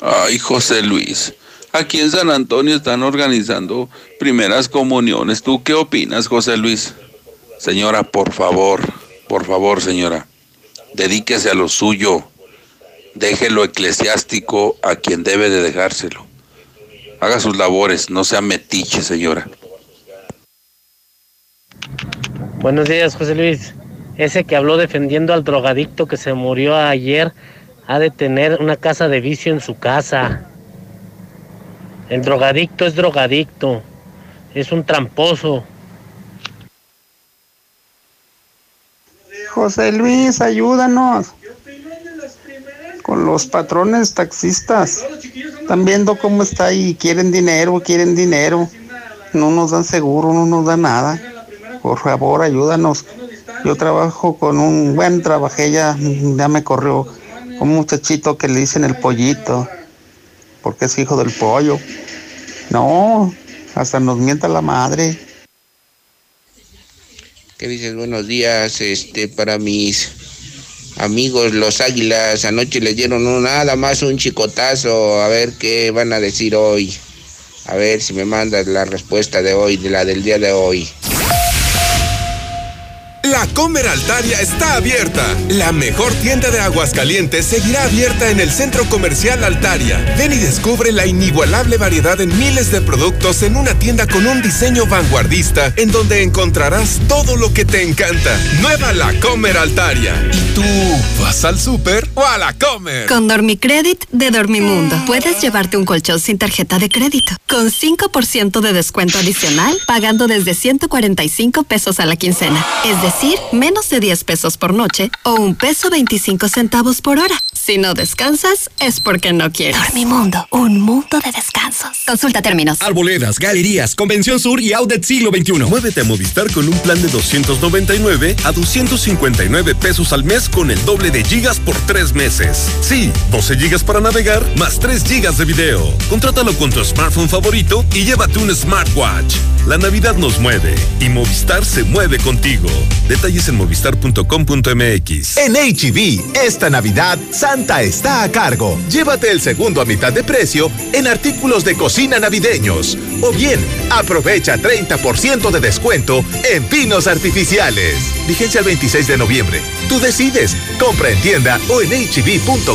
Ay, José Luis. Aquí en San Antonio están organizando primeras comuniones. ¿Tú qué opinas, José Luis? Señora, por favor, por favor, señora, dedíquese a lo suyo. Deje lo eclesiástico a quien debe de dejárselo. Haga sus labores, no sea metiche, señora. Buenos días, José Luis. Ese que habló defendiendo al drogadicto que se murió ayer ha de tener una casa de vicio en su casa. El drogadicto es drogadicto. Es un tramposo. José Luis, ayúdanos. Con los patrones taxistas. Están viendo cómo está y quieren dinero, quieren dinero. No nos dan seguro, no nos dan nada. Por favor, ayúdanos. Yo trabajo con un, bueno, trabajé ya, ya me corrió un muchachito que le dicen el pollito, porque es hijo del pollo. No, hasta nos mienta la madre. ¿Qué dices? Buenos días, este, para mis amigos los águilas. Anoche les dieron nada más un chicotazo. A ver qué van a decir hoy. A ver si me mandas la respuesta de hoy, de la del día de hoy. La Comer Altaria está abierta. La mejor tienda de Aguascalientes seguirá abierta en el Centro Comercial Altaria. Ven y descubre la inigualable variedad en miles de productos en una tienda con un diseño vanguardista en donde encontrarás todo lo que te encanta. Nueva La Comer Altaria. ¿Y tú vas al súper o a la Comer? Con Dormicredit de Dormimundo puedes llevarte un colchón sin tarjeta de crédito con 5% de descuento adicional pagando desde 145 pesos a la quincena. Es decir, decir menos de 10 pesos por noche o un peso 25 centavos por hora. Si no descansas, es porque no quieres. Dormimundo, un mundo de descansos. Consulta términos. Arboledas, galerías, Convención Sur y Outlet Siglo XXI. Muévete a Movistar con un plan de 299 a 259 pesos al mes con el doble de gigas por tres meses. Sí, 12 gigas para navegar más 3 gigas de video. Contrátalo con tu smartphone favorito y llévate un smartwatch. La Navidad nos mueve y Movistar se mueve contigo. Detalles en movistar.com.mx. En HB, esta Navidad, Santa está a cargo. Llévate el segundo a mitad de precio en artículos de cocina navideños. O bien, aprovecha 30% de descuento en pinos artificiales. Vigencia el 26 de noviembre. Tú decides. Compra en tienda o en hb.com.mx.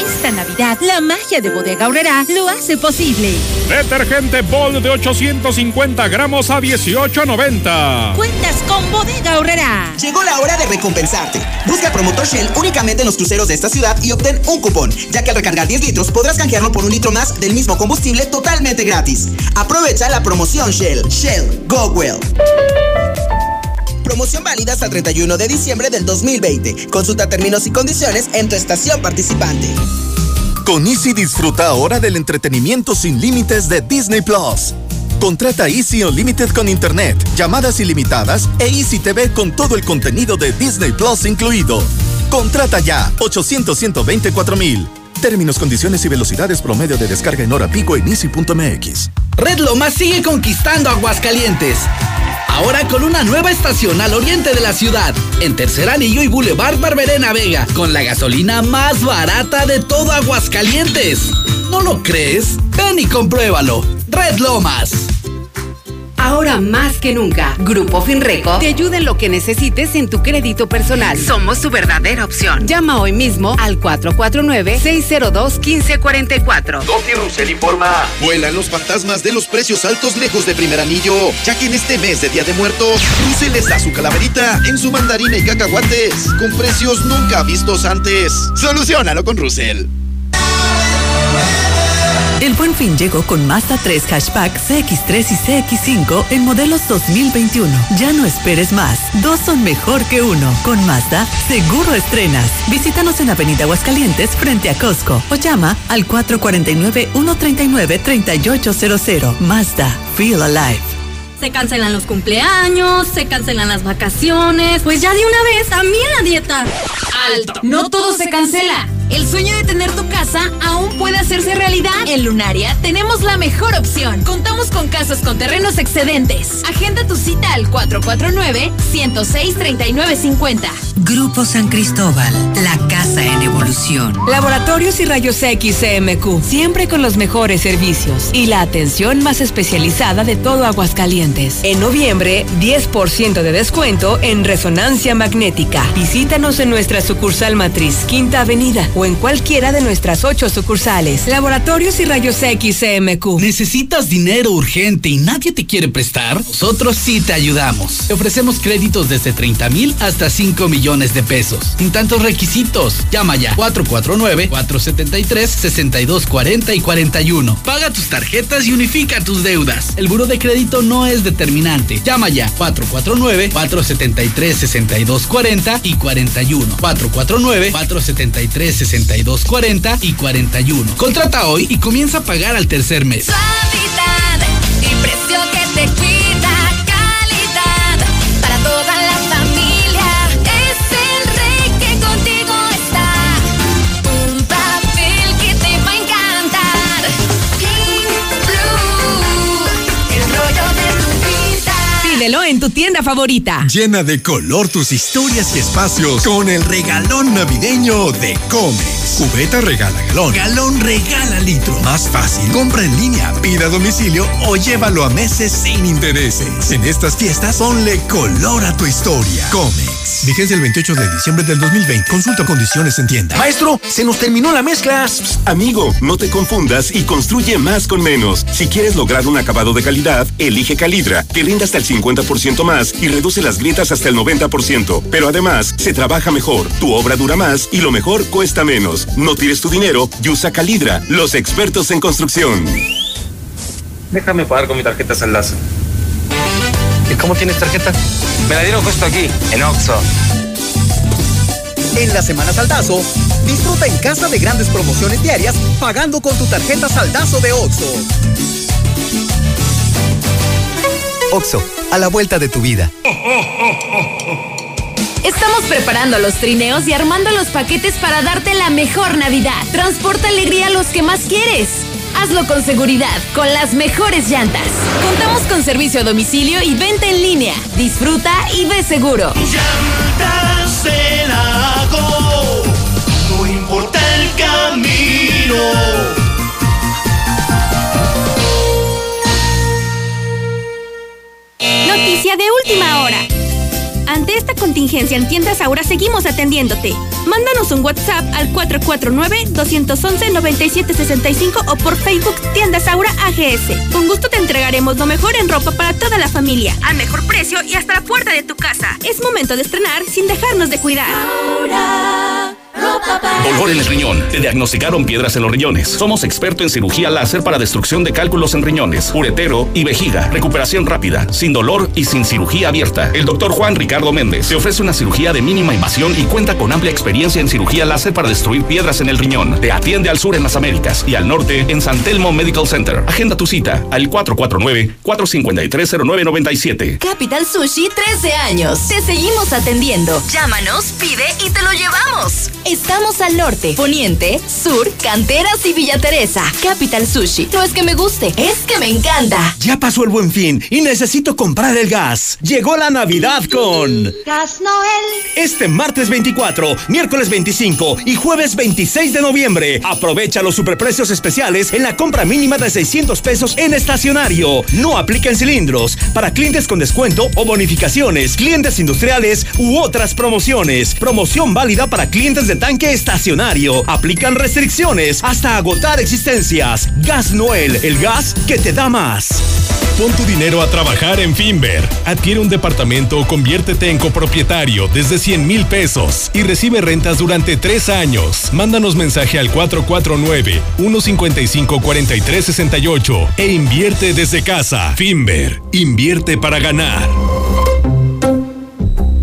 Esta Navidad, la magia de Bodega Aurrera lo hace posible. Detergente Bold de 850 gramos a 18.90. Cuentas con Bodega Aurrera. Llegó la hora de recompensarte. Busca Promotor Shell únicamente en los cruceros de esta ciudad y obtén un cupón, ya que al recargar 10 litros podrás canjearlo por un litro más del mismo combustible totalmente gratis. Aprovecha la promoción Shell. Shell, go well. Promoción válida hasta 31 de diciembre del 2020. Consulta términos y condiciones en tu estación participante. Con Easy disfruta ahora del entretenimiento sin límites de Disney Plus. Contrata Easy Unlimited con Internet, llamadas ilimitadas e Easy TV con todo el contenido de Disney Plus incluido. Contrata ya 800 124 mil. Términos, condiciones y velocidades promedio de descarga en hora pico en easy.mx. Red Lomas sigue conquistando Aguascalientes. Ahora con una nueva estación al oriente de la ciudad, en Tercer Anillo y Boulevard Barberena Vega, con la gasolina más barata de todo Aguascalientes. ¿No lo crees? Ven y compruébalo. Red Lomas. Ahora más que nunca, Grupo Finreco te ayuda en lo que necesites en tu crédito personal. Somos tu verdadera opción. Llama hoy mismo al 449-602-1544. Doki Russell informa. Vuelan los fantasmas de los precios altos lejos de primer anillo, ya que en este mes de Día de Muertos, Russell les da su calaverita en su mandarina y cacahuates, con precios nunca vistos antes. Solucionalo con Russell. El buen fin llegó con Mazda 3 Hatchback CX3 y CX5 en modelos 2021. Ya no esperes más. Dos son mejor que uno. Con Mazda, seguro estrenas. Visítanos en Avenida Aguascalientes frente a Costco o llama al 449-139-3800. Mazda, feel alive. Se cancelan los cumpleaños, se cancelan las vacaciones. Pues ya de una vez, también la dieta. Alto. No todo se cancela. El sueño de tener tu casa aún puede hacerse realidad. En Lunaria tenemos la mejor opción. Contamos con casas con terrenos excedentes. Agenda tu cita al 449-106-3950. Grupo San Cristóbal, la casa en evolución. Laboratorios y Rayos X CMQ, siempre con los mejores servicios y la atención más especializada de todo Aguascalientes. En noviembre, 10% de descuento en resonancia magnética. Visítanos en nuestra sucursal matriz, Quinta Avenida, o en cualquiera de nuestras ocho sucursales. Laboratorios y Rayos X CMQ. ¿Necesitas dinero urgente y nadie te quiere prestar? Nosotros sí te ayudamos. Te ofrecemos créditos desde 30 mil hasta 5 millones de pesos. Sin tantos requisitos. Llama ya 449-473-6240 y 41. Paga tus tarjetas y unifica tus deudas. El buro de crédito no es determinante. Llama ya 449-473-6240 y 41. 449-473-6240 y 41. Contrata hoy y comienza a pagar al tercer mes. Tu tienda favorita. Llena de color tus historias y espacios con el regalón navideño de Comex. Cubeta regala galón. Galón regala litro. Más fácil. Compra en línea, pida a domicilio o llévalo a meses sin intereses. En estas fiestas, ponle color a tu historia. Comex. Vigencia el 28 de diciembre del 2020. Consulta condiciones en tienda. Maestro, se nos terminó la mezcla. amigo, no te confundas y construye más con menos. Si quieres lograr un acabado de calidad, elige Calidra, que rinda hasta el 50% más y reduce las grietas hasta el 90%. Pero además, se trabaja mejor, tu obra dura más y lo mejor cuesta menos. No tires tu dinero y usa Calidra, los expertos en construcción. Déjame pagar con mi tarjeta Saldazo. ¿Y cómo tienes tarjeta? Me la dieron justo aquí, en Oxxo. En la Semana Saldazo, disfruta en casa de grandes promociones diarias pagando con tu tarjeta Saldazo de Oxxo. Oxo, a la vuelta de tu vida. Estamos preparando los trineos y armando los paquetes para darte la mejor Navidad. Transporta alegría a los que más quieres. Hazlo con seguridad, con las mejores llantas. Contamos con servicio a domicilio y venta en línea. Disfruta y ve seguro. Llantas no importa el camino. Noticia de última hora. Ante esta contingencia en Tiendas Aura seguimos atendiéndote. Mándanos un WhatsApp al 449-211-9765 o por Facebook Tiendas Aura AGS. Con gusto te entregaremos lo mejor en ropa para toda la familia, al mejor precio y hasta la puerta de tu casa. Es momento de estrenar sin dejarnos de cuidar. Dolor en el riñón. Te diagnosticaron piedras en los riñones. Somos expertos en cirugía láser para destrucción de cálculos en riñones, uretero y vejiga. Recuperación rápida, sin dolor y sin cirugía abierta. El doctor Juan Ricardo Méndez te ofrece una cirugía de mínima invasión y cuenta con amplia experiencia en cirugía láser para destruir piedras en el riñón. Te atiende al sur en las Américas y al norte en San Telmo Medical Center. Agenda tu cita al 449-453-0997. Capital Sushi 13 años. Te seguimos atendiendo. Llámanos, pide y te lo llevamos. Estamos al norte, poniente, sur, canteras y Villa Teresa. Capital Sushi. No es que me guste, es que me encanta. Ya pasó el buen fin y necesito comprar el gas. Llegó la Navidad con. Gas Noel. Este martes 24, miércoles 25 y jueves 26 de noviembre. Aprovecha los superprecios especiales en la compra mínima de 600 pesos en estacionario. No aplica en cilindros. Para clientes con descuento o bonificaciones, clientes industriales u otras promociones. Promoción válida para clientes de tanque estacionario. Aplican restricciones hasta agotar existencias. Gas Noel, el gas que te da más. Pon tu dinero a trabajar en Finver. Adquiere un departamento o conviértete en copropietario desde 100 mil pesos y recibe rentas durante tres años. Mándanos mensaje al 449-155-4368 e invierte desde casa. Finver, invierte para ganar.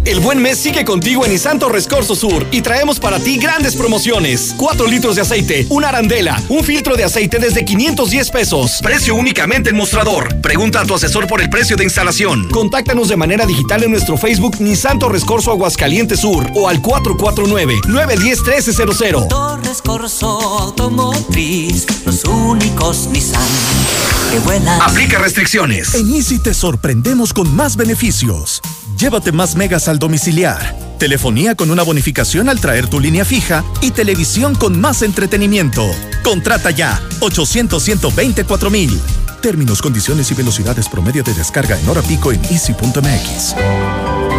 El buen mes sigue contigo en Nissan Torres Corso Sur y traemos para ti grandes promociones. 4 litros de aceite, una arandela, un filtro de aceite desde 510 pesos. Precio únicamente en mostrador. Pregunta a tu asesor por el precio de instalación. Contáctanos de manera digital en nuestro Facebook Nissan Torres Corso Aguascalientes Sur o al 449-910-1300. Torres Corso Automotriz, los únicos Nissan que vuelan. Aplica restricciones. En Easy te sorprendemos con más beneficios. Llévate más megas al domiciliar, telefonía con una bonificación al traer tu línea fija y televisión con más entretenimiento. Contrata ya 800 124 mil. Términos, condiciones y velocidades promedio de descarga en hora pico en easy.mx.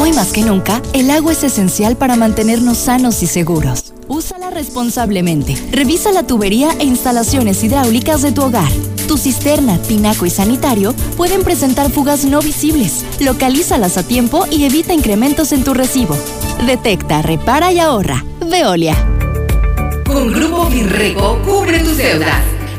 Hoy más que nunca, el agua es esencial para mantenernos sanos y seguros. Úsala responsablemente. Revisa la tubería e instalaciones hidráulicas de tu hogar. Tu cisterna, tinaco y sanitario pueden presentar fugas no visibles. Localízalas a tiempo y evita incrementos en tu recibo. Detecta, repara y ahorra. Veolia. Con Grupo Finrego cubre tus deudas.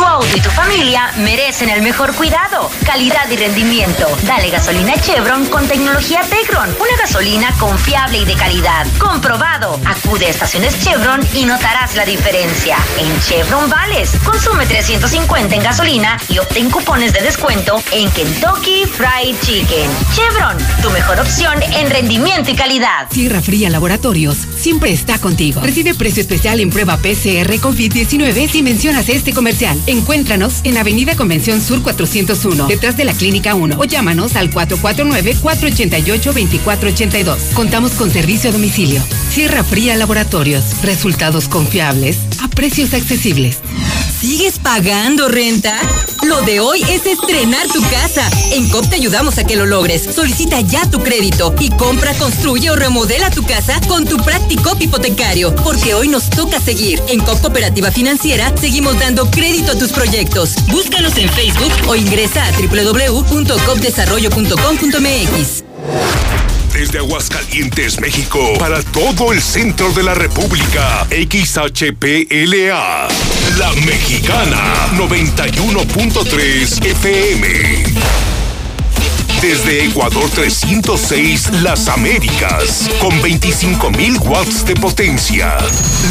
Tu auto y tu familia merecen el mejor cuidado, calidad y rendimiento. Dale gasolina Chevron con tecnología Tecron, una gasolina confiable y de calidad. Comprobado. Acude a estaciones Chevron y notarás la diferencia. En Chevron Vales, consume 350 en gasolina y obtén cupones de descuento en Kentucky Fried Chicken. Chevron, tu mejor opción en rendimiento y calidad. Sierra Fría Laboratorios siempre está contigo. Recibe precio especial en prueba PCR COVID-19 si mencionas este comercial. Encuéntranos en Avenida Convención Sur 401, detrás de la Clínica 1, o llámanos al 449-488-2482. Contamos con servicio a domicilio. Sierra Fría Laboratorios. Resultados confiables a precios accesibles. ¿Sigues pagando renta? Lo de hoy es estrenar tu casa. En COP te ayudamos a que lo logres. Solicita ya tu crédito y compra, construye o remodela tu casa con tu Practicop hipotecario. Porque hoy nos toca seguir. En COP Cooperativa Financiera seguimos dando crédito a tus proyectos. Búscanos en Facebook o ingresa a www.copdesarrollo.com.mx. Desde Aguascalientes, México, para todo el centro de la República, XHPLA, La Mexicana, 91.3 FM. Desde Ecuador 306, Las Américas, con 25.000 watts de potencia.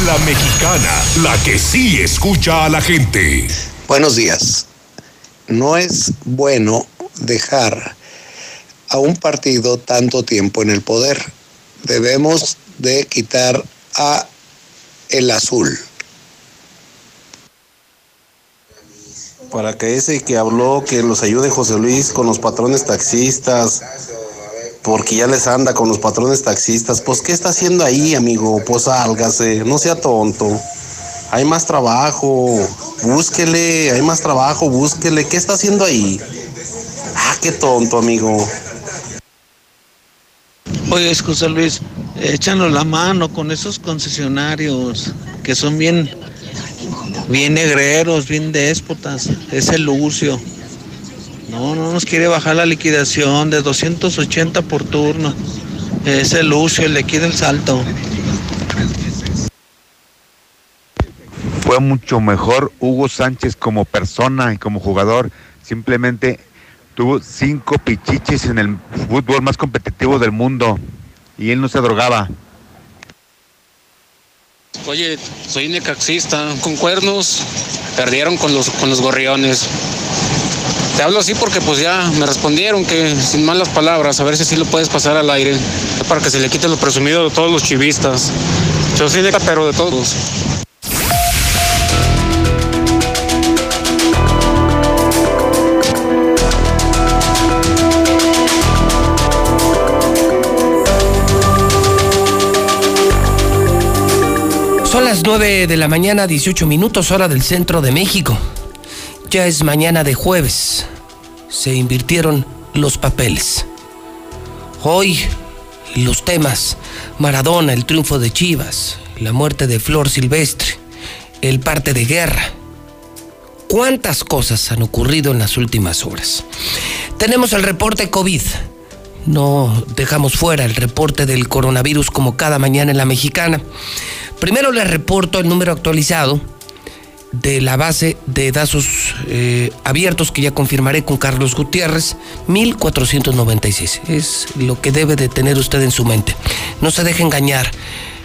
La Mexicana, la que sí escucha a la gente. Buenos días. No es bueno dejar a un partido tanto tiempo en el poder. Debemos de quitar a el azul. Para que ese que habló, que los ayude José Luis con los patrones taxistas, porque ya les anda con los patrones taxistas. Pues, ¿qué está haciendo ahí, amigo? Pues álgase, no sea tonto. Hay más trabajo, búsquele, hay más trabajo, búsquele. ¿Qué está haciendo ahí? Ah, qué tonto, amigo. Oye, José Luis, échanos la mano con esos concesionarios que son bien, bien negreros, bien déspotas. Ese Lucio. No, no nos quiere bajar la liquidación de 280 por turno. Ese Lucio, el de aquí del salto. Fue mucho mejor Hugo Sánchez como persona y como jugador. Simplemente tuvo cinco pichiches en el fútbol más competitivo del mundo y él no se drogaba. Oye, soy necaxista, con cuernos, perdieron con los, con los gorriones. Te hablo así porque pues ya me respondieron que sin malas palabras, a ver si así lo puedes pasar al aire, para que se le quite lo presumido de todos los chivistas. Yo soy neca, pero de todos. Son las 9 de la mañana, 18 minutos, hora del centro de México. Ya es mañana de jueves. Se invirtieron los papeles. Hoy, los temas: Maradona, el triunfo de Chivas, la muerte de Flor Silvestre, el parte de guerra. ¿Cuántas cosas han ocurrido en las últimas horas? Tenemos el reporte COVID. No dejamos fuera el reporte del coronavirus como cada mañana en la mexicana. Primero les reporto el número actualizado de la base de datos eh, abiertos que ya confirmaré con Carlos Gutiérrez, 1496. Es lo que debe de tener usted en su mente. No se deje engañar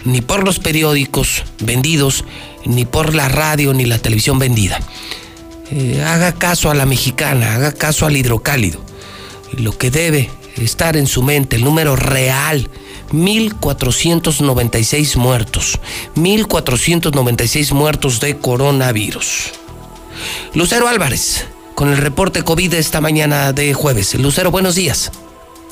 ni por los periódicos vendidos, ni por la radio, ni la televisión vendida. Eh, haga caso a la mexicana, haga caso al hidrocálido. Lo que debe estar en su mente, el número real 1.496 muertos. 1.496 muertos de coronavirus. Lucero Álvarez, con el reporte COVID esta mañana de jueves. Lucero, buenos días.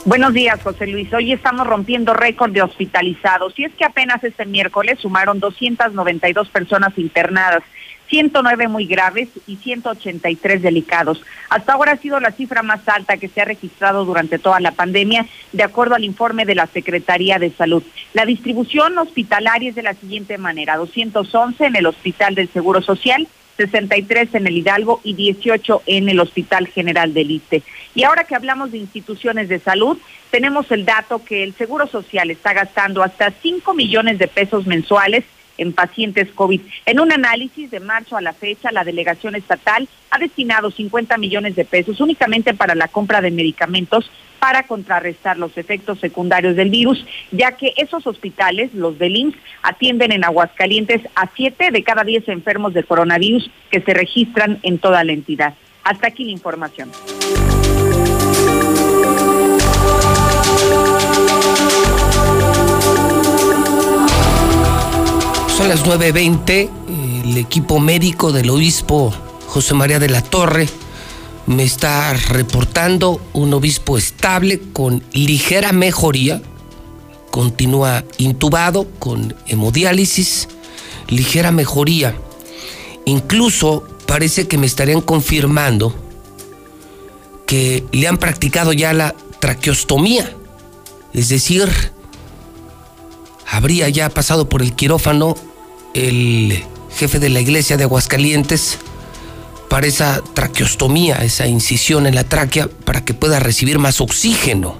Buenos días, José Luis. Hoy estamos rompiendo récord de hospitalizados y es que apenas este miércoles sumaron 292 personas internadas 109 muy graves y 183 delicados. Hasta ahora ha sido la cifra más alta que se ha registrado durante toda la pandemia, de acuerdo al informe de la Secretaría de Salud. La distribución hospitalaria es de la siguiente manera, 211 en el Hospital del Seguro Social, 63 en el Hidalgo y 18 en el Hospital General del Iste. Y ahora que hablamos de instituciones de salud, tenemos el dato que el Seguro Social está gastando hasta 5 millones de pesos mensuales en pacientes COVID. En un análisis de marzo a la fecha, la delegación estatal ha destinado 50 millones de pesos únicamente para la compra de medicamentos para contrarrestar los efectos secundarios del virus, ya que esos hospitales, los del IMSS, atienden en Aguascalientes a 7 de cada 10 enfermos de coronavirus que se registran en toda la entidad. Hasta aquí la información. Son las 9.20. El equipo médico del obispo José María de la Torre me está reportando un obispo estable con ligera mejoría. Continúa intubado con hemodiálisis, ligera mejoría. Incluso parece que me estarían confirmando que le han practicado ya la traqueostomía. Es decir, habría ya pasado por el quirófano el jefe de la iglesia de Aguascalientes para esa traqueostomía, esa incisión en la tráquea, para que pueda recibir más oxígeno.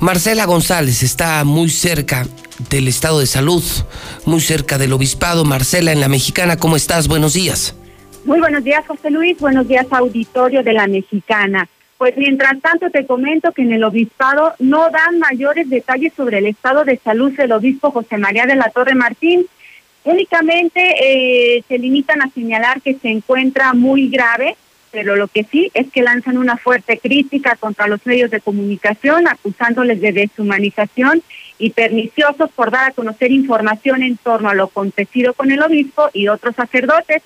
Marcela González está muy cerca del estado de salud, muy cerca del obispado. Marcela, en la mexicana, ¿cómo estás? Buenos días. Muy buenos días, José Luis. Buenos días, auditorio de la mexicana. Pues mientras tanto te comento que en el obispado no dan mayores detalles sobre el estado de salud del obispo José María de la Torre Martín. Únicamente eh, se limitan a señalar que se encuentra muy grave, pero lo que sí es que lanzan una fuerte crítica contra los medios de comunicación, acusándoles de deshumanización y perniciosos por dar a conocer información en torno a lo acontecido con el obispo y otros sacerdotes.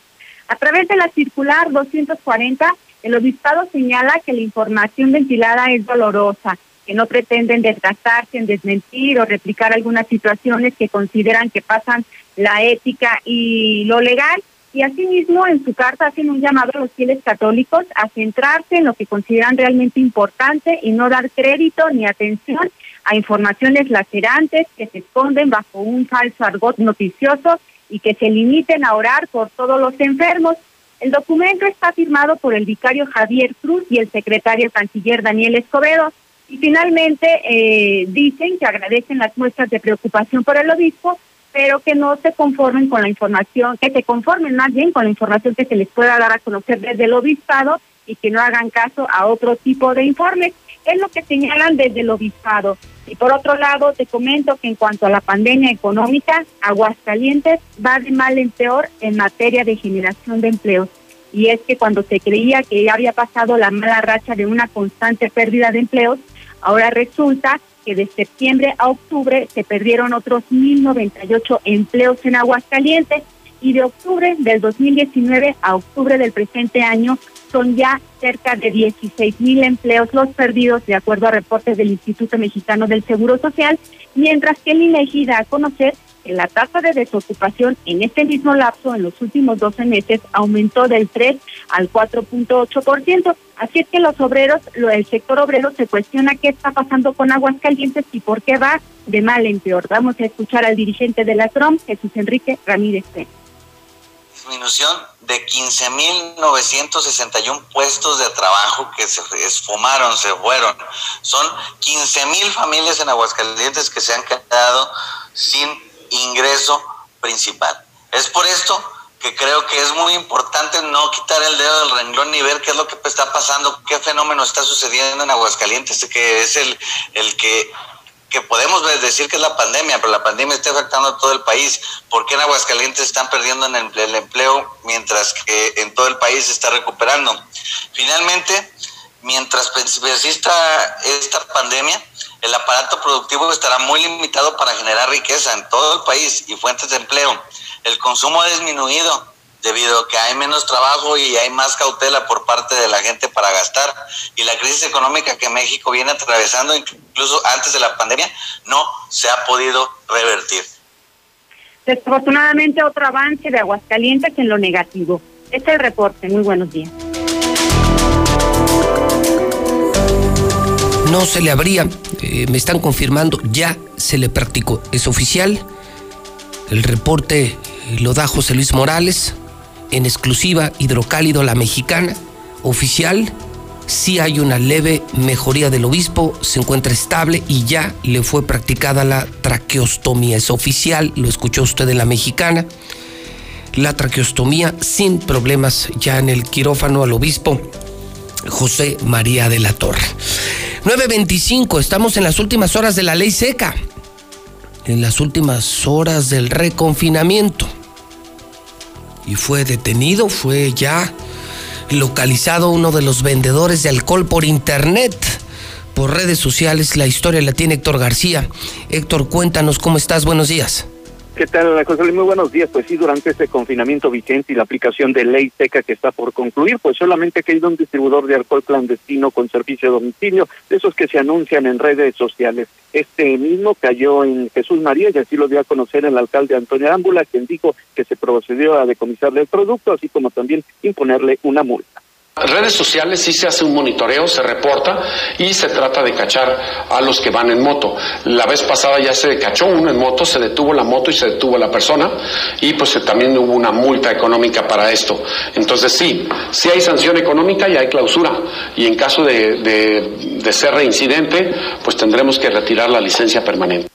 A través de la circular 240, el obispado señala que la información ventilada es dolorosa, que no pretenden desgastarse en desmentir o replicar algunas situaciones que consideran que pasan la ética y lo legal. Y asimismo, en su carta hacen un llamado a los fieles católicos a centrarse en lo que consideran realmente importante y no dar crédito ni atención a informaciones lacerantes que se esconden bajo un falso argot noticioso y que se limiten a orar por todos los enfermos. El documento está firmado por el vicario Javier Cruz y el secretario canciller Daniel Escobedo. Y finalmente eh, dicen que agradecen las muestras de preocupación por el obispo, pero que no se conformen con la información, que se conformen más bien con la información que se les pueda dar a conocer desde el obispado y que no hagan caso a otro tipo de informes. Es lo que señalan desde el obispado. Y por otro lado, te comento que en cuanto a la pandemia económica, Aguascalientes va de mal en peor en materia de generación de empleos. Y es que cuando se creía que ya había pasado la mala racha de una constante pérdida de empleos, ahora resulta que de septiembre a octubre se perdieron otros 1.098 empleos en Aguascalientes y de octubre del 2019 a octubre del presente año son ya cerca de 16 mil empleos los perdidos, de acuerdo a reportes del Instituto Mexicano del Seguro Social, mientras que el INEGI a conocer la tasa de desocupación en este mismo lapso, en los últimos 12 meses, aumentó del 3 al 4.8%. Así es que los obreros, el sector obrero se cuestiona qué está pasando con Aguascalientes y por qué va de mal en peor. Vamos a escuchar al dirigente de la TROM, Jesús Enrique Ramírez Pérez disminución de 15.961 puestos de trabajo que se esfumaron, se fueron. Son 15.000 familias en Aguascalientes que se han quedado sin ingreso principal. Es por esto que creo que es muy importante no quitar el dedo del renglón ni ver qué es lo que está pasando, qué fenómeno está sucediendo en Aguascalientes, que es el, el que que podemos decir que es la pandemia, pero la pandemia está afectando a todo el país. ¿Por qué en Aguascalientes están perdiendo en el, empleo mientras que en todo el país se está recuperando? Finalmente, mientras persista esta pandemia, el aparato productivo estará muy limitado para generar riqueza en todo el país y fuentes de empleo. El consumo ha disminuido debido a que hay menos trabajo y hay más cautela por parte de la gente para gastar. Y la crisis económica que México viene atravesando, incluso antes de la pandemia, no se ha podido revertir. Desafortunadamente, otro avance de Aguascalientes en lo negativo. Este es el reporte. Muy buenos días. No se le habría, eh, me están confirmando, ya se le practicó. Es oficial. El reporte lo da José Luis Morales, en exclusiva Hidrocálido La Mexicana, oficial, sí hay una leve mejoría del obispo, se encuentra estable y ya le fue practicada la traqueostomía. Es oficial, lo escuchó usted de la mexicana. La traqueostomía sin problemas ya en el quirófano al obispo José María de la Torre. 9.25, estamos en las últimas horas de la ley seca, en las últimas horas del reconfinamiento. Y fue detenido, fue ya localizado uno de los vendedores de alcohol por internet, por redes sociales. La historia la tiene Héctor García. Héctor, cuéntanos cómo estás, buenos días. ¿Qué tal, José Luis? Muy buenos días. Pues sí, durante este confinamiento vigente y la aplicación de ley seca que está por concluir, pues solamente ha caído un distribuidor de alcohol clandestino con servicio de domicilio, de esos que se anuncian en redes sociales. Este mismo cayó en Jesús María y así lo dio a conocer el alcalde Antonio Ámbula, quien dijo que se procedió a decomisarle el producto, así como también imponerle una multa. Redes sociales sí se hace un monitoreo, se reporta y se trata de cachar a los que van en moto. La vez pasada ya se cachó uno en moto, se detuvo la moto y se detuvo la persona y pues también hubo una multa económica para esto. Entonces sí, sí hay sanción económica y hay clausura y en caso de, de, de ser reincidente pues tendremos que retirar la licencia permanente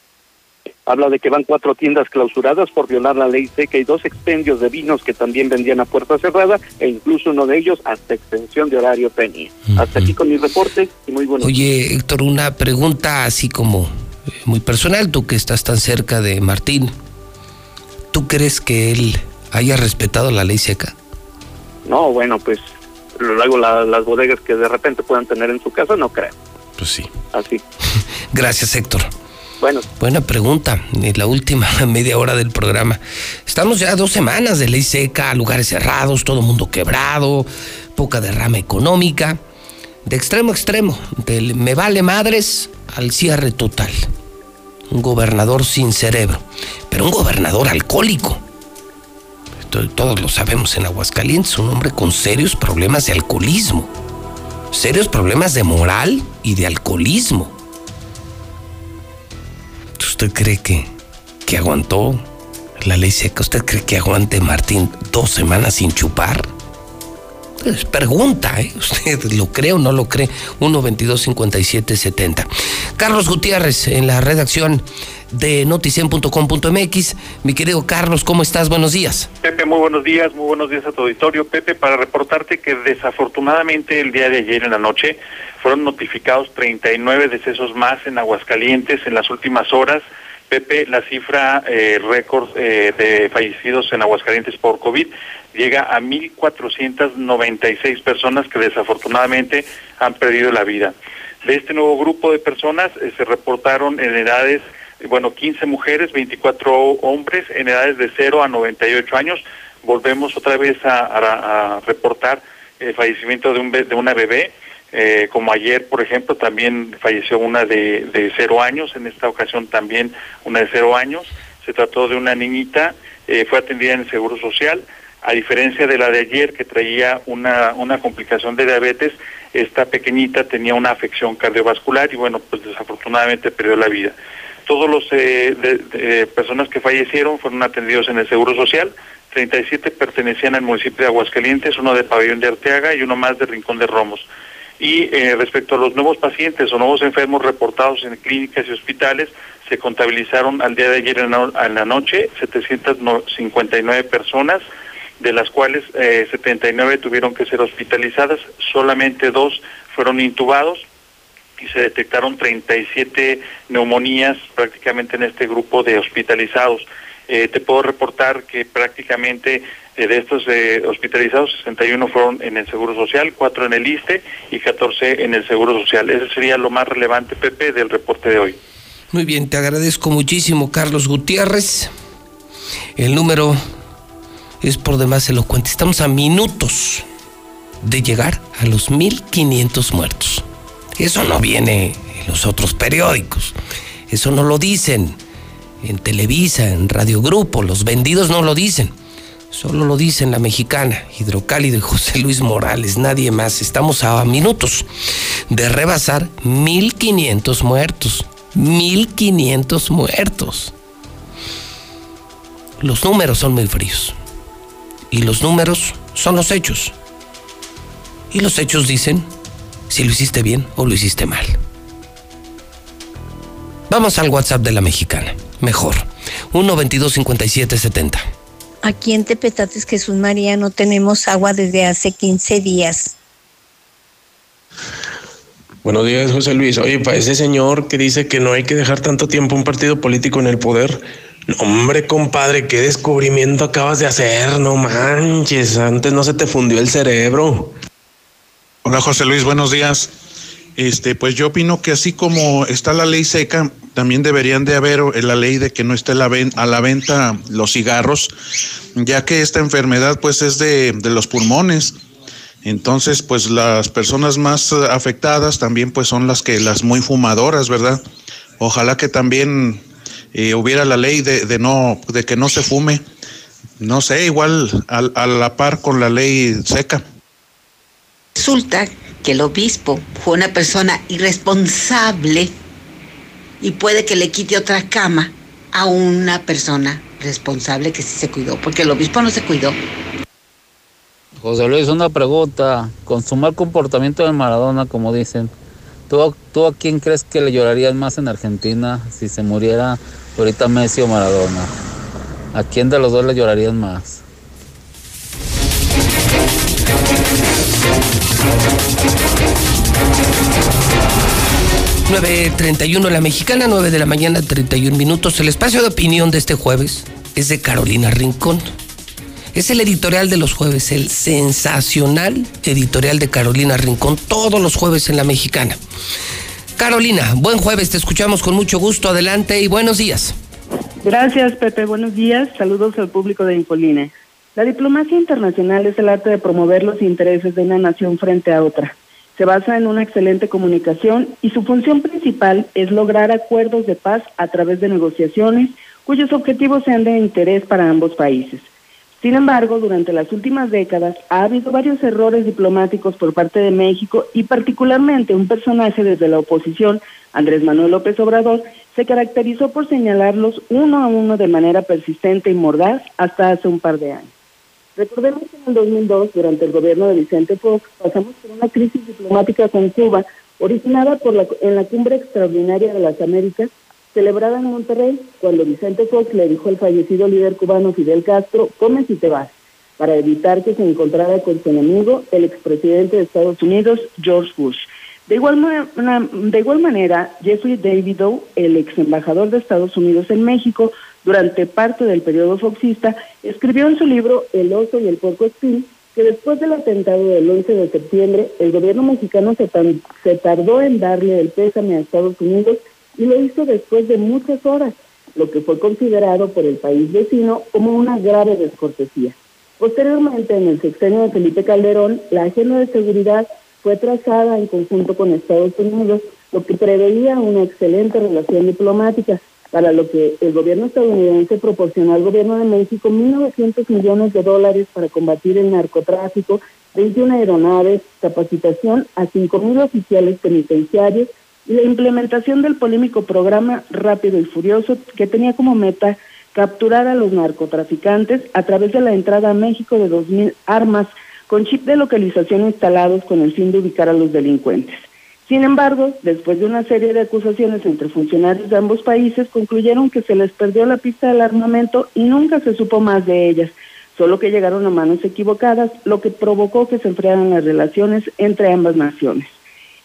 habla de que van cuatro tiendas clausuradas por violar la ley seca y dos expendios de vinos que también vendían a puerta cerrada e incluso uno de ellos hasta extensión de horario tenía. Hasta aquí con mi reporte y muy bueno. Oye, Héctor, una pregunta así como eh, muy personal, tú que estás tan cerca de Martín, ¿tú crees que él haya respetado la ley seca? No, bueno, pues luego las bodegas que de repente puedan tener en su casa, no creo. Pues sí. Así. <laughs> Gracias, Héctor. Bueno. Buena pregunta. la última <laughs> media hora del programa. Estamos ya dos semanas de ley seca, lugares cerrados, todo mundo quebrado, poca derrama económica. De extremo a extremo, del me vale madres al cierre total. Un gobernador sin cerebro, pero un gobernador alcohólico. Todos lo sabemos en Aguascalientes, un hombre con serios problemas de alcoholismo, serios problemas de moral y de alcoholismo. ¿Usted cree que, que aguantó la ley seca? ¿Usted cree que aguante Martín dos semanas sin chupar? Pues pregunta, ¿eh? <laughs> ¿Usted lo cree o no lo cree? 1 22 57 70. Carlos Gutiérrez en la redacción de noticien.com.mx. Mi querido Carlos, ¿cómo estás? Buenos días. Pepe, muy buenos días, muy buenos días a tu auditorio. Pepe, para reportarte que desafortunadamente el día de ayer en la noche fueron notificados 39 decesos más en Aguascalientes en las últimas horas. Pepe, la cifra eh, récord eh, de fallecidos en Aguascalientes por COVID llega a 1.496 personas que desafortunadamente han perdido la vida. De este nuevo grupo de personas eh, se reportaron en edades, bueno, 15 mujeres, 24 hombres en edades de 0 a 98 años. Volvemos otra vez a, reportar el fallecimiento de, un, de una bebé eh, como ayer, por ejemplo, también falleció una de, cero años, en esta ocasión también una de cero años. Se trató de una niñita, eh, fue atendida en el Seguro Social. A diferencia de la de ayer, que traía una, una complicación de diabetes, esta pequeñita tenía una afección cardiovascular y, bueno, pues desafortunadamente perdió la vida. Todos los eh, personas que fallecieron fueron atendidos en el Seguro Social. 37 pertenecían al municipio de Aguascalientes, uno de Pabellón de Arteaga y uno más de Rincón de Romos. Y eh, respecto a los nuevos pacientes o nuevos enfermos reportados en clínicas y hospitales, se contabilizaron al día de ayer en la, noche 759 personas, de las cuales eh, 79 tuvieron que ser hospitalizadas, solamente dos fueron intubados y se detectaron 37 neumonías prácticamente en este grupo de hospitalizados. Eh, te puedo reportar que prácticamente eh, de estos eh, hospitalizados, 61 fueron en el Seguro Social, 4 en el ISTE y 14 en el Seguro Social. Ese sería lo más relevante, Pepe, del reporte de hoy. Muy bien, te agradezco muchísimo, Carlos Gutiérrez. El número es por demás elocuente. Estamos a minutos de llegar a los 1.500 muertos. Eso no viene en los otros periódicos. Eso no lo dicen en Televisa, en Radio Grupo. Los vendidos no lo dicen. Solo lo dicen la mexicana, Hidrocálido y José Luis Morales, nadie más. Estamos a minutos de rebasar 1.500 muertos. 1.500 muertos. Los números son muy fríos. Y los números son los hechos. Y los hechos dicen si lo hiciste bien o lo hiciste mal. Vamos al WhatsApp de la mexicana. Mejor. 1 22 57 70. Aquí en Tepetates Jesús María no tenemos agua desde hace 15 días. Buenos días, José Luis. Oye, para ese señor que dice que no hay que dejar tanto tiempo un partido político en el poder, hombre, compadre, qué descubrimiento acabas de hacer, no manches, antes no se te fundió el cerebro. Hola, José Luis, buenos días. Este, pues yo opino que así como está la ley seca, también deberían de haber eh, la ley de que no esté a la venta los cigarros, ya que esta enfermedad pues es de, de los pulmones. Entonces, pues las personas más eh, afectadas también pues son las que las muy fumadoras, ¿verdad? Ojalá que también eh, hubiera la ley de, no de que no se fume. No sé, igual a la par con la ley seca. Resulta que el obispo fue una persona irresponsable y puede que le quite otra cama a una persona responsable que sí se cuidó, porque el obispo no se cuidó. José Luis, una pregunta. Con su mal comportamiento de Maradona, como dicen, ¿tú, ¿tú a quién crees que le llorarías más en Argentina si se muriera ahorita Messi o Maradona? ¿A quién de los dos le llorarías más? 9.31 la mexicana, 9 de la mañana, 31 minutos. El espacio de opinión de este jueves es de Carolina Rincón. Es el editorial de los jueves, el sensacional editorial de Carolina Rincón, todos los jueves en la mexicana. Carolina, buen jueves, te escuchamos con mucho gusto. Adelante y buenos días. Gracias, Pepe. Buenos días. Saludos al público de Infoline. La diplomacia internacional es el arte de promover los intereses de una nación frente a otra se basa en una excelente comunicación y su función principal es lograr acuerdos de paz a través de negociaciones cuyos objetivos sean de interés para ambos países. Sin embargo, durante las últimas décadas ha habido varios errores diplomáticos por parte de México y particularmente un personaje desde la oposición, Andrés Manuel López Obrador, se caracterizó por señalarlos uno a uno de manera persistente y mordaz hasta hace un par de años. Recordemos que en el 2002, durante el gobierno de Vicente Fox, pasamos por una crisis diplomática con Cuba, originada por la, en la Cumbre Extraordinaria de las Américas, celebrada en Monterrey, cuando Vicente Fox le dijo al fallecido líder cubano Fidel Castro, come si te vas, para evitar que se encontrara con su enemigo, el expresidente de Estados Unidos, George Bush. De igual, de igual manera, Jeffrey Davidow, el ex embajador de Estados Unidos en México, durante parte del periodo foxista, escribió en su libro El oso y el porco espín que después del atentado del 11 de septiembre, el gobierno mexicano se, tardó en darle el pésame a Estados Unidos y lo hizo después de muchas horas, lo que fue considerado por el país vecino como una grave descortesía. Posteriormente, en el sexenio de Felipe Calderón, la agenda de seguridad fue trazada en conjunto con Estados Unidos, lo que preveía una excelente relación diplomática, para lo que el gobierno estadounidense proporcionó al gobierno de México 1.900 millones de dólares para combatir el narcotráfico, 21 aeronaves, capacitación a 5.000 oficiales penitenciarios y la implementación del polémico programa Rápido y Furioso que tenía como meta capturar a los narcotraficantes a través de la entrada a México de 2.000 armas con chip de localización instalados con el fin de ubicar a los delincuentes. Sin embargo, después de una serie de acusaciones entre funcionarios de ambos países, concluyeron que se les perdió la pista del armamento y nunca se supo más de ellas, solo que llegaron a manos equivocadas, lo que provocó que se enfriaran las relaciones entre ambas naciones.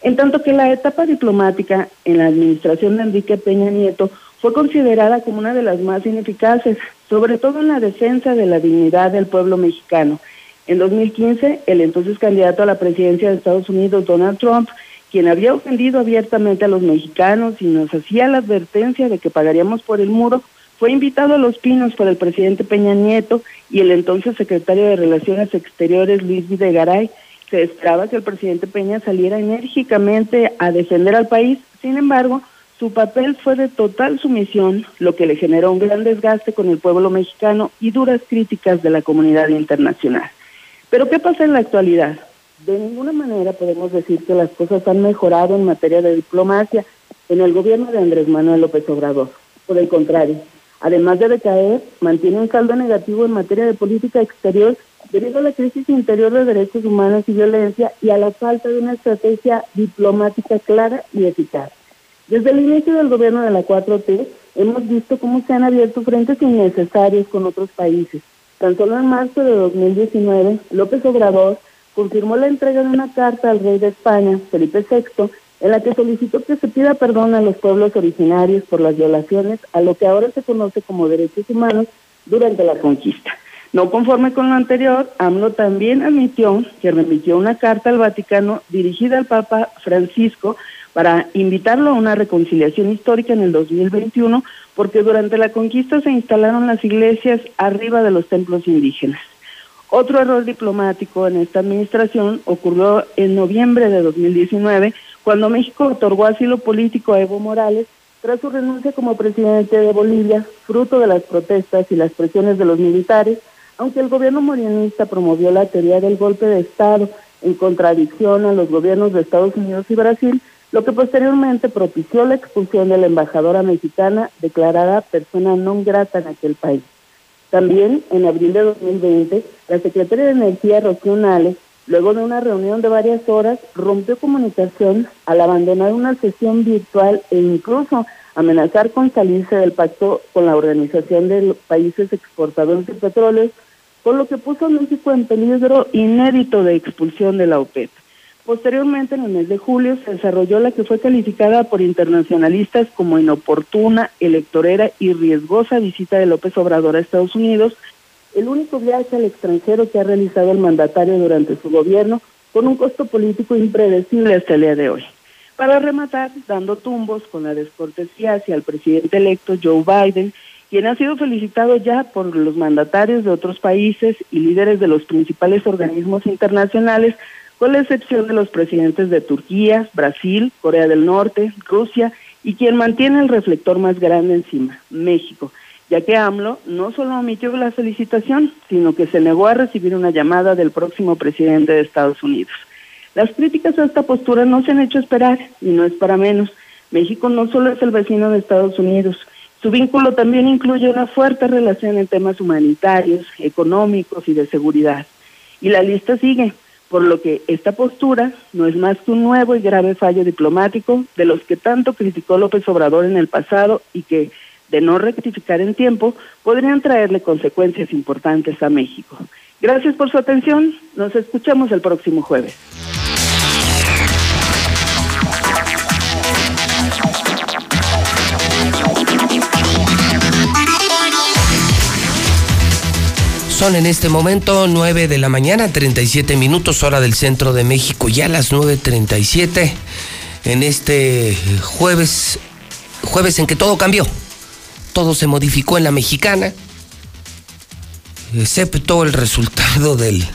En tanto que la etapa diplomática en la administración de Enrique Peña Nieto fue considerada como una de las más ineficaces, sobre todo en la defensa de la dignidad del pueblo mexicano. En 2015, el entonces candidato a la presidencia de Estados Unidos, Donald Trump, quien había ofendido abiertamente a los mexicanos y nos hacía la advertencia de que pagaríamos por el muro, fue invitado a Los Pinos por el presidente Peña Nieto y el entonces secretario de Relaciones Exteriores Luis Videgaray. Se esperaba que el presidente Peña saliera enérgicamente a defender al país, sin embargo, su papel fue de total sumisión, lo que le generó un gran desgaste con el pueblo mexicano y duras críticas de la comunidad internacional. Pero ¿qué pasa en la actualidad? De ninguna manera podemos decir que las cosas han mejorado en materia de diplomacia en el gobierno de Andrés Manuel López Obrador. Por el contrario, además de decaer, mantiene un saldo negativo en materia de política exterior debido a la crisis interior de derechos humanos y violencia y a la falta de una estrategia diplomática clara y eficaz. Desde el inicio del gobierno de la 4T, hemos visto cómo se han abierto frentes innecesarios con otros países. Tan solo en marzo de 2019, López Obrador confirmó la entrega de una carta al rey de España, Felipe VI, en la que solicitó que se pida perdón a los pueblos originarios por las violaciones a lo que ahora se conoce como derechos humanos durante la conquista. No conforme con lo anterior, AMLO también admitió que remitió una carta al Vaticano dirigida al Papa Francisco para invitarlo a una reconciliación histórica en el 2021, porque durante la conquista se instalaron las iglesias arriba de los templos indígenas. Otro error diplomático en esta administración ocurrió en noviembre de 2019, cuando México otorgó asilo político a Evo Morales tras su renuncia como presidente de Bolivia, fruto de las protestas y las presiones de los militares, aunque el gobierno morenista promovió la teoría del golpe de Estado en contradicción a los gobiernos de Estados Unidos y Brasil, lo que posteriormente propició la expulsión de la embajadora mexicana declarada persona non grata en aquel país. También, en abril de 2020, la secretaria de Energía, Rocío luego de una reunión de varias horas, rompió comunicación al abandonar una sesión virtual e incluso amenazar con salirse del pacto con la Organización de Países Exportadores de Petróleo, con lo que puso a México en peligro inédito de expulsión de la OPEP. Posteriormente, en el mes de julio, se desarrolló la que fue calificada por internacionalistas como inoportuna, electorera y riesgosa visita de López Obrador a Estados Unidos, el único viaje al extranjero que ha realizado el mandatario durante su gobierno, con un costo político impredecible hasta el día de hoy. Para rematar, dando tumbos con la descortesía hacia el presidente electo Joe Biden, quien ha sido felicitado ya por los mandatarios de otros países y líderes de los principales organismos internacionales con la excepción de los presidentes de Turquía, Brasil, Corea del Norte, Rusia y quien mantiene el reflector más grande encima, México, ya que AMLO no solo omitió la felicitación, sino que se negó a recibir una llamada del próximo presidente de Estados Unidos. Las críticas a esta postura no se han hecho esperar y no es para menos. México no solo es el vecino de Estados Unidos, su vínculo también incluye una fuerte relación en temas humanitarios, económicos y de seguridad. Y la lista sigue por lo que esta postura no es más que un nuevo y grave fallo diplomático de los que tanto criticó López Obrador en el pasado y que, de no rectificar en tiempo, podrían traerle consecuencias importantes a México. Gracias por su atención, nos escuchamos el próximo jueves. Son en este momento 9 de la mañana, 37 minutos, hora del centro de México, ya las 9.37, en este jueves, jueves en que todo cambió, todo se modificó en la mexicana, excepto el resultado del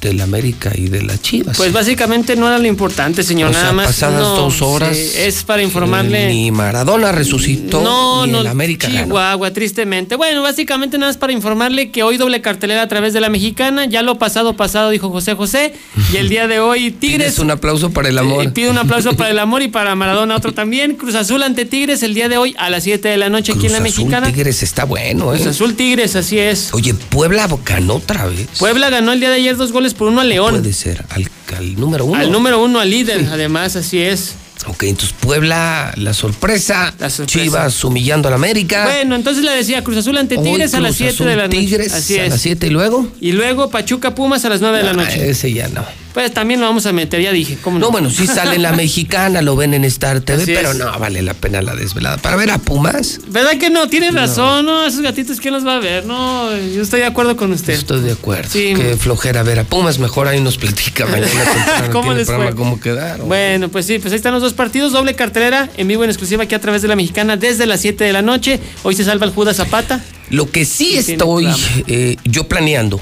de la América y de las Chivas. Pues básicamente no era lo importante, señor. O nada sea, más. pasadas no, dos horas, sí, es para informarle. Ni Maradona resucitó, No, ni no, el América ganó. Chihuahua, tristemente. Bueno, básicamente nada más para informarle que hoy doble cartelera a través de la mexicana. Ya lo pasado, pasado, dijo José José. Y el día de hoy, <laughs> Tigres. Pides un aplauso para el amor. Eh, pido un aplauso para el <laughs> amor y para Maradona otro también. Cruz Azul ante Tigres el día de hoy a las 7 de la noche aquí en la Cruz Azul, mexicana. Tigres está bueno, ¿eh? Cruz Azul Tigres, así es. Oye, Puebla ganó otra vez. Puebla ganó el día de ayer dos goles por uno a León. Puede ser, al, al número uno. Al número uno, al líder, además, así es. Ok, entonces Puebla, la sorpresa. sorpresa. Chivas humillando al América. Bueno, entonces le decía Cruz Azul ante Tigres a las Cruz 7 de la noche. Tigres Así a es. las 7 y luego. Y luego Pachuca Pumas a las 9 de la Ah, noche. ese ya no. Pues también lo vamos a meter, ya dije. ¿cómo no? No, bueno, sí sale la mexicana, lo ven en Star TV, Así pero es. no vale la pena la desvelada. Para ver a Pumas, ¿Verdad que no? Tienes razón, ¿no? Esos gatitos, ¿quién los va a ver? No, yo estoy de acuerdo con usted. estoy de acuerdo. Sí. Qué flojera ver a Pumas, mejor ahí nos platica <laughs> mañana temprano ¿Cómo les programa fue? cómo quedaron. Bueno, pues sí, pues ahí están los dos partidos, doble cartelera, en vivo en exclusiva aquí a través de la mexicana desde las 7 de la noche. Hoy se salva el Judas Zapata. Lo que sí tiene estoy eh, yo planeando,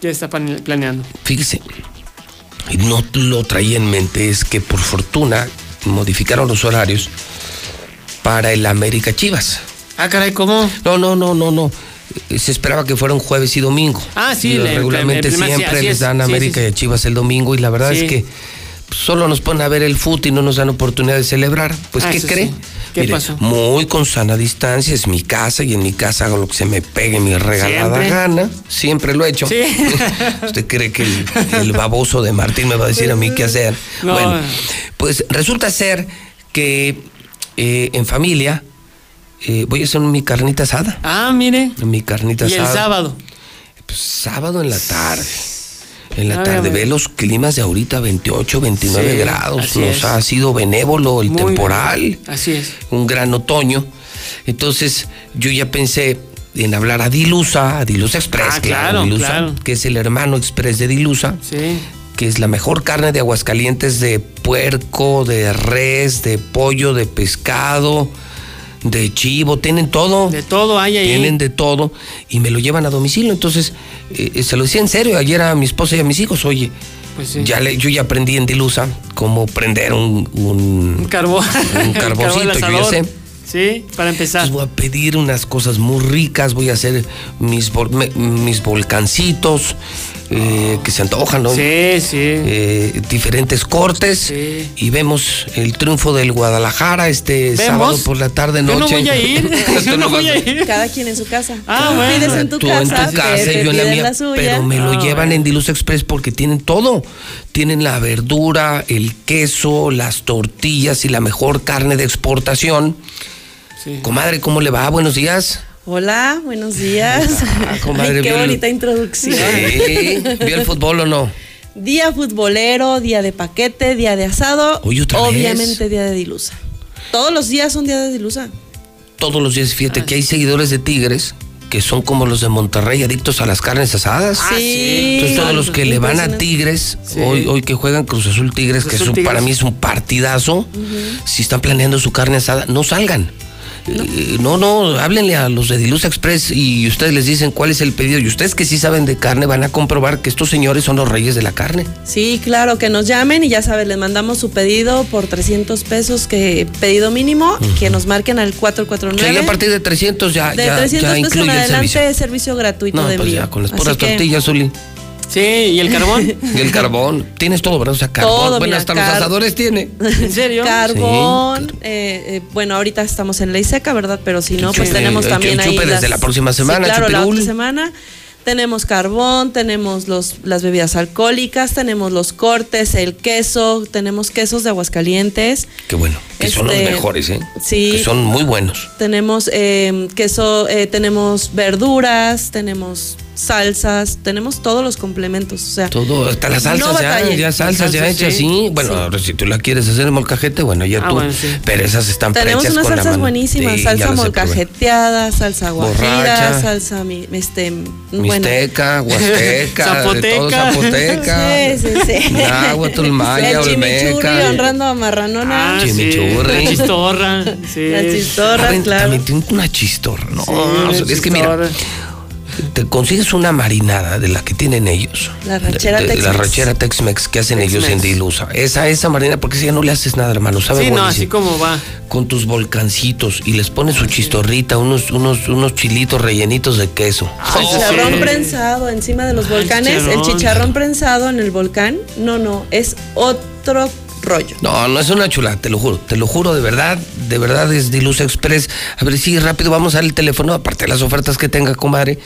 Ya está planeando. fíjese, y no lo traía en mente, es que por fortuna modificaron los horarios para el América Chivas. Ah, caray, ¿cómo? No, no, no, no, no. Se esperaba que fueran jueves y domingo. Ah, sí, Y le- regularmente siempre les es. dan Sí, América sí, y Chivas el domingo y la verdad es que solo nos ponen a ver el fútbol y no nos dan oportunidad de celebrar. Pues, Ah, ¿qué cree? sí. ¿Qué Mire, pasó? Muy con sana distancia, es mi casa y en mi casa hago lo que se me pegue mi regalada ¿Siempre? gana. Siempre lo he hecho. Sí. <laughs> ¿Usted cree que el, el baboso de Martín me va a decir a mí qué hacer? No. Bueno, pues resulta ser que eh, en familia eh, voy a hacer mi carnita asada. Ah, mire. Mi carnita Y el asada. sábado. Pues, sábado en la tarde. En la tarde ve los climas de ahorita, 28, 29 Sí, grados. Nos es. ha sido benévolo el Muy temporal. bien. Así es. Un gran otoño. Entonces, yo ya pensé en hablar a Dilusa, a Dilusa Express, Ah, claro, Dilusa, claro. que es el hermano express de Dilusa, Sí. que es la mejor carne de Aguascalientes de puerco, de res, de pollo, de pescado, de chivo, tienen todo. De todo hay ahí. Tienen de todo y me lo llevan a domicilio. Entonces, eh, se lo decía en serio ayer a mi esposa y a mis hijos, oye, Pues sí. ya le, yo ya aprendí en Dilusa cómo prender un, un, Un carbón. <laughs> un <laughs> carboncito, yo ya sé. Sí, para empezar. Entonces voy a pedir unas cosas muy ricas, voy a hacer mis, mis volcancitos eh, que se antojan, ¿no? Sí, sí. Eh, diferentes cortes y vemos el triunfo del Guadalajara este ¿Vemos? sábado por la tarde Yo noche. <laughs> no voy a ir. Yo no voy a ir. Cada quien en su casa. Ah, Tú bueno. pides en tu Tú casa, en tu casa y yo en la mía, la suya. pero me lo Ah, llevan en Diluz Express porque tienen todo. Tienen la verdura, el queso, las tortillas y la mejor carne de exportación. Comadre, ¿cómo le va? Buenos días. Hola, buenos días. <laughs> Ah, comadre, Ay, qué el- bonita introducción. Sí. ¿Vio el fútbol o no? Día futbolero, día de paquete, día de asado. Oye, ¿otra vez? Obviamente día de dilusa. Todos los días son día de dilusa. Todos los días, fíjate que hay seguidores de Tigres que son como los de Monterrey, adictos a las carnes asadas. Ah, sí. Entonces todos los que le van a. Tigres, Sí. hoy, hoy que juegan Cruz Azul Tigres, Cruz que es Azul un- Tigres. para mí es un partidazo, si están planeando su carne asada, no salgan. Eh, No, no, háblenle a los de Dilusa Express y ustedes les dicen cuál es el pedido. Y ustedes que sí saben de carne van a comprobar que estos señores son los reyes de la carne. Sí, claro, que nos llamen y ya sabes, les mandamos su pedido por 300 pesos, que pedido mínimo, que nos marquen al Que ahí 449. a partir de 300 ya, de ya, 300 ya pesos en adelante, servicio. servicio, gratuito No, de pues envío. ya, con las puras tortillas, Zuli. Sí, ¿y el carbón? Y <laughs> el carbón. Tienes todo, ¿verdad? O sea, carbón. Todo, bueno, mira, hasta car- los asadores tiene. <laughs> ¿En serio? Carbón, eh, eh, bueno, ahorita estamos en ley seca, ¿verdad? Pero si no, pues tenemos el también ahí. desde las- la próxima Sí, semana, claro, la otra semana. Tenemos carbón, tenemos los, las bebidas alcohólicas, tenemos los cortes, el queso, tenemos quesos de Aguascalientes, Qué bueno. Que son los Este, mejores, ¿eh? sí. Que son muy buenos. tenemos eh, queso, eh, tenemos verduras, tenemos salsas, tenemos todos los complementos. O sea, Todo, hasta las salsas no ya, ya salsas ya Salsas, hechas, sí. sí. Bueno, Sí. ahora si tú la quieres hacer en molcajete, bueno, ya Ah, tú. bueno, sí. Pero esas están Tenemos unas con la salsas buenísimas, Sí, ya salsa molcajeteada, salsa guajira, salsa mi- este bueno. Mixteca, huasteca, de todo, Zapoteca. zapoteca. Sí, sí, sí. Náhuatl, <laughs> maya, el chimichurri olmeca. honrando a Marranona. Ah. Chimichurri. La chistorra. <laughs> Sí. Chistorras, Saben, claro. También una chistorra, ¿no? Sí, O sea, la es que mira, chistorra. Te consigues una marinada de la que tienen ellos. La ranchera de- La Tex-Mex. ranchera Tex-Mex que hacen ellos en Tex-Mex. Dilusa. Esa, esa marinada, porque si ya no le haces nada, hermano, sabe Sí, no, así como va. Con tus volcancitos y les pones su chistorrita, unos, unos, unos chilitos rellenitos de queso. Chicharrón sí. prensado encima de los volcanes. El chicharrón prensado en el volcán. No, no, es otro rollo. No, no es una chulada, te lo juro, te lo juro de verdad, de verdad es Dilusa Express. A ver si rápido vamos a dar el teléfono, aparte de las ofertas que tenga, comadre,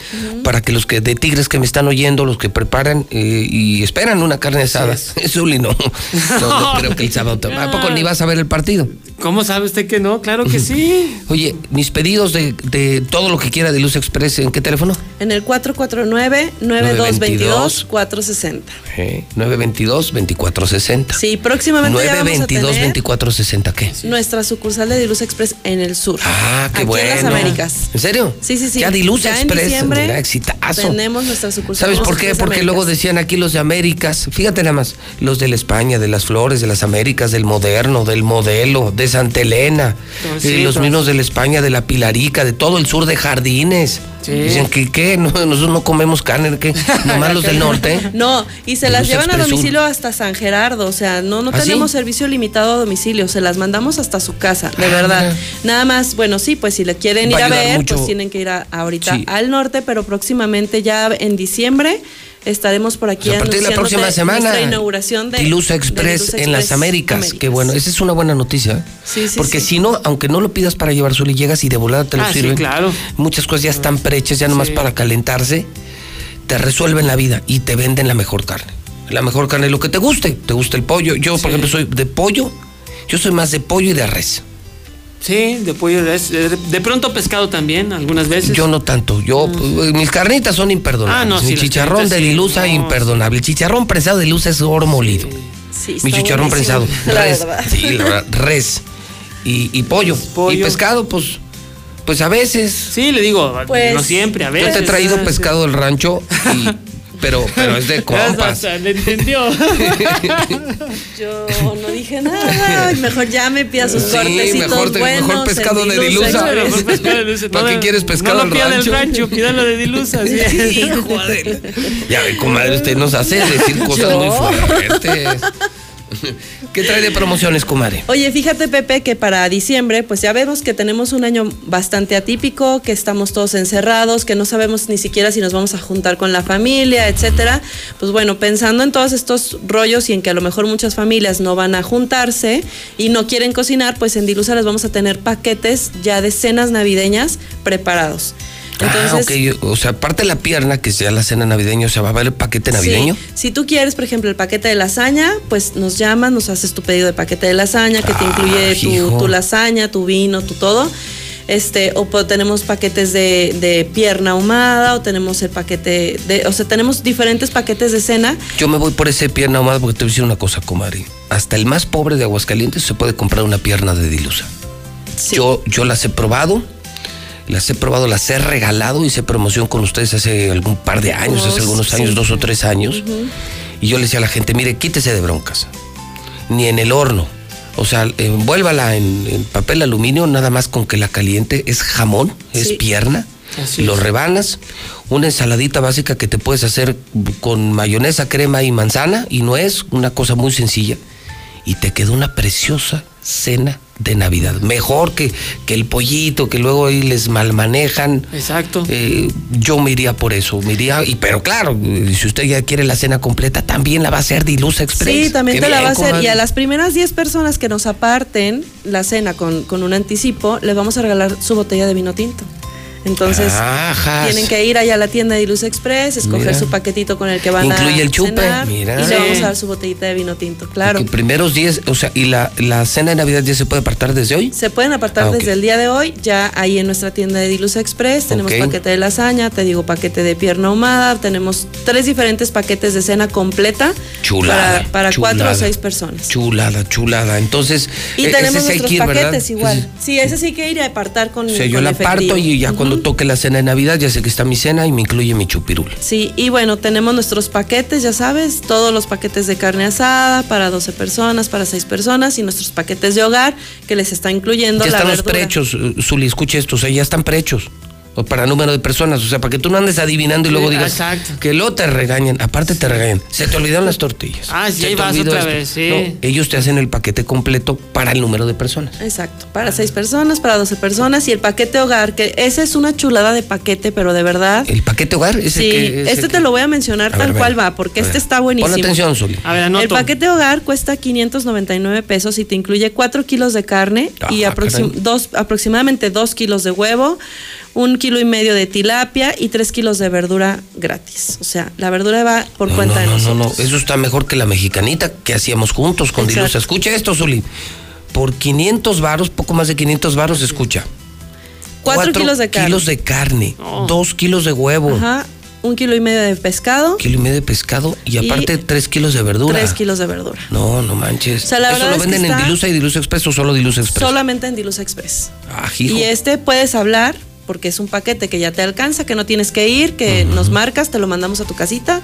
para que los que de tigres que me están oyendo, los que preparan eh, y esperan una carne asada. <laughs> Zuli, no, no, no <laughs> creo que el sábado. ¿A poco ni vas a ver el partido? ¿Cómo sabe usted que no? Claro que sí. <laughs> Oye, mis pedidos de, de todo lo que quiera de Luz Express, ¿en qué teléfono? En el 449-9222-460. Eh, 922-2460. Sí, próximamente ya vamos a tener 922-2460, ¿qué? nuestra sucursal de Diluz Express en el sur. Ah, qué aquí bueno. en las Américas. ¿En serio? Sí, sí, sí. Ya Diluz Ya en Express, diciembre mira, exitazo. Tenemos nuestra sucursal. ¿Sabes por qué? Porque luego decían aquí los de Américas, fíjate nada más, los de la España, de las Flores, de las Américas, del Moderno, del Modelo, de Santa Elena, y sí, los mismos de la España, de la Pilarica, de todo el sur de Jardines. Sí. Dicen que ¿qué? No, nosotros no comemos carne, ¿qué? <laughs> Nomás los del norte. No, y se las llevan a domicilio hasta San Gerardo, o sea, no, no ¿Ah, tenemos sí? servicio limitado a domicilio, se las mandamos hasta su casa, de Ah, verdad. mira. Nada más, bueno, sí, pues si le quieren Va ir a ver, mucho. pues tienen que ir a- ahorita al norte, pero próximamente ya en diciembre estaremos por aquí a partir de la próxima semana. nuestra inauguración de Express en las Express Américas. Qué bueno, esa es una buena noticia. ¿eh? Sí, sí, Porque sí. si no, aunque no lo pidas para llevar solo y llegas y de volada te lo Ah, sí, sirven. claro. Muchas cosas ya están prehechas, ya nomás Sí. para calentarse. Te resuelven la vida y te venden la mejor carne. La mejor carne, lo que te guste. Te gusta el pollo. Yo, por ejemplo, soy de pollo. Yo soy más de pollo y de res. Sí, de pollo, de, de- de pronto pescado también, algunas veces. Yo no tanto. Yo, pues, mis carnitas son imperdonables. Ah, no, sí, Mi chicharrón de sí, dilusa, no, imperdonable. El chicharrón prensado de dilusa es oro molido. Sí, Mi está chicharrón buenísimo, prensado. la res. verdad. Sí, la verdad, res. Y, y pollo. Y pescado, pues, pues a veces. Sí, le digo, Pues, no siempre, a Yo veces. te he traído ah, pescado del rancho, y- <laughs> pero, pero es de <laughs> sí. compas. Le entendió. <laughs> Yo no dije nada, mejor ya me pida sus Sí, cortecitos mejor mejor buenos, en pescado de Dilusa. Mejor pescado de Dilusa. ¿Para No qué quieres pescado no al lo pida del rancho? rancho, pídalo de Dilusa. Sí. Hijo de- Ya ve, comadre, usted nos hace decir cosas Yo. muy fuertes. <laughs> ¿Qué trae de promociones, comadre? Oye, fíjate Pepe que para diciembre pues ya vemos que tenemos un año bastante atípico, que estamos todos encerrados, que no sabemos ni siquiera si nos vamos a juntar con la familia, etcétera. Pues bueno, pensando en todos estos rollos y en que a lo mejor muchas familias no van a juntarse y no quieren cocinar, pues en Dilusa les vamos a tener paquetes ya de cenas navideñas preparados. Entonces, ah, ok. O sea, aparte de la pierna, que sea la cena navideña, o sea, va a haber el paquete navideño. Sí. Si tú quieres, por ejemplo, el paquete de lasaña, pues nos llamas, nos haces tu pedido de paquete de lasaña, que te incluye tu, lasaña, tu vino, tu todo. Este, o tenemos paquetes de, de pierna ahumada, o tenemos el paquete de, o sea, tenemos diferentes paquetes de cena. Yo me voy por ese pierna ahumada porque te voy a decir una cosa, comadre. Hasta el más pobre de Aguascalientes se puede comprar una pierna de dilusa. Yo, yo las he probado, las he probado, las he regalado, hice promoción con ustedes hace algún par de años, hace Oh, algunos años, sí. dos o tres años. Y yo le decía a la gente, mire, quítese de broncas. Ni en el horno. O sea, envuélvala en, en papel aluminio, nada más con que la caliente. Es jamón, es pierna. Así lo es. rebanas. Una ensaladita básica que te puedes hacer con mayonesa, crema y manzana. Y no es una cosa muy sencilla. Y te quedó una preciosa cena de Navidad. Mejor que, que el pollito, que luego ahí les malmanejan. Exacto. Eh, yo me iría por eso, me iría, y pero claro, eh, si usted ya quiere la cena completa, también la va a hacer Dilusa Express. Sí, también Qué te la va a hacer. comadre. Y a las primeras 10 personas que nos aparten la cena con, con un anticipo, les vamos a regalar su botella de vino tinto. Entonces, Ajas. tienen que ir allá a la tienda de Luz Express, escoger Mira. su paquetito con el que van a Incluye el chupe, cenar, mira. y le vamos a dar su botellita de vino tinto, claro. Primeros 10, o sea, y la, la cena de Navidad ya se puede apartar desde hoy. Se pueden apartar Ah, desde el día de hoy, ya ahí en nuestra tienda de Dilusa Express tenemos paquete de lasaña, te digo paquete de pierna ahumada, tenemos tres diferentes paquetes de cena completa Chulada, para, para cuatro o seis personas. Chulada, chulada. Entonces, Y eh, tenemos ese sí hay nuestros que ir, ¿verdad? paquetes igual. Ese- Sí, ese sí que ir a apartar con O sea, yo con la efectivo. parto y ya cuando toque la cena de Navidad ya sé que está mi cena y me incluye mi chupirul. Sí, y bueno, tenemos nuestros paquetes, ya sabes, todos los paquetes de carne asada para 12 personas, para 6 personas y nuestros paquetes de hogar que les está incluyendo Ya la están los prechos, eh, Zuli, escuche esto, o sea, ya están prechos. O para número de personas, o sea, para que tú no andes adivinando y luego Sí, digas exacto. que luego te regañan, aparte te regañan. Se te olvidaron las tortillas. Ah, sí, Se ahí te vas olvidó otra esto. vez, sí. No, ellos te hacen el paquete completo para el número de personas. Exacto, para 6 personas, para 12 personas y el paquete hogar, que ese es una chulada de paquete, pero de verdad. El paquete hogar, ese Sí, que ese este que- te lo voy a mencionar A tal ver, cual va, porque este está buenísimo. Pon atención, Zuli. A ver, anoto. El paquete hogar cuesta 599 pesos y te incluye 4 kilos de carne y Ah, aproxim- caray. dos, aproximadamente 2 kilos de huevo, un kilo y medio de tilapia y 3 kilos de verdura gratis. O sea, la verdura va por No, cuenta no, de no, no, nosotros. no, eso está mejor que la mexicanita que hacíamos juntos con. Dilusa. Escucha esto, Zuli. Por 500 varos, poco más de 500 varos, escucha. 4 Cuatro kilos de carne. kilos de carne, dos kilos de huevo, Ajá, un kilo y medio de pescado, kilo y medio de pescado y Y aparte tres kilos de verdura. 3 kilos de verdura. No, no manches. O sea, la ¿Eso lo venden en Dilusa y Dilusa Express o solo Dilusa Express? Solamente en Dilusa Express. Ah, hijo. Y este puedes hablar porque es un paquete que ya te alcanza, que no tienes que ir, que nos marcas, te lo mandamos a tu casita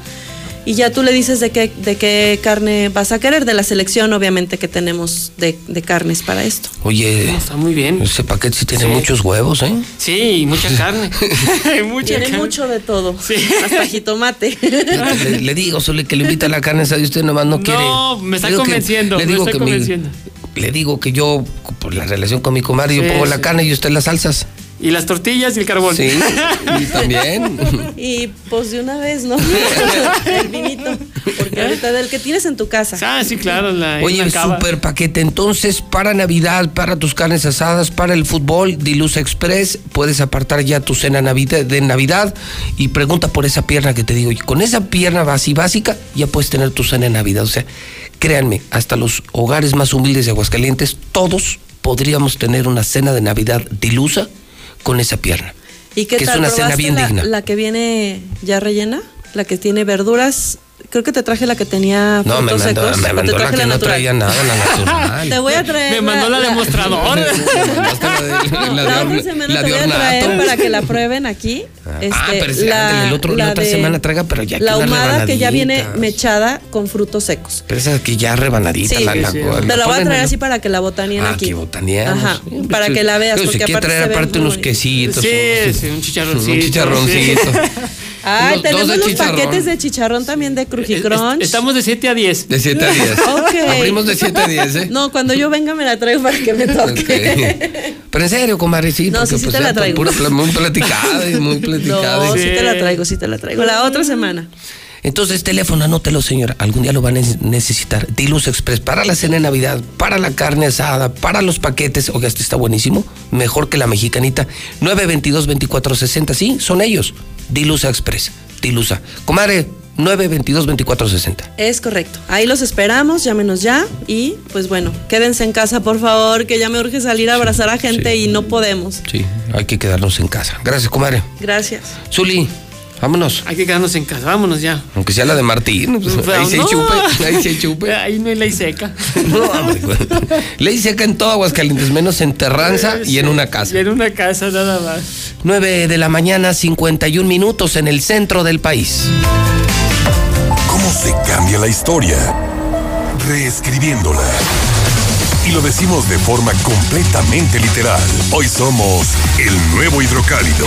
y ya tú le dices de qué, de qué carne vas a querer, de la selección obviamente que tenemos de, de carnes para esto. Oye, Está muy bien. ese paquete sí tiene Sí. muchos huevos, ¿eh? Sí, y mucha carne. <laughs> mucha Tiene carne. mucho de todo, hasta jitomate. <laughs> Le, le digo, solo que le invita a la carne asada y usted nomás no quiere. No, me está digo que- convenciendo, le me digo está que mi- convenciendo. le digo que yo, por la relación con mi comadre, yo Sí, pongo la sí. carne y usted las salsas. Y las tortillas y el carbón. Sí, y <laughs> también. Y pues de una vez, ¿no? <laughs> el vinito. Porque ahorita del que tienes en tu casa. Ah, sí, claro. La, Oye, cava. super paquete. Entonces, para Navidad, para tus carnes asadas, para el fútbol, Dilusa Express, puedes apartar ya tu cena de Navidad y pregunta por esa pierna que te digo. Y con esa pierna así básica, ya puedes tener tu cena de Navidad. O sea, créanme, hasta los hogares más humildes de Aguascalientes, todos podríamos tener una cena de Navidad dilusa con esa pierna. ¿Y qué que es una cena ¿Probaste bien la, digna. la que viene ya rellena? La que tiene verduras. Creo que te traje la que tenía No, me frutos mandó, secos. me ¿o te mandó la traje que no natural? traía nada, la <laughs> natural. Te voy a traer. Me mandó la demostrador. la, <laughs> La, de or- otra semana la te voy a traer ornato. para que la prueben aquí. Este, ah, pero es la, el otro, la, otra de- semana traiga, pero ya La ahumada que ya viene mechada con frutos secos. Pero esa que ya rebanadita, Sí, la, la, sí. la Te la voy a traer así para que la botanien Ah, aquí. Ajá, Sí, pues, para sí. que la veas. Si porque quiere aparte traer aparte unos quesitos. Sí, unos- sí, un chicharroncito. Un chicharroncito. <laughs> Ah, Unos- tenemos de los chicharrón. paquetes de chicharrón también de Crujicrunch. Estamos de 7 a 10. De 7 a 10. <laughs> Ok. Abrimos de 7 a 10, ¿eh? No, cuando yo venga me la traigo para que me toque. Pero en serio, comadre, sí. No, porque, sí, sí pues, te la traigo. Pura, muy platicada y muy platicada. <laughs> No, y- sí te la traigo, sí te la traigo. La otra semana. Entonces, teléfono, anótelo, señora. Algún día lo van a ne- necesitar. Diluz Express para la cena de Navidad, para la carne asada, para los paquetes. Oiga, este está buenísimo. Mejor que la mexicanita. 922-2460. Sí, son ellos. Dilusa Express. Dilusa. Comadre, 922-2460. Es correcto. Ahí los esperamos, llámenos ya. Y pues bueno, quédense en casa, por favor, que ya me urge salir a abrazar a gente y no podemos. Sí, hay que quedarnos en casa. Gracias, comadre. Gracias. Zuli, vámonos. Hay que quedarnos en casa. Vámonos ya. Aunque sea la de Martín. pues, ahí se chupe. Ahí se chupe. <laughs> Ahí no hay ley seca. <laughs> No, hombre. Ley seca en todo Aguascalientes, menos en Terranza y en una casa. Y en una casa nada más. 9 de la mañana, 51 minutos en el centro del país. ¿Cómo se cambia la historia? Reescribiéndola. Y lo decimos de forma completamente literal. Hoy somos el nuevo hidrocálido.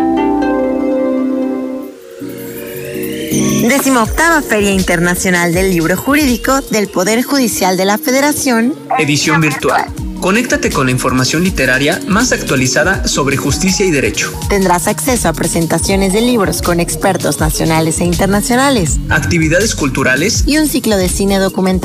Décima octava Feria Internacional del Libro Jurídico del Poder Judicial de la Federación. Edición virtual. Conéctate con la información literaria más actualizada sobre justicia y derecho. Tendrás acceso a presentaciones de libros con expertos nacionales e internacionales Actividades culturales y un ciclo de cine documental.